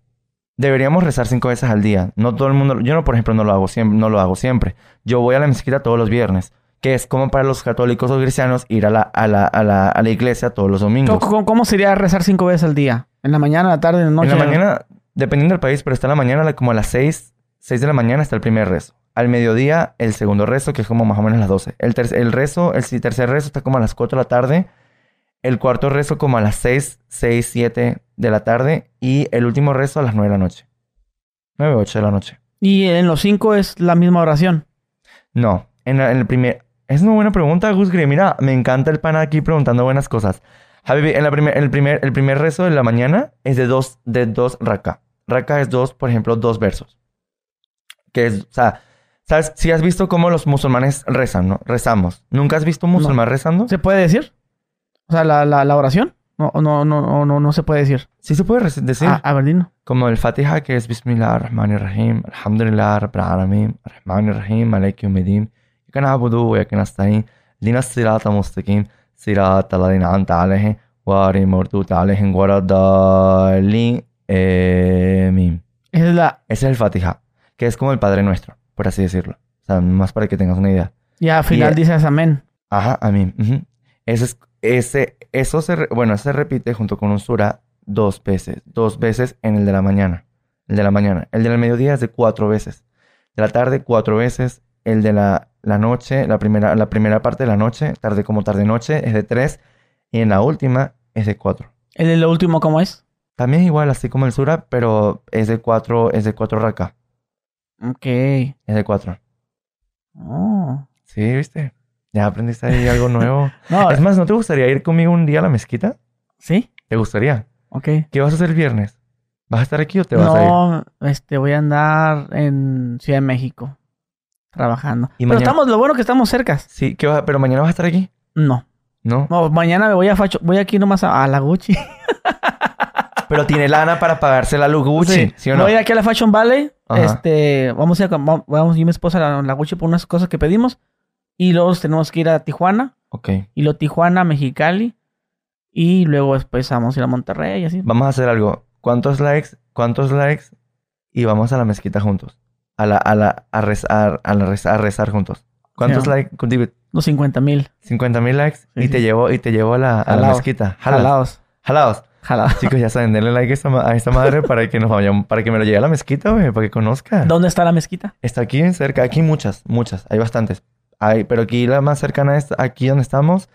Deberíamos rezar cinco veces al día. No todo el mundo... Yo, no, por ejemplo, no lo hago siempre. No lo hago siempre. Yo voy a la mezquita todos los viernes. Que es como para los católicos o cristianos ir a la, a la, a la, a la iglesia todos los domingos.
¿Cómo, cómo- sería rezar cinco veces al día? ¿En la mañana, en la tarde, en la noche?
En la mañana, dependiendo del país, pero está en la mañana, como a las 6, 6 de la mañana está el primer rezo. Al mediodía, el segundo rezo, que es como más o menos las 12. El, el rezo, el tercer rezo está como a las 4 de la tarde. El cuarto rezo como a las 6, 6, 7 de la tarde. Y el último rezo a las 9 de la noche. 9, 8 de la noche.
Y en los cinco es la misma oración.
No, en, la- en el primer... Es una buena pregunta, Gus Gris. Mira, me encanta el pana aquí preguntando buenas cosas. Habibi, en la primer, el, primer, el primer rezo de la mañana es de dos, de dos raka. Raka es dos, por ejemplo, dos versos. Que es, o sea, ¿sabes? Si has visto cómo los musulmanes rezan, ¿no? Rezamos. ¿Nunca has visto un musulmán rezando?
¿Se puede decir? O sea, la, la, la oración. No, no, no, no, no, se puede decir.
Sí se puede decir.
Ah, a ver, dino.
Como el Fatiha, que es Bismillah ar-Rahman ar-Rahim, Alhamdulillah Rabbil Alamin, Ar-Rahman ar-Rahim, Malek Yawmiddin, Iyyaka na'budu wa iyyaka nasta'in, Ihdina as-sirata mustaqim, sirata alladhina an'amta 'alayhim, ghayril maghdubi 'alayhim waladdallin. Amén.
Esa es la...
Ese es el Fatiha, que es como el Padre Nuestro, por así decirlo. O sea, más para que tengas una idea.
Y al final
Y-
dices amén.
Ajá, amén. ujú. Ese es, ese, eso se, bueno, se repite junto con un sura dos veces, dos veces en el de la mañana. El de la mañana. El de la mediodía es de cuatro veces. De la tarde, cuatro veces. El de la, la noche, la primera, la primera parte de la noche, tarde como tarde-noche, es de tres. Y en la última es de cuatro.
¿El de lo último cómo es?
También es igual, así como el sura, pero es de cuatro, es de cuatro raka.
Ok.
Es de cuatro.
Oh.
Sí, ¿viste? Ya aprendiste ahí algo nuevo.
No,
es más, ¿no te gustaría ir conmigo un día a la mezquita?
¿sí?
¿Te gustaría?
Ok.
¿Qué vas a hacer el viernes? ¿Vas a estar aquí o te vas a ir?
No, este, voy a andar en Ciudad de México. Trabajando.
Y
Pero
mañana-
estamos, lo bueno que estamos cercas.
Sí, ¿qué a- pero mañana vas a estar aquí.
No.
No.
No, mañana me voy a Facho, voy aquí nomás a, a la Gucci.
Pero tiene lana para pagarse la luz Gucci, ¿sí, o no?
Voy aquí a la Fashion Valley.
Ajá.
Este, vamos a ir, a- vamos, vamos yo y mi esposa a la, la Gucci por unas cosas que pedimos. Y luego tenemos que ir a Tijuana.
Ok.
Y luego Tijuana, Mexicali. Y luego después vamos a ir a Monterrey y así.
Vamos a hacer algo. ¿Cuántos likes? ¿Cuántos likes? Y vamos a la mezquita juntos. A la, a la, a rezar, a la reza- a rezar juntos. ¿Cuántos
Sí.
likes?
Los 50 mil.
50 mil likes.
Sí,
y
sí.
te llevo, y te llevo a la, a la
Jalaos.
mezquita. Jalas.
Jalados.
Jalaos.
Jalados.
Chicos, ya saben, denle like a esta, ma- a esta madre para que nos vayamos, para que me lo lleve a la mezquita, güey, para que conozca.
¿Dónde está la mezquita?
Está aquí cerca, aquí muchas, muchas, hay bastantes. Hay, pero aquí la más cercana es aquí donde estamos.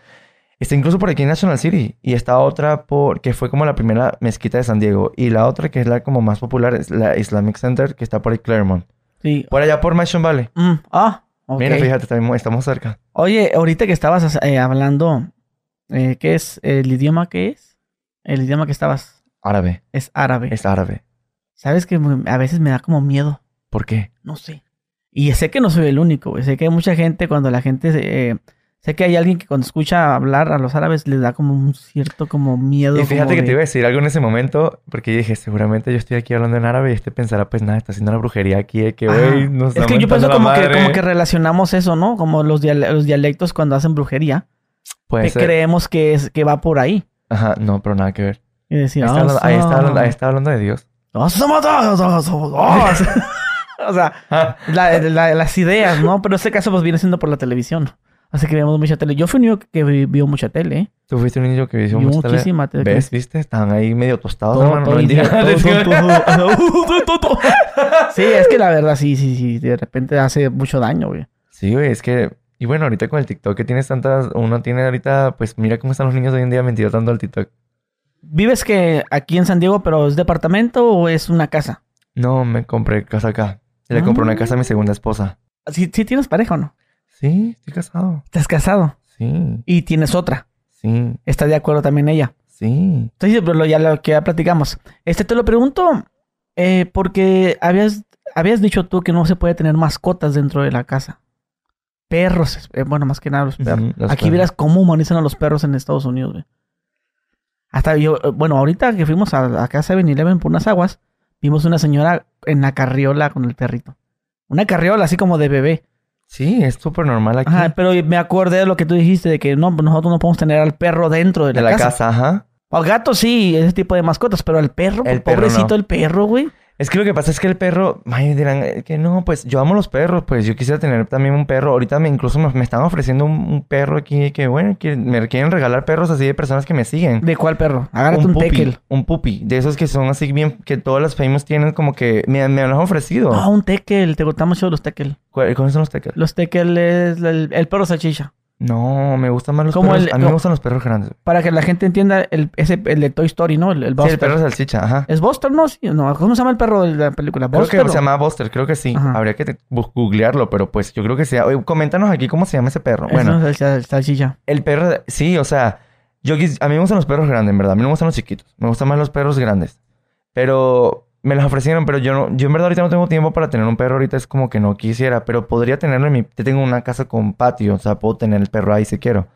Está incluso por aquí en National City. Y está otra por, que fue como la primera mezquita de San Diego. Y la otra que es la como más popular es la Islamic Center, que está por ahí Claremont.
Sí.
Por allá por Mission Valley.
Mm, ah, ok.
Mira, fíjate, estamos, cerca.
Oye, ahorita que estabas eh, hablando, eh, ¿qué es el idioma que es? El idioma que estabas
Árabe.
es árabe.
Es árabe.
¿Sabes que a veces me da como miedo?
¿Por qué?
No sé. Y sé que no soy el único, güey. Sé que hay mucha gente cuando la gente... eh, sé que hay alguien que cuando escucha hablar a los árabes les da como un cierto como miedo.
Y fíjate que
de-
te iba a decir algo en ese momento, porque dije, seguramente yo estoy aquí hablando en árabe y este pensará, pues nada, está haciendo una brujería aquí, de que, güey, nos
Es que yo pienso
la
como que, como que relacionamos eso, ¿no? Como los, diale- los dialectos cuando hacen brujería. Que creemos que, es, que va por ahí.
Ajá, no, pero nada que ver.
Y decir,
Ahí está,
"Ah,
hablando, ahí está hablando- ahí está hablando de Dios.
ah, somos todos, todos, somos todos". O sea, la- la- las ideas, ¿no? Pero en este caso pues viene siendo por la televisión. Así que vemos mucha tele. Yo fui un niño que vi- vio mucha tele, ¿eh?
Tú fuiste un niño que vio mucha tele.
muchísima tele.
¿Ves? ¿Viste? Estaban ahí medio tostados,
Todo,
hermano.
todo
no
el día, todo. Sí, es que la verdad sí, sí, sí. De repente hace mucho daño, güey.
Sí, güey, es que... Y bueno, ahorita con el TikTok que tienes tantas... Uno tiene ahorita... Pues mira cómo están los niños hoy en día metidos tanto al TikTok.
¿Vives que aquí en San Diego, pero es departamento o es una casa?
No, me compré casa acá. Le compré una
Ah.
casa a mi segunda esposa.
¿Sí, sí tienes pareja o no?
Sí, estoy casado.
¿Estás casado?
Sí,
Y tienes otra.
sí,
¿Está de acuerdo también ella?
sí.
Entonces, pero ya lo que ya platicamos. Este te lo pregunto eh, porque habías, habías dicho tú que no se puede tener mascotas dentro de la casa. Perros, eh, bueno, más que nada los perros.
Los
Aquí
perros.
verás cómo humanizan a los perros en Estados Unidos, güey. Hasta yo, eh, bueno, ahorita que fuimos a, a casa 7-Eleven por unas aguas, vimos una señora en la carriola con el perrito. Una carriola así como de bebé.
Sí, es súper normal aquí.
Ajá, pero me acordé de lo que tú dijiste, de que no, nosotros no podemos tener al perro dentro de
de
la,
la
casa.
casa, ajá.
Al gato sí, ese tipo de mascotas, pero al perro,
El perro
pobrecito
no.
el perro, güey.
Es que lo que pasa es que el perro, ay, dirán eh, que no, pues yo amo los perros, pues yo quisiera tener también un perro. Ahorita me incluso me, me están ofreciendo un, un perro aquí que, bueno, que me quieren regalar perros así de personas que me siguen.
¿De cuál perro? Agárrate un, tekel.
Un puppy, de esos que son así bien, que todas las famous tienen como que me, me han ofrecido.
Ah, un tekel. Te gustan mucho los tekel.
¿Cuáles cuáles son los tekel?
Los tekel es el, el perro salchicha.
No, me gustan más los
Como
perros.
el-
a mí
no.
me gustan los perros grandes.
Para que la gente entienda, el, ese, el de Toy Story, ¿no? El, el
Sí,
Buster.
el perro salchicha, ajá.
¿Es Buster, no? Sí, no. ¿Cómo se llama el perro de la película?
Creo
¿Buster?
que
o-
se llama Buster, creo que sí.
Ajá.
Habría que googlearlo, pero pues yo creo que sea. Oye, coméntanos aquí cómo se llama ese perro. Bueno,
es el sal- salchicha.
el perro, sí, o sea, yo a mí me gustan los perros grandes, en verdad. A mí no me gustan los chiquitos. Me gustan más los perros grandes. Pero me los ofrecieron, pero yo no, yo en verdad ahorita no tengo tiempo para tener un perro. Ahorita es como que no quisiera, pero podría tenerlo en mi. Yo tengo una casa con patio, o sea, puedo tener el perro ahí si quiero.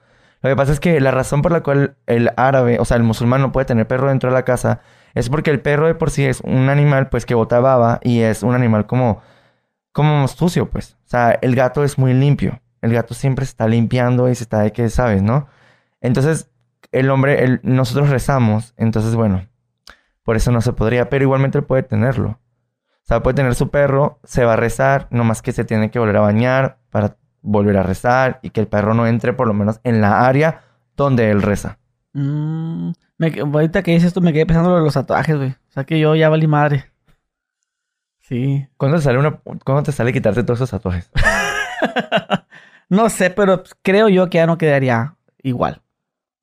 Lo que pasa es que la razón por la cual el árabe, o sea, el musulmán no puede tener perro dentro de la casa es porque el perro de por sí es un animal, pues, que bota baba y es un animal como, como sucio, pues. O sea, el gato es muy limpio. El gato siempre se está limpiando y se está de que, ¿sabes, no? Entonces, el hombre, nosotros rezamos, entonces, bueno, por eso no se podría, pero igualmente él puede tenerlo. O sea, puede tener su perro, se va a rezar, nomás que se tiene que volver a bañar para volver a rezar y que el perro no entre por lo menos en la área donde él reza.
Mm, me ahorita que dices esto me quedé pensando en lo de los tatuajes, güey. O sea que yo ya valí madre. Sí.
¿Cuándo te sale una, cuándo te sale quitarte todos esos tatuajes?
No sé, pero creo yo que ya no quedaría igual.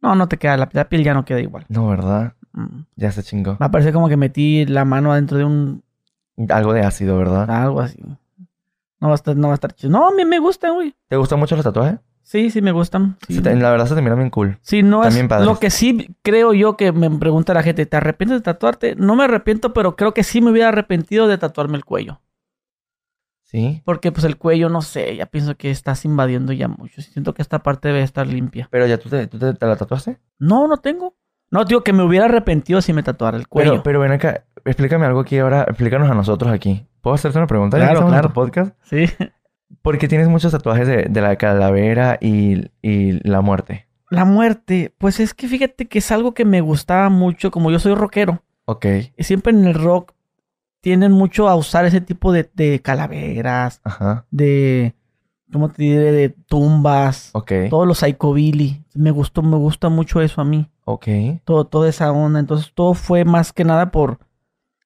No, no te queda. La, la piel ya no queda igual.
No, ¿verdad?
Mm.
Ya se chingó.
Va a parecer como que metí la mano adentro de un...
Algo de ácido, ¿verdad?
Algo así. No va a estar, no va a estar chido. No, a mí me gustan, güey.
¿Te gustan mucho los tatuajes?
Sí, sí me gustan. Sí,
la verdad se te mira bien cool.
Sí, no
También
es
padres.
lo que sí creo yo que me pregunta la gente, ¿te arrepientes de tatuarte? No me arrepiento, pero creo que sí me hubiera arrepentido de tatuarme el cuello.
Sí.
Porque pues el cuello, no sé, ya pienso que estás invadiendo ya mucho. Siento que esta parte debe estar limpia.
Pero ya tú te, tú te- te la tatuaste.
No, no tengo. No, digo que me hubiera arrepentido si me tatuara el cuello.
Pero, pero ven acá, explícame algo aquí ahora, explícanos a nosotros aquí. ¿Puedo hacerte una pregunta?
Claro,
en
claro.
tu podcast.
Sí.
Porque tienes muchos tatuajes de, de la calavera y, y la muerte.
La muerte, pues es que fíjate que es algo que me gustaba mucho, como yo soy rockero.
Ok.
Y siempre en el rock tienen mucho a usar ese tipo de, de calaveras,
Ajá.
de, ¿cómo te diré? De tumbas.
Ok.
Todos los psychobilly. Me gustó, me gusta mucho eso a mí.
Ok.
Todo, toda esa onda. Entonces todo fue más que nada por,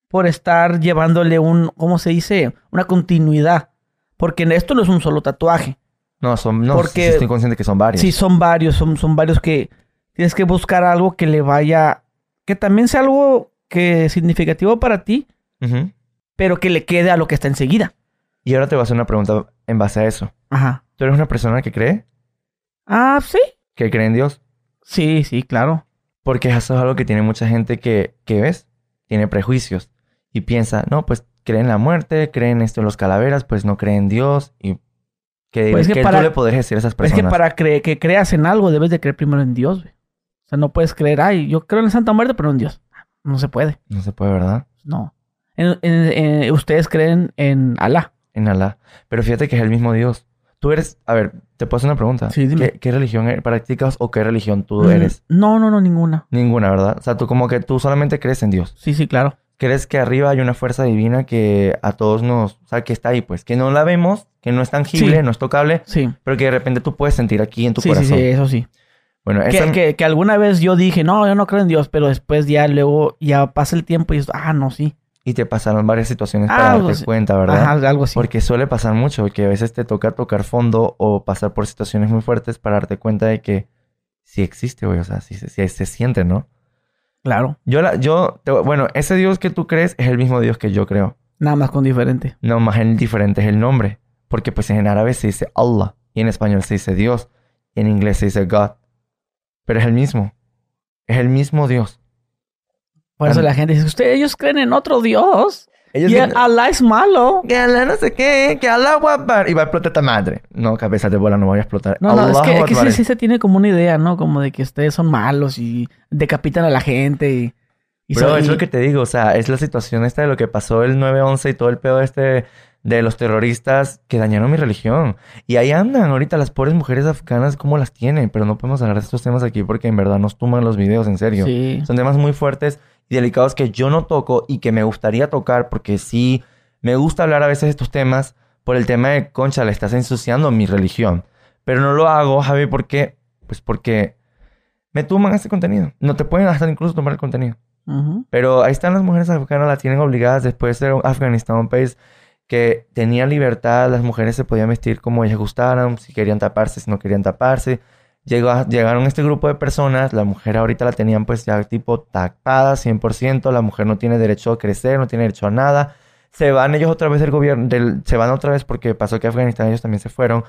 por estar llevándole un, ¿cómo se dice? Una continuidad. Porque esto no es un solo tatuaje.
No, son, no,
Porque-
sí, estoy consciente que son varios.
Sí, son varios, son, son varios que, Tienes que buscar algo que le vaya, que también sea algo que significativo para ti, pero que le quede a lo que está enseguida.
Y ahora te voy a hacer una pregunta en base a eso.
Ajá.
¿Tú eres una persona que cree?
Ah, sí.
¿Que cree en Dios?
Sí, sí, claro.
Porque eso es algo que tiene mucha gente que, que ves, tiene prejuicios y piensa, no, pues cree en la muerte, cree en esto de los calaveras, pues no cree en Dios y que,
Pues es que
que
para-
tú le decir a esas
Es
personas.
que para cre- que creas en algo, debes de creer primero en Dios, güey. O sea, no puedes creer, ay, yo creo en la Santa Muerte, pero en Dios. No se puede.
No se puede, ¿verdad?
No. En- en- en- ustedes creen en Alá.
En Alá. Pero fíjate que es el mismo Dios. Tú eres, a ver, te puedo hacer una pregunta.
Sí, dime.
¿Qué, qué religión e- practicas o qué religión tú
Mm,
eres?
No, no, no, ninguna.
Ninguna, ¿verdad? O sea, tú como que tú solamente crees en Dios.
Sí, sí, claro.
crees que arriba hay una fuerza divina que a todos nos, o sea, que está ahí, pues, que no la vemos, que no es tangible,
Sí.
no es tocable,
Sí.
pero que de repente tú puedes sentir aquí en tu
Sí, sí,
corazón.
sí, eso sí.
Bueno,
Que,
esa,
que- que alguna vez yo dije, no, yo no creo en Dios, pero después ya luego, ya pasa el tiempo y dices, ah, no, sí.
Y te pasaron varias situaciones para darte cuenta, ¿verdad?
Ajá, algo así.
Porque suele pasar mucho, que a veces te toca tocar fondo o pasar por situaciones muy fuertes para darte cuenta de que sí existe, güey, o sea, sí, se- sí se siente, ¿no?
Claro.
Yo, la, yo, te- bueno, ese Dios que tú crees es el mismo Dios que yo creo.
Nada más con diferente.
No, más en diferente es el nombre. Porque pues en árabe se dice Allah. Y en español se dice Dios. Y en inglés se dice God. Pero es el mismo. Es el mismo Dios.
Por eso la gente dice, ustedes, ellos creen en otro Dios.
Ellos
y
dicen,
Alá es malo.
que Allah no sé qué, que Allah Akbar. Y va a explotar esta madre. No, cabeza de bola, no voy a explotar.
No, no, es que, es que sí, sí se tiene como una idea, ¿no? Como de que ustedes son malos y decapitan a la gente y... y
Bro,
son-
es
y-
lo que te digo. O sea, es la situación esta de lo que pasó el 9-11 y todo el pedo este de los terroristas que dañaron mi religión. Y ahí andan ahorita las pobres mujeres afganas, cómo las tienen. Pero no podemos hablar de estos temas aquí porque en verdad nos tuman los videos, en serio.
Sí.
Son temas muy fuertes y delicados que yo no toco y que me gustaría tocar porque sí me gusta hablar a veces de estos temas por el tema de, concha, le estás ensuciando mi religión. Pero no lo hago, Javi, ¿por qué? Pues porque me tuman este contenido. No te pueden hasta incluso tomar el contenido.
Ujú.
Pero ahí están las mujeres afganas, las tienen obligadas después de ser un Afganistán un país que tenía libertad, las mujeres se podían vestir como ellas gustaran, si querían taparse, si no querían taparse. Llegó llegaron este grupo de personas, la mujer ahorita la tenían pues ya tipo tapada 100%, la mujer no tiene derecho a crecer, no tiene derecho a nada. Se van ellos otra vez del gobierno, del, se van otra vez porque pasó que Afganistán ellos también se fueron.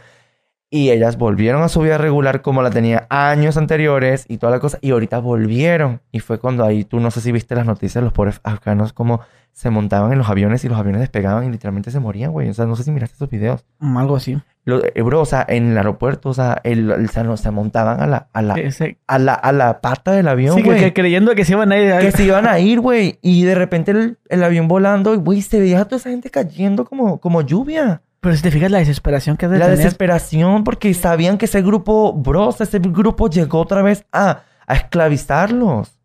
Y ellas volvieron a su vida regular como la tenía años anteriores y toda la cosa. Y ahorita volvieron. Y fue cuando ahí tú no sé si viste las noticias, los pobres afganos como se montaban en los aviones y los aviones despegaban y literalmente se morían, güey. O sea, no sé si miraste esos videos.
Mm, Algo así.
Lo- eh, bro, o sea, en el aeropuerto, o sea, el, el- se montaban a la, a la,
Ese-
a la, a la pata del avión,
sí, que,
güey.
que creyendo que se iban a ir.
Que se iban a ir, güey. Y de repente el, el avión volando, y, güey, se veía a toda esa gente cayendo como, como lluvia.
Pero si te fijas la desesperación que de
La
tener.
desesperación porque sabían que ese grupo, bro, o sea, ese grupo llegó otra vez a, a esclavizarlos,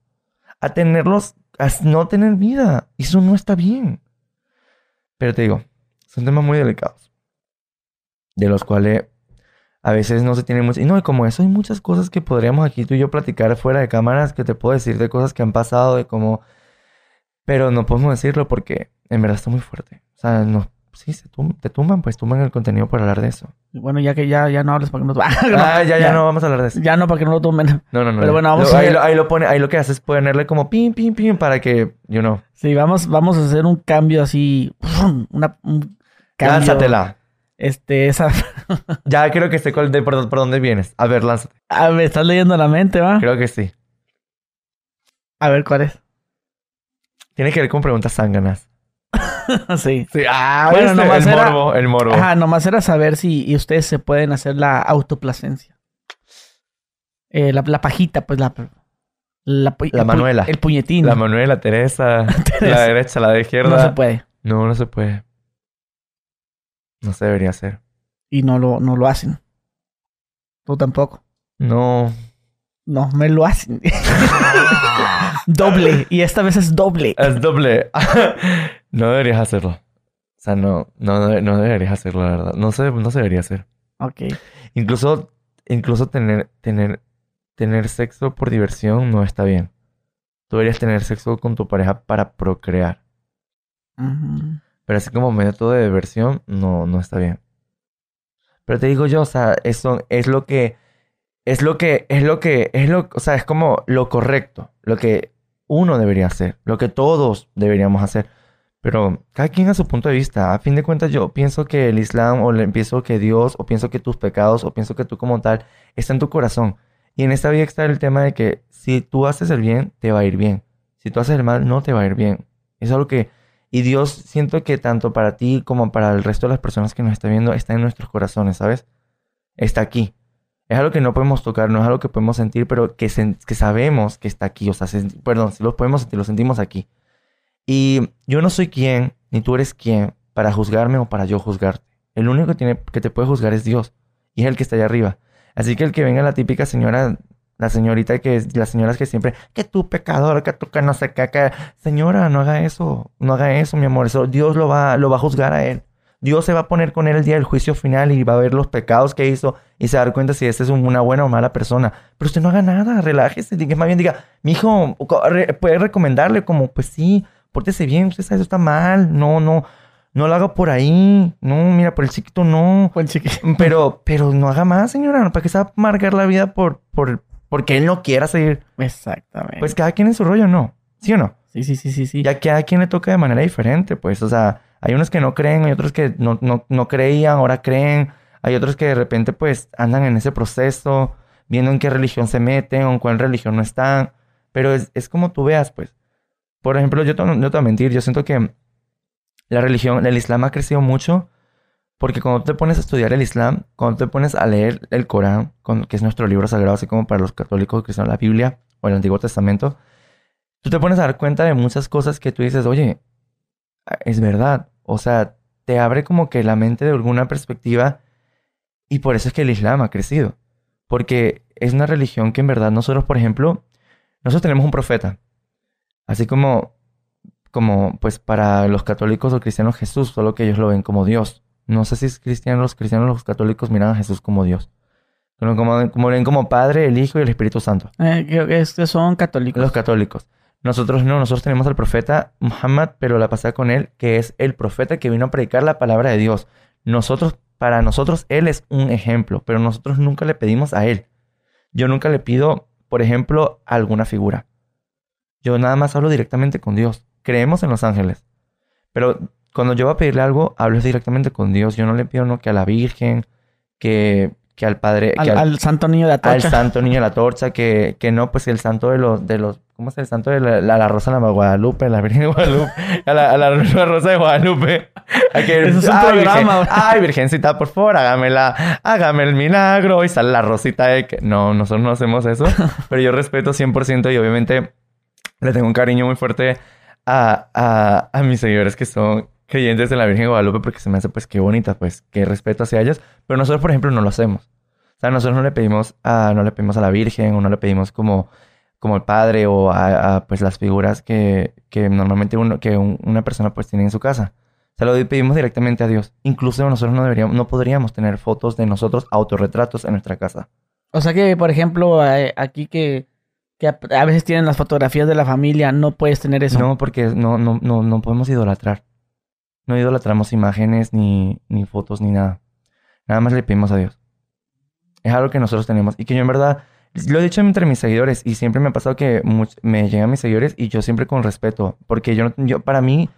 a tenerlos, a no tener vida. Y eso no está bien. Pero te digo, son temas muy delicados, de los cuales a veces no se tiene mucho. Y no, y como eso hay muchas cosas que podríamos aquí tú y yo platicar fuera de cámaras que te puedo decir de cosas que han pasado, de cómo... Pero no podemos decirlo porque en verdad está muy fuerte. O sea, no, sí, se tum- te tumban, pues tumban el contenido por hablar de eso.
Bueno, ya que ya, ya no hables para que no...
ah, ya, ya, no vamos a hablar de eso.
Ya no, para que no lo tomen.
No, no, no.
Pero
ya.
bueno, vamos
Lo-
a
ahí,
ver.
lo, ahí lo pone, ahí lo que hace es ponerle como pim, pim, pim para que, you know,
Sí, vamos, vamos a hacer un cambio así. Una, un cambio.
lánzatela.
Este, esa...
Ya creo que sé cuál de, por, por dónde vienes. A ver, lánzate.
Ah, me estás leyendo la mente, ¿va?
Creo que sí.
A ver, ¿cuál es?
Tiene que ver con preguntas zánganas.
sí.
Sí, ah,
Bueno, nomás
el
era-
morbo, el morbo.
Ajá, nomás era saber si y ustedes se pueden hacer la autoplacencia. Eh, la, la pajita, pues la... La, el
Manuela.
El puñetín.
La Manuela, Teresa,
Teresa.
la derecha, la de izquierda.
No se puede.
No, no se puede. No se debería hacer.
Y no lo, no lo hacen. Tú tampoco.
No.
No, me lo hacen. doble. Y esta vez es doble.
Es doble. no deberías hacerlo. O sea, no, no, no deberías hacerlo, la verdad. No se, no se debería hacer.
Ok.
Incluso, incluso tener, tener, tener sexo por diversión no está bien. Tú deberías tener sexo con tu pareja para procrear. Pero así como método de diversión, no, no está bien. Pero te digo yo, o sea, eso es lo que es lo que, es lo que, es lo, o sea, es como lo correcto, lo que uno debería hacer, lo que todos deberíamos hacer. Pero cada quien a su punto de vista. A fin de cuentas, yo pienso que el Islam, o pienso que Dios, o pienso que tus pecados, o pienso que tú como tal, está en tu corazón. Y en esta vida está el tema de que si tú haces el bien, te va a ir bien. Si tú haces el mal, no te va a ir bien. Es algo que... Y Dios siento que tanto para ti como para el resto de las personas que nos están viendo, está en nuestros corazones, ¿sabes? Está aquí. Es algo que no podemos tocar, no es algo que podemos sentir, pero que, sen- que sabemos que está aquí. O sea, perdón, si lo podemos sentir, lo sentimos aquí. Y yo no soy quien, ni tú eres quien, para juzgarme o para yo juzgarte. El único que, tiene, que te puede juzgar es Dios. Y es el que está allá arriba. Así que el que venga la típica señora, la señorita que, las señoras que siempre, que tú pecador, que tú que no sé qué, que... Señora, no haga eso, no haga eso, mi amor. Eso Dios lo va, lo va a juzgar a él. Dios se va a poner con él el día del juicio final y va a ver los pecados que hizo y se va a dar cuenta si esta es un- una buena o mala persona. Pero usted no haga nada, relájese, diga, más bien diga, mi hijo, puede recomendarle como, pues sí, pórtese bien, usted sabe, eso está mal, no, no, no lo haga por ahí, no, mira, por el chiquito no.
Fue el chiqui.
Pero, pero no haga más, señora, ¿para qué se va a amargar la vida por, por, porque él no quiera seguir?
Exactamente.
Pues cada quien en su rollo, ¿no? ¿Sí o no?
sí, sí, sí, sí, sí.
Y a cada quien le toca de manera diferente, pues, o sea, hay unos que no creen, hay otros que no, no, no creían, ahora creen, hay otros que de repente, pues, andan en ese proceso, viendo en qué religión se meten o en cuál religión no están, pero es, es como tú veas, pues. Por ejemplo, yo no te voy a mentir, yo siento que la religión, el Islam ha crecido mucho porque cuando te pones a estudiar el Islam, cuando te pones a leer el Corán, que es nuestro libro sagrado, así como para los católicos cristianos, la Biblia o el Antiguo Testamento, tú te pones a dar cuenta de muchas cosas que tú dices, oye, es verdad. O sea, te abre como que la mente de alguna perspectiva y por eso es que el Islam ha crecido. Porque es una religión que en verdad nosotros, por ejemplo, nosotros tenemos un profeta. Así como, como pues para los católicos o cristianos Jesús, solo que ellos lo ven como Dios. No sé si es cristiano, los cristianos los católicos miran a Jesús como Dios. Pero como, como ven como Padre, el Hijo y el Espíritu Santo.
Eh, creo que son católicos.
Los católicos. Nosotros no, nosotros tenemos al profeta Muhammad, pero la pasada con él, que es el profeta que vino a predicar la palabra de Dios. Nosotros, para nosotros, él es un ejemplo, pero nosotros nunca le pedimos a él. Yo nunca le pido, por ejemplo, a alguna figura. Yo nada más hablo directamente con Dios. Creemos en los ángeles. Pero cuando yo voy a pedirle algo, hablo directamente con Dios. Yo no le pido no que a la Virgen, que, que al Padre,
al,
que al,
al santo niño de
al
Atocha.
santo niño de la torcha, que, que no, pues el santo de los, de los, ¿cómo es el santo de la, la, la rosa de la Guadalupe, la Virgen de Guadalupe, a la, a la, la rosa de Guadalupe? Hay que-
Eso es un
ay,
programa,
Virgen- ay, Virgencita, por favor, hágamela, hágame el milagro y sale la rosita de que, no, nosotros no hacemos eso, pero yo respeto 100% y obviamente le tengo un cariño muy fuerte a, a, a mis seguidores que son creyentes de la Virgen de Guadalupe porque se me hace pues qué bonita, pues qué respeto hacia ellos, pero nosotros por ejemplo no lo hacemos. O sea, nosotros no le pedimos a, no le pedimos a la Virgen o no le pedimos como, como el Padre o a, a, pues las figuras que, que normalmente uno, que un- una persona pues tiene en su casa. Se lo pedimos directamente a Dios. Incluso nosotros no deberíamos, no podríamos tener fotos de nosotros autorretratos en nuestra casa.
O sea que, por ejemplo, eh, aquí que, que a, a veces tienen las fotografías de la familia, no puedes tener eso.
No, porque no, no, no, no podemos idolatrar. No idolatramos imágenes, ni, ni fotos, ni nada. Nada más le pedimos a Dios. Es algo que nosotros tenemos. Y que yo en verdad, lo he dicho entre mis seguidores, y siempre me ha pasado que me llegan mis seguidores y yo siempre con respeto. Porque yo, yo para mí,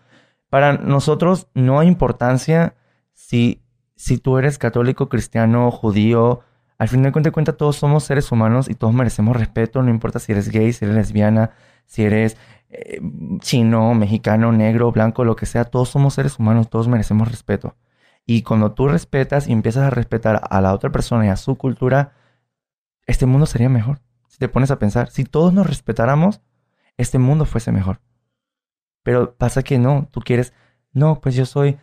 para nosotros no hay importancia si, si tú eres católico, cristiano, judío. Al fin de cuentas, cuenta, todos somos seres humanos y todos merecemos respeto. No importa si eres gay, si eres lesbiana, si eres eh, chino, mexicano, negro, blanco, lo que sea, todos somos seres humanos, todos merecemos respeto. Y cuando tú respetas y empiezas a respetar a la otra persona y a su cultura, este mundo sería mejor. Si te pones a pensar, si todos nos respetáramos, este mundo fuese mejor. Pero pasa que no, tú quieres, no, pues yo soy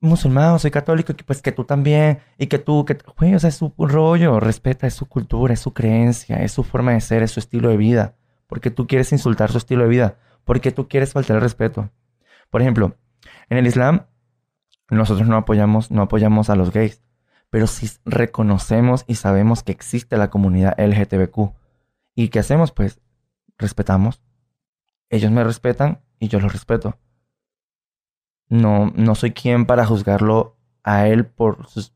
musulmán, soy católico, y pues que tú también, y que tú, que, güey, o sea, es su rollo, respeta, es su cultura, es su creencia, es su forma de ser, es su estilo de vida. Porque tú quieres insultar su estilo de vida, porque tú quieres faltar el respeto. Por ejemplo, en el Islam, nosotros no apoyamos, no apoyamos a los gays, pero sí reconocemos y sabemos que existe la comunidad LGTBQ. ¿Y qué hacemos? Pues respetamos. Ellos me respetan y yo los respeto. No, no soy quien para juzgarlo a él por sus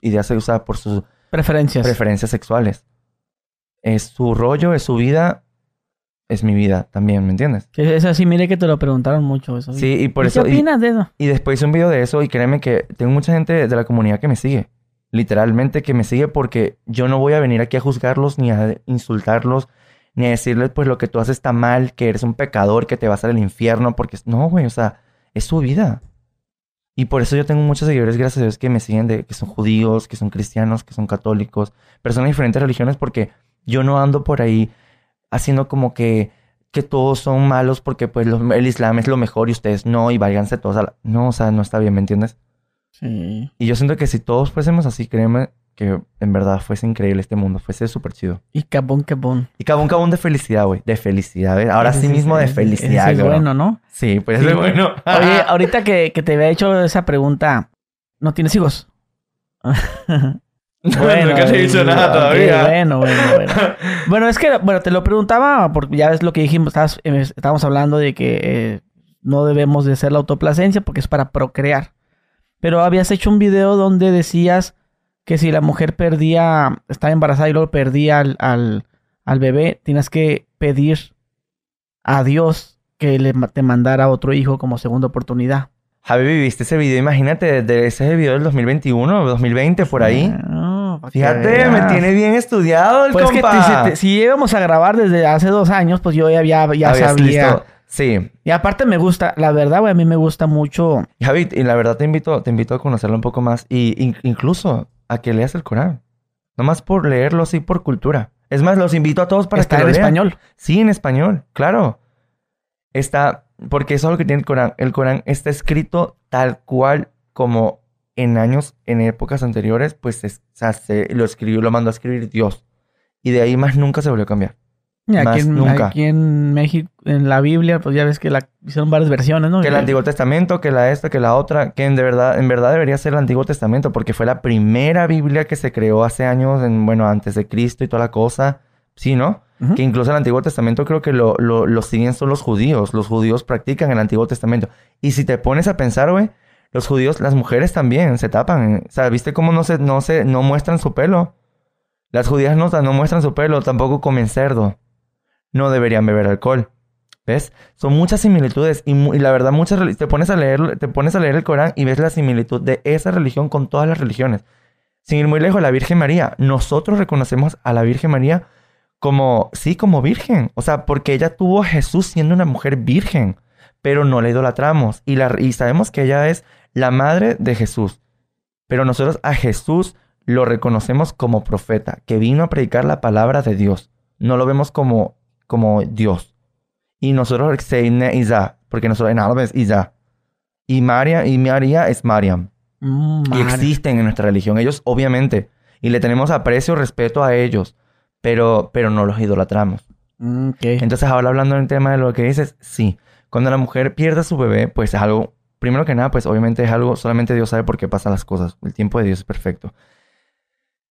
ideas, o sea, por sus
Preferencias.
preferencias sexuales. Es su rollo, es su vida, es mi vida también, ¿me entiendes?
Es así, mire que te lo preguntaron mucho eso.
Sí, y por
¿Y
eso...
¿Qué
y-
opinas de eso?
Y después hice un video de eso y créeme que tengo mucha gente de la comunidad que me sigue. Literalmente que me sigue porque yo no voy a venir aquí a juzgarlos ni a insultarlos ni a decirles pues lo que tú haces está mal, que eres un pecador, que te vas al infierno porque no, güey, o sea, es su vida. Y por eso yo tengo muchos seguidores, gracias a Dios, que me siguen de que son judíos, que son cristianos, que son católicos, personas de diferentes religiones porque yo no ando por ahí haciendo como que que todos son malos porque pues los- el Islam es lo mejor y ustedes no y váyanse todos a la... No, o sea, no está bien, ¿me entiendes?
Sí.
Y yo siento que si todos fuésemos así, créeme que en verdad fuese increíble este mundo, fuese súper chido.
Y cabón, cabón.
Y cabón, cabón de felicidad, güey, de felicidad, ¿ves? Ahora
Ese
sí mismo de felicidad,
ese es bueno, ¿no?
Sí, pues
Sí.
es bueno.
Oye, ahorita que, que te había hecho esa pregunta, ¿no tienes hijos?
bueno, nunca he dicho nada todavía.
bueno, bueno, bueno. Bueno, es que, bueno, te lo preguntaba porque ya ves lo que dijimos, estabas- eh, estábamos hablando de que eh, no debemos de hacer la autoplacencia porque es para procrear. Pero habías hecho un video donde decías que si la mujer perdía, estaba embarazada y luego perdía al, al, al bebé, tienes que pedir a Dios que le, te mandara otro hijo como segunda oportunidad.
Javi, ¿viste ese video? Imagínate, desde ese video del 2021 o 2020, por ahí.
Ah,
Fíjate, me tiene bien estudiado el
Pues que te- si, te- si íbamos a grabar desde hace dos años, pues yo ya, ya, ya sabía.
listo. Sí.
Y aparte me gusta, la verdad, güey, a mí me gusta mucho.
Javi, y la verdad te invito, te invito a conocerlo un poco más. Y in- incluso a que leas el Corán. Nomás por leerlo así por cultura. Es más, los invito a todos para
Está
que
en
lo lean.
español.
Sí, en español, claro. Está, porque eso es lo que tiene el Corán. El Corán está escrito tal cual como en años, en épocas anteriores, pues es- o sea, se- lo escribió, lo mandó a escribir Dios. Y de ahí más nunca se volvió a cambiar.
Y aquí,
Más
en,
nunca.
aquí en México, en la Biblia, pues ya ves que la hicieron varias versiones, ¿no?
Que el Antiguo Testamento, que la esta, que la otra, que en, de verdad, en verdad debería ser el Antiguo Testamento, porque fue la primera Biblia que se creó hace años, en, bueno, antes de Cristo y toda la cosa. Sí, ¿no? Que incluso el Antiguo Testamento creo que lo, lo, lo siguen son los judíos. Los judíos practican el Antiguo Testamento. Y si te pones a pensar, güey, los judíos, las mujeres también se tapan. O sea, ¿viste cómo no se, no se, no muestran su pelo? Las judías no, no muestran su pelo, tampoco comen cerdo. No deberían beber alcohol. ¿Ves? Son muchas similitudes y, la verdad muchas te pones a leer te pones a leer el Corán y ves la similitud de esa religión con todas las religiones. Sin ir muy lejos, la Virgen María. Nosotros reconocemos a la Virgen María como, sí, como virgen. O sea, porque ella tuvo a Jesús siendo una mujer virgen, pero no la idolatramos. Y, la, y sabemos que ella es la madre de Jesús. Pero nosotros a Jesús lo reconocemos como profeta, que vino a predicar la palabra de Dios. No lo vemos como, como Dios. Y nosotros Seine Isa, porque nosotros en árabe es Isa. Y María, y María es Mariam.
Mm,
Y existen en nuestra religión. Ellos, obviamente. Y le tenemos aprecio, respeto a ellos. Pero, pero no los idolatramos.
Mm.
Entonces, ahora hablando del tema de lo que dices, sí. Cuando la mujer pierde a su bebé, pues es algo, primero que nada, pues obviamente es algo, solamente Dios sabe por qué pasan las cosas. El tiempo de Dios es perfecto.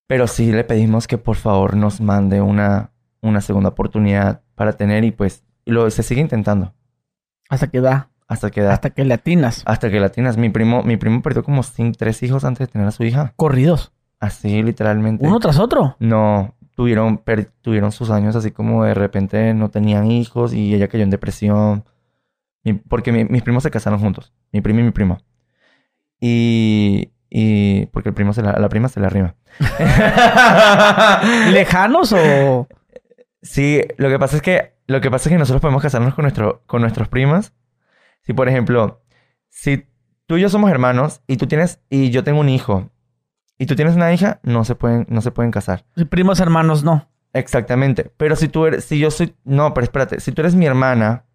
Pero sí le pedimos que por favor nos mande una, una segunda oportunidad para tener y pues lo, se sigue intentando
Hasta que da,
hasta que da,
hasta que le atinas.
hasta que latinas. Mi primo, mi primo perdió como cin- tres hijos antes de tener a su hija.
Corridos.
Así, literalmente.
Uno tras otro.
No, tuvieron, per- tuvieron sus años así como de repente no tenían hijos y ella cayó en depresión. Porque mi- mis primos se casaron juntos, mi primo y mi primo. Y, y porque el primo se la, la prima se la arrima.
¿Lejanos o...?
Sí, lo que pasa es que lo que pasa es que nosotros podemos casarnos con nuestro, con nuestros primos. Si por ejemplo, si tú y yo somos hermanos y tú tienes y yo tengo un hijo y tú tienes una hija, no se pueden no se pueden casar.
Primos hermanos no.
Exactamente. Pero si tú eres, si yo soy, no, pero espérate, si tú eres mi hermana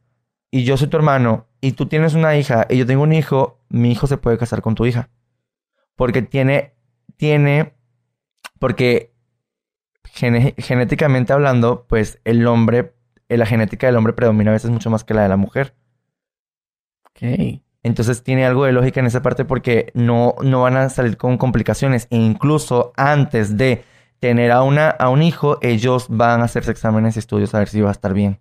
y yo soy tu hermano y tú tienes una hija y yo tengo un hijo, mi hijo se puede casar con tu hija. Porque tiene, tiene, porque gene- genéticamente hablando, pues el hombre, la genética del hombre predomina a veces mucho más que la de la mujer.
Ok.
Entonces tiene algo de lógica en esa parte porque no, no van a salir con complicaciones. E incluso antes de tener a, una, a un hijo, ellos van a hacerse exámenes y estudios a ver si va a estar bien.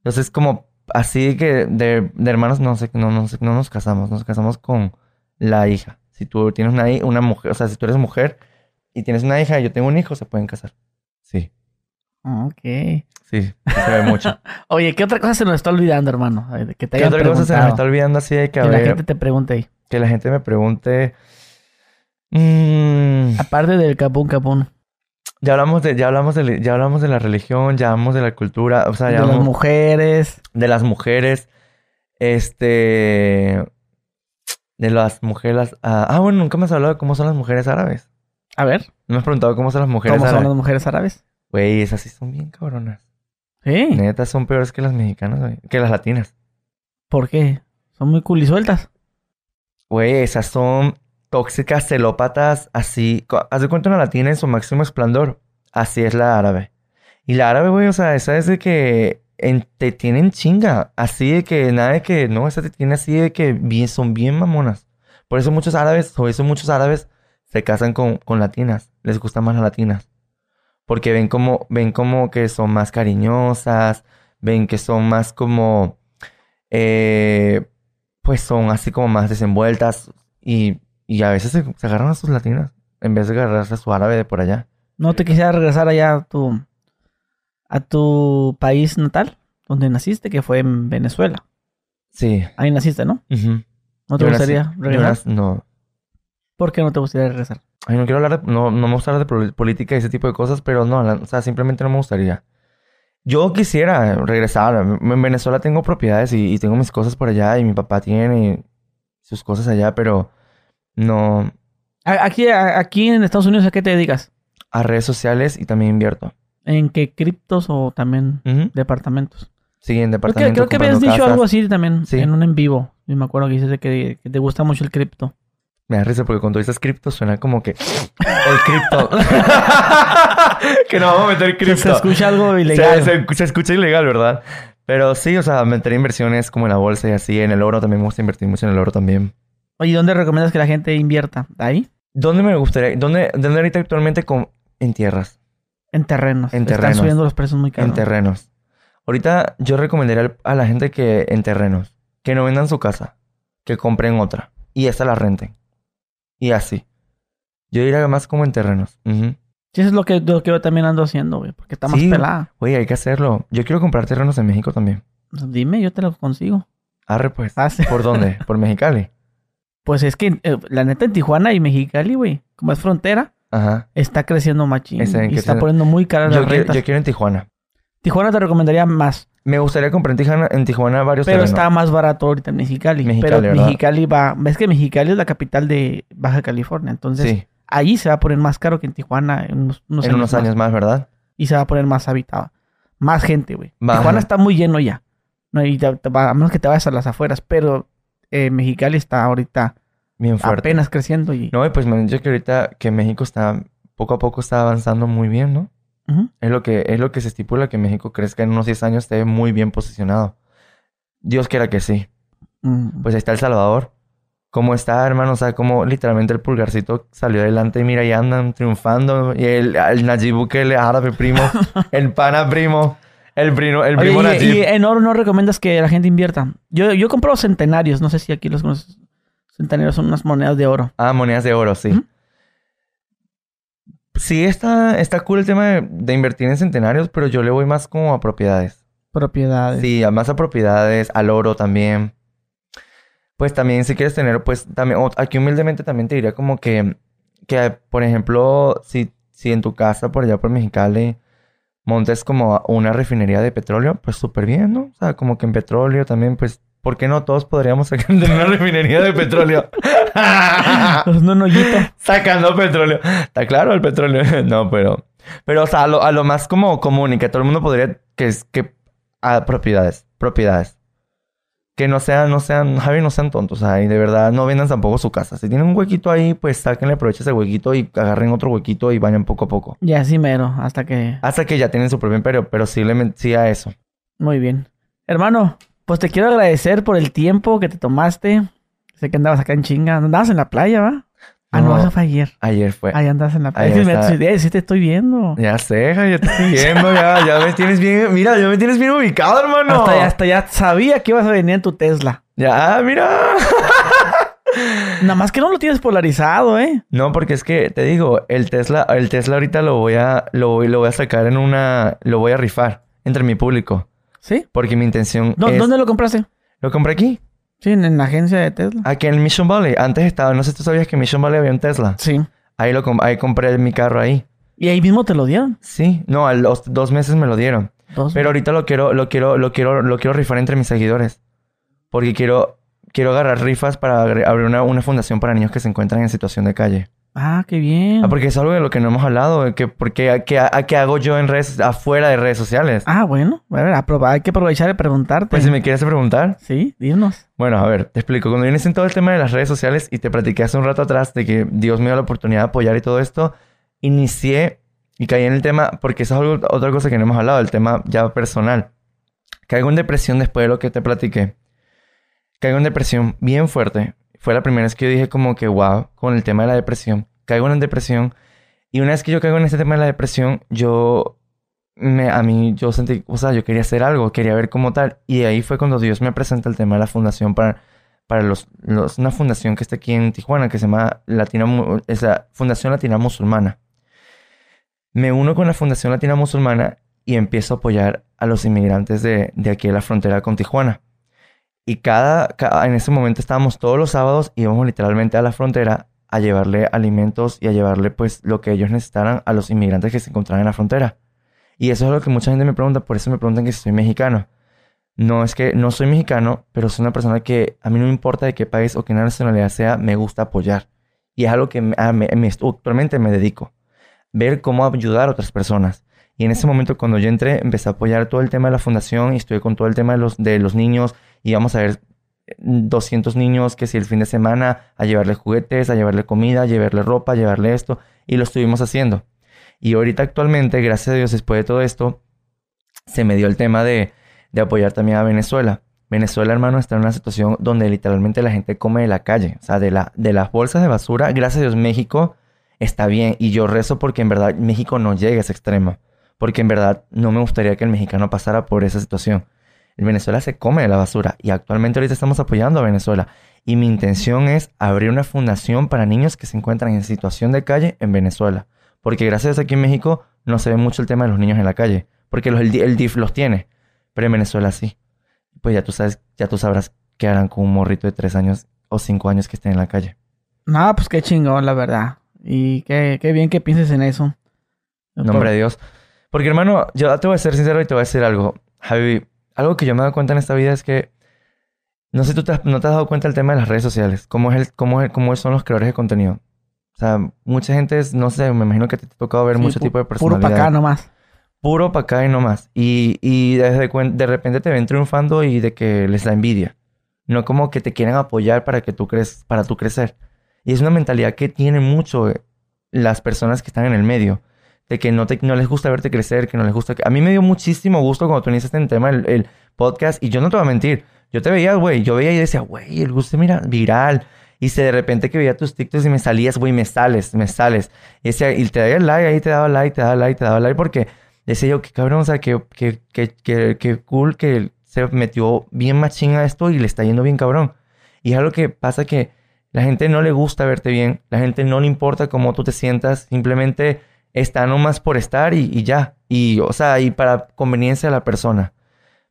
Entonces como así que de, de hermanos no, sé, no, no, sé- no nos casamos, nos casamos con la hija. Si tú tienes una, una mujer, o sea, si tú eres mujer y tienes una hija y yo tengo un hijo, se pueden casar. Sí,
Ok.
sí, se ve mucho.
Oye, ¿qué otra cosa se nos está olvidando, hermano? Que te
¿Qué otra cosa se
preguntado.
está olvidando así de que,
Que
a
la gente te pregunte ahí.
que la gente me pregunte... mm,
Aparte del capún capún.
Ya hablamos de, ya hablamos de, ya hablamos de la religión, ya hablamos de la cultura, o sea,
De
ya
las
hablamos
mujeres.
de las mujeres, este, de las mujeres, ah, ah, bueno, nunca me has hablado de cómo son las mujeres árabes.
A ver,
No me has preguntado cómo son las mujeres
¿cómo son
árabes.
las mujeres árabes?
Güey, esas sí son bien cabronas.
Sí.
Neta, son peores que las mexicanas, güey. Que las latinas.
¿Por qué? Son muy culisueltas.
Güey, esas son tóxicas, celópatas, así. Haz de cuenta una latina en su máximo esplendor. Así es la árabe. Y la árabe, güey, o sea, esa es de que te tienen chinga. Así de que nada de que, no, esa te tiene así de que bien, son bien mamonas. Por eso muchos árabes, por eso muchos árabes se casan con, con latinas. Les gustan más las latinas. Porque ven como, ven como que son más cariñosas, ven que son más como, eh, pues son así como más desenvueltas y, y a veces se, se agarran a sus latinas en vez de agarrarse a su árabe de por allá.
¿No te quisiera regresar allá a tu, a tu país natal? Donde naciste, que fue en Venezuela.
Sí.
Ahí naciste, ¿no? ¿No te
Yo
gustaría regresar?
no.
¿Por qué no te gustaría regresar?
Ay, no quiero hablar de, no, no me gusta hablar de política y ese tipo de cosas, pero no, la- o sea, simplemente no me gustaría. Yo quisiera regresar. En Venezuela tengo propiedades y, y tengo mis cosas por allá y mi papá tiene sus cosas allá, pero no
Aquí, aquí en Estados Unidos, ¿a qué te dedicas?
a redes sociales y también invierto.
¿En qué criptos o también departamentos?
Sí, en
Creo que,
departamento
creo que habías dicho
casas.
algo así también
Sí.
en un en vivo. Y me acuerdo que dices de que, que te gusta mucho el cripto.
Me da risa porque cuando dices cripto suena como que el cripto. que no vamos a meter cripto.
Se escucha algo
Se,
ilegal.
se- se escucha ilegal, ¿verdad? Pero sí, o sea, meter inversiones como en la bolsa y así. En el oro también me gusta invertir mucho en el oro también.
Oye, ¿dónde recomiendas que la gente invierta? ¿Ahí?
¿Dónde me gustaría? ¿Dónde, dónde ahorita actualmente? Con, en tierras.
En terrenos.
En
Están
terrenos.
subiendo los precios muy
En
caros.
terrenos. Ahorita yo recomendaría a la gente que en terrenos. Que no vendan su casa. Que compren otra. Y esta la renten. Y así. Yo diría más como en terrenos.
Sí, eso es lo que, lo que yo también ando haciendo, güey. Porque está más
Sí.
pelada.
Oye, hay que hacerlo. Yo quiero comprar terrenos en México también.
Pues Dime, yo te lo consigo.
Arre, pues.
Ah, sí.
¿Por dónde? ¿Por Mexicali?
Pues es que eh, la neta en Tijuana y Mexicali, güey, como es frontera,
Ajá.
está creciendo machín.
¿en
y está poniendo muy las
quiero,
rentas.
yo quiero en Tijuana.
Tijuana te recomendaría más.
Me gustaría comprar en Tijuana, en Tijuana varios
Pero
terrenos.
está más barato ahorita en Mexicali.
Mexicali,
pero
¿verdad?
Mexicali va... Es que Mexicali es la capital de Baja California. Entonces,
Sí,
allí se va a poner más caro que en Tijuana en unos, unos
en
años
unos
más.
años más, ¿verdad?
Y se va a poner más habitado. Más gente, güey. Tijuana está muy lleno ya. No, y te- te va- a menos que te vayas a las afueras. Pero eh, Mexicali está ahorita
Bien fuerte.
apenas creciendo y...
No, y pues me han dicho que ahorita que México está, poco a poco está avanzando muy bien, ¿no?
Ujú.
Es lo que, es lo que se estipula que México crezca en unos 10 años esté muy bien posicionado. Dios quiera que sí.
Mm.
Pues ahí está El Salvador. ¿Cómo está, hermano? O sea, como literalmente el pulgarcito salió adelante y mira, ya andan triunfando. Y el, el Nayib Bukele, árabe primo, el pana primo, el primo, el
Oye,
primo
y, en oro no recomiendas que la gente invierta. Yo, yo compro centenarios. No sé si aquí los conoces. Centenarios son unas monedas de oro.
Ah, monedas de oro, sí. Sí, está, está cool el tema de, de invertir en centenarios, pero yo le voy más como a propiedades.
Propiedades.
Sí, más a propiedades, al oro también. Pues también si quieres tener, pues también, aquí humildemente también te diría como que, que por ejemplo, si, si en tu casa por allá por Mexicali montes como una refinería de petróleo, pues súper bien, ¿no? O sea, como que en petróleo también, pues, ¿por qué no todos podríamos sacar de una refinería de petróleo?
Pues no, no.
Sacando petróleo. Está claro el petróleo. No, pero. Pero, o sea, a lo, a lo más como común y que todo el mundo podría. Que es que. A propiedades. Propiedades. Que no sean, no sean. Javi, no sean tontos. Y de verdad no vendan tampoco su casa. Si tienen un huequito ahí, pues sáquenle provecho a ese huequito y agarren otro huequito y vayan poco a poco.
Ya, sí, mero. Hasta que...
Hasta que ya tienen su propio imperio. Pero sí, le sí a eso.
Muy bien. Hermano, pues te quiero agradecer por el tiempo que te tomaste. Sé que andabas acá en chinga. Andabas en la playa, ¿va? Ah, no, eso fue ayer.
Ayer fue.
Ahí andas en la playa. Sí, me- te estoy viendo.
Ya sé, ya te estoy viendo. ya, ya me tienes bien. Mira, ya me tienes bien ubicado, hermano.
Hasta, ya, hasta ya sabía que ibas a venir en tu Tesla.
Ya, mira.
Nada más que no lo tienes polarizado, ¿eh?
No, porque es que te digo, el Tesla, el Tesla ahorita lo voy a, lo voy, lo voy a sacar en una, lo voy a rifar entre mi público.
¿Sí?
Porque mi intención
¿Dó-
es...
¿Dónde lo compraste?
Lo compré aquí,
Sí, en, en la agencia de Tesla.
aquí en Mission Valley. Antes estaba, no sé si tú sabías que en Mission Valley había un Tesla.
Sí.
Ahí lo, ahí compré mi carro ahí.
Y ahí mismo te lo dieron.
Sí, no, a los dos meses me lo dieron.
Dos.
Pero ahorita lo quiero, lo quiero, lo quiero, lo quiero rifar entre mis seguidores. Porque quiero, quiero agarrar rifas para abrir una, una fundación para niños que se encuentran en situación de calle.
Ah, qué bien.
Ah, porque es algo de lo que no hemos hablado, que porque a- qué hago yo en redes afuera de redes sociales.
Ah, bueno. A ver, hay que aprovechar de preguntarte.
Pues si me quieres preguntar,
Sí, dinos.
bueno, a ver, te explico. Cuando vienes en todo el tema de las redes sociales y te platiqué hace un rato atrás de que Dios me dio la oportunidad de apoyar y todo esto, inicié y caí en el tema, porque eso es algo- otra cosa que no hemos hablado, el tema ya personal. Caigo en depresión después de lo que te platiqué. Caigo en depresión bien fuerte. Fue la primera vez que yo dije como que wow, con el tema de la depresión. Caigo en depresión. Y una vez que yo caigo en este tema de la depresión, yo me, a mí, yo sentí, o sea, yo quería hacer algo, quería ver cómo tal. Y ahí fue cuando Dios me presenta el tema de la fundación para, para los, una fundación que está aquí en Tijuana, que se llama Latina, la Fundación Latina Musulmana. Me uno con la Fundación Latina Musulmana y empiezo a apoyar a los inmigrantes de, de aquí de la frontera con Tijuana. Y cada, ca- en ese momento estábamos todos los sábados, íbamos literalmente a la frontera a llevarle alimentos y a llevarle pues lo que ellos necesitaran a los inmigrantes que se encontraban en la frontera. Y eso es lo que mucha gente me pregunta, por eso me preguntan que si soy mexicano. No es que no soy mexicano, pero soy una persona que a mí no me importa de qué país o qué nacionalidad sea, me gusta apoyar. Y es algo que me- a- me- actualmente me dedico. Ver cómo ayudar a otras personas. Y en ese momento cuando yo entré, empecé a apoyar todo el tema de la fundación y estuve con todo el tema de los, de los niños. Y vamos a ver 200 niños que si el fin de semana a llevarle juguetes, a llevarle comida, a llevarle ropa, a llevarle esto. Y lo estuvimos haciendo. Y ahorita actualmente, gracias a Dios, después de todo esto, se me dio el tema de, de apoyar también a Venezuela. Venezuela, hermano, está en una situación donde literalmente la gente come de la calle, o sea, de, la, de las bolsas de basura. Gracias a Dios, México está bien. Y yo rezo porque en verdad México no llegue a ese extremo. Porque en verdad no me gustaría que el mexicano pasara por esa situación. En Venezuela se come de la basura y actualmente ahorita estamos apoyando a Venezuela. Y mi intención es abrir una fundación para niños que se encuentran en situación de calle en Venezuela. Porque gracias a aquí en México no se ve mucho el tema de los niños en la calle. Porque los, el, el DIF los tiene. Pero en Venezuela sí. Pues ya tú sabes, ya tú sabrás qué harán con un morrito de tres años o cinco años que esté en la calle.
No, pues qué chingón, la verdad. Y qué, qué bien que pienses en eso.
Nombre de Dios. Porque hermano, yo te voy a ser sincero y te voy a decir algo. Javi, algo que yo me he dado cuenta en esta vida es que no sé, tú te has- no te has dado cuenta del tema de las redes sociales. Cómo, es el, cómo, es, cómo son los creadores de contenido. O sea, mucha gente, es, no sé, me imagino que te ha tocado ver
Sí,
mucho tipo de
Puro
personalidad.
para acá nomás.
Puro para acá y no más. Y, y desde de repente te ven triunfando y de que les da envidia. No como que te quieren apoyar para que tú crees, para tú crecer. Y es una mentalidad que tienen mucho eh, las personas que están en el medio. De que no, te, no les gusta verte crecer, que no les gusta... A mí me dio muchísimo gusto cuando tú iniciaste en el tema el, el podcast. Y yo no te voy a mentir. Yo te veía, güey. Yo veía y decía, güey, el gusto, mira, viral. Y si de repente que veía tus TikToks y me salías, güey, me sales, me sales. Y, decía, y te daba like, ahí te daba like, te daba like, te daba like. Porque decía yo, qué cabrón, o sea, que, que, que, que cool que se metió bien machín a esto y le está yendo bien cabrón. Y es algo que pasa que la gente no le gusta verte bien, la gente no le importa cómo tú te sientas, simplemente está nomás por estar y, ya. Y, o sea, y para conveniencia de la persona.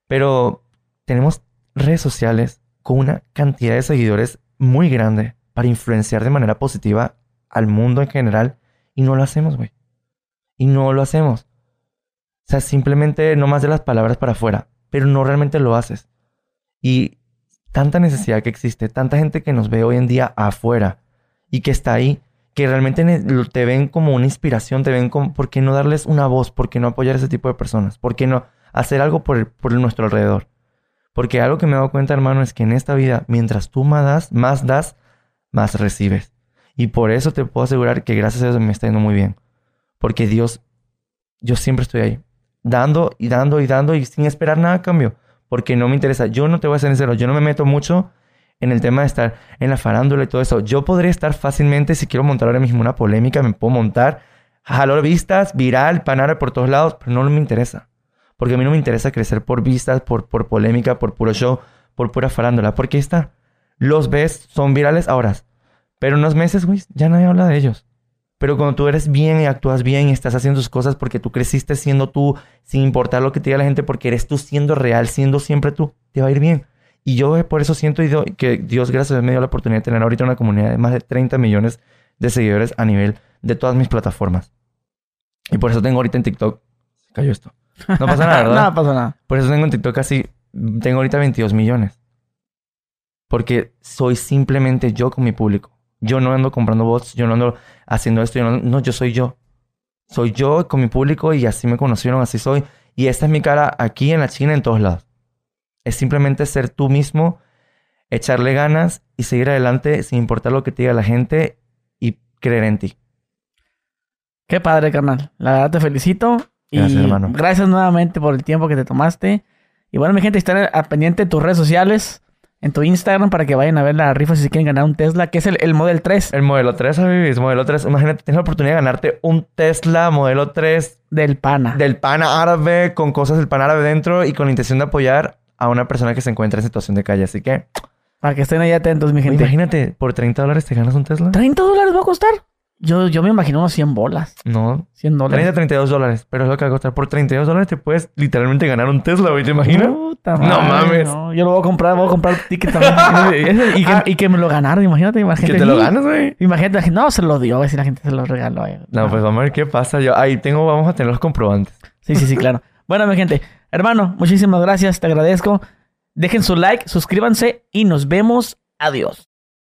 Pero tenemos redes sociales con una cantidad de seguidores muy grande para influenciar de manera positiva al mundo en general y no lo hacemos, güey. Y no lo hacemos. O sea, simplemente no más de las palabras para afuera, pero no realmente lo haces. Y tanta necesidad que existe, tanta gente que nos ve hoy en día afuera y que está ahí, que realmente te ven como una inspiración, te ven como, ¿por qué no darles una voz? ¿Por qué no apoyar a ese tipo de personas? ¿Por qué no hacer algo por, el- por nuestro alrededor? Porque algo que me he dado cuenta, hermano, es que en esta vida, mientras tú más das, más das, más recibes. Y por eso te puedo asegurar que gracias a Dios me está yendo muy bien. Porque Dios, yo siempre estoy ahí, dando y dando y dando y sin esperar nada cambio. Porque no me interesa. Yo no te voy a ser sincero, yo no me meto mucho en el tema de estar en la farándula y todo eso. Yo podría estar fácilmente, si quiero montar ahora mismo una polémica, me puedo montar, jalo vistas, viral, panar por todos lados, pero no me interesa. Porque a mí no me interesa crecer por vistas, por, por polémica, por puro show, por pura farándula. Porque ahí está. los ves, son virales ahora. Pero unos meses, güey, ya nadie habla de ellos. Pero cuando tú eres bien y actúas bien y estás haciendo tus cosas porque tú creciste siendo tú, sin importar lo que te diga la gente, porque eres tú siendo real, siendo siempre tú, te va a ir bien. Y yo eh, por eso siento que Dios, gracias a Dios, me dio la oportunidad de tener ahorita una comunidad de más de 30 millones de seguidores a nivel de todas mis plataformas. Y por eso tengo ahorita en TikTok. Se cayó esto. No pasa nada, ¿verdad?
no pasa nada.
Por eso tengo en TikTok casi. Tengo ahorita 22 millones. Porque soy simplemente yo con mi público. Yo no ando comprando bots, yo no ando haciendo esto, yo no, no, yo soy yo. Soy yo con mi público y así me conocieron, así soy. Y esta es mi cara aquí en la China, en todos lados. Es simplemente ser tú mismo, echarle ganas y seguir adelante sin importar lo que te diga la gente y creer en ti.
Qué padre, carnal. La verdad te felicito.
Gracias,
y
hermano.
Gracias nuevamente por el tiempo que te tomaste. Y bueno, mi gente, estén al pendiente de tus redes sociales, en tu Instagram, para que vayan a ver la rifa si quieren ganar un Tesla, que es el, el Model 3
El modelo 3, Avivis, modelo 3. Imagínate, tienes la oportunidad de ganarte un Tesla modelo 3
del Pana.
del pan árabe con cosas del pan árabe dentro y con la intención de apoyar a una persona que se encuentra en situación de calle. Así que,
Para que estén ahí atentos, mi gente.
imagínate, por 30 dólares te ganas un Tesla.
¿30 dólares va a costar? Yo, yo me imagino unos 100 bolas.
No,
100 dólares.
30, 32 dólares. Pero es lo que va a costar. Por 32 dólares te puedes literalmente ganar un Tesla, güey. ¿Te imaginas?
Puta
No
madre,
mames.
no. Yo lo voy a comprar, voy a comprar ticket también. y, que, y que me lo ganaron, imagínate. imagínate
que te lo ganas, güey.
Imagínate, no, se lo dio, a ver si la gente se lo regaló. eh.
No, pues vamos a ver qué pasa. Yo ahí tengo, vamos a tener los comprobantes.
Sí, sí, sí, claro. Bueno, mi gente, hermano, muchísimas gracias, te agradezco. Dejen su like, suscríbanse y nos vemos. Adiós.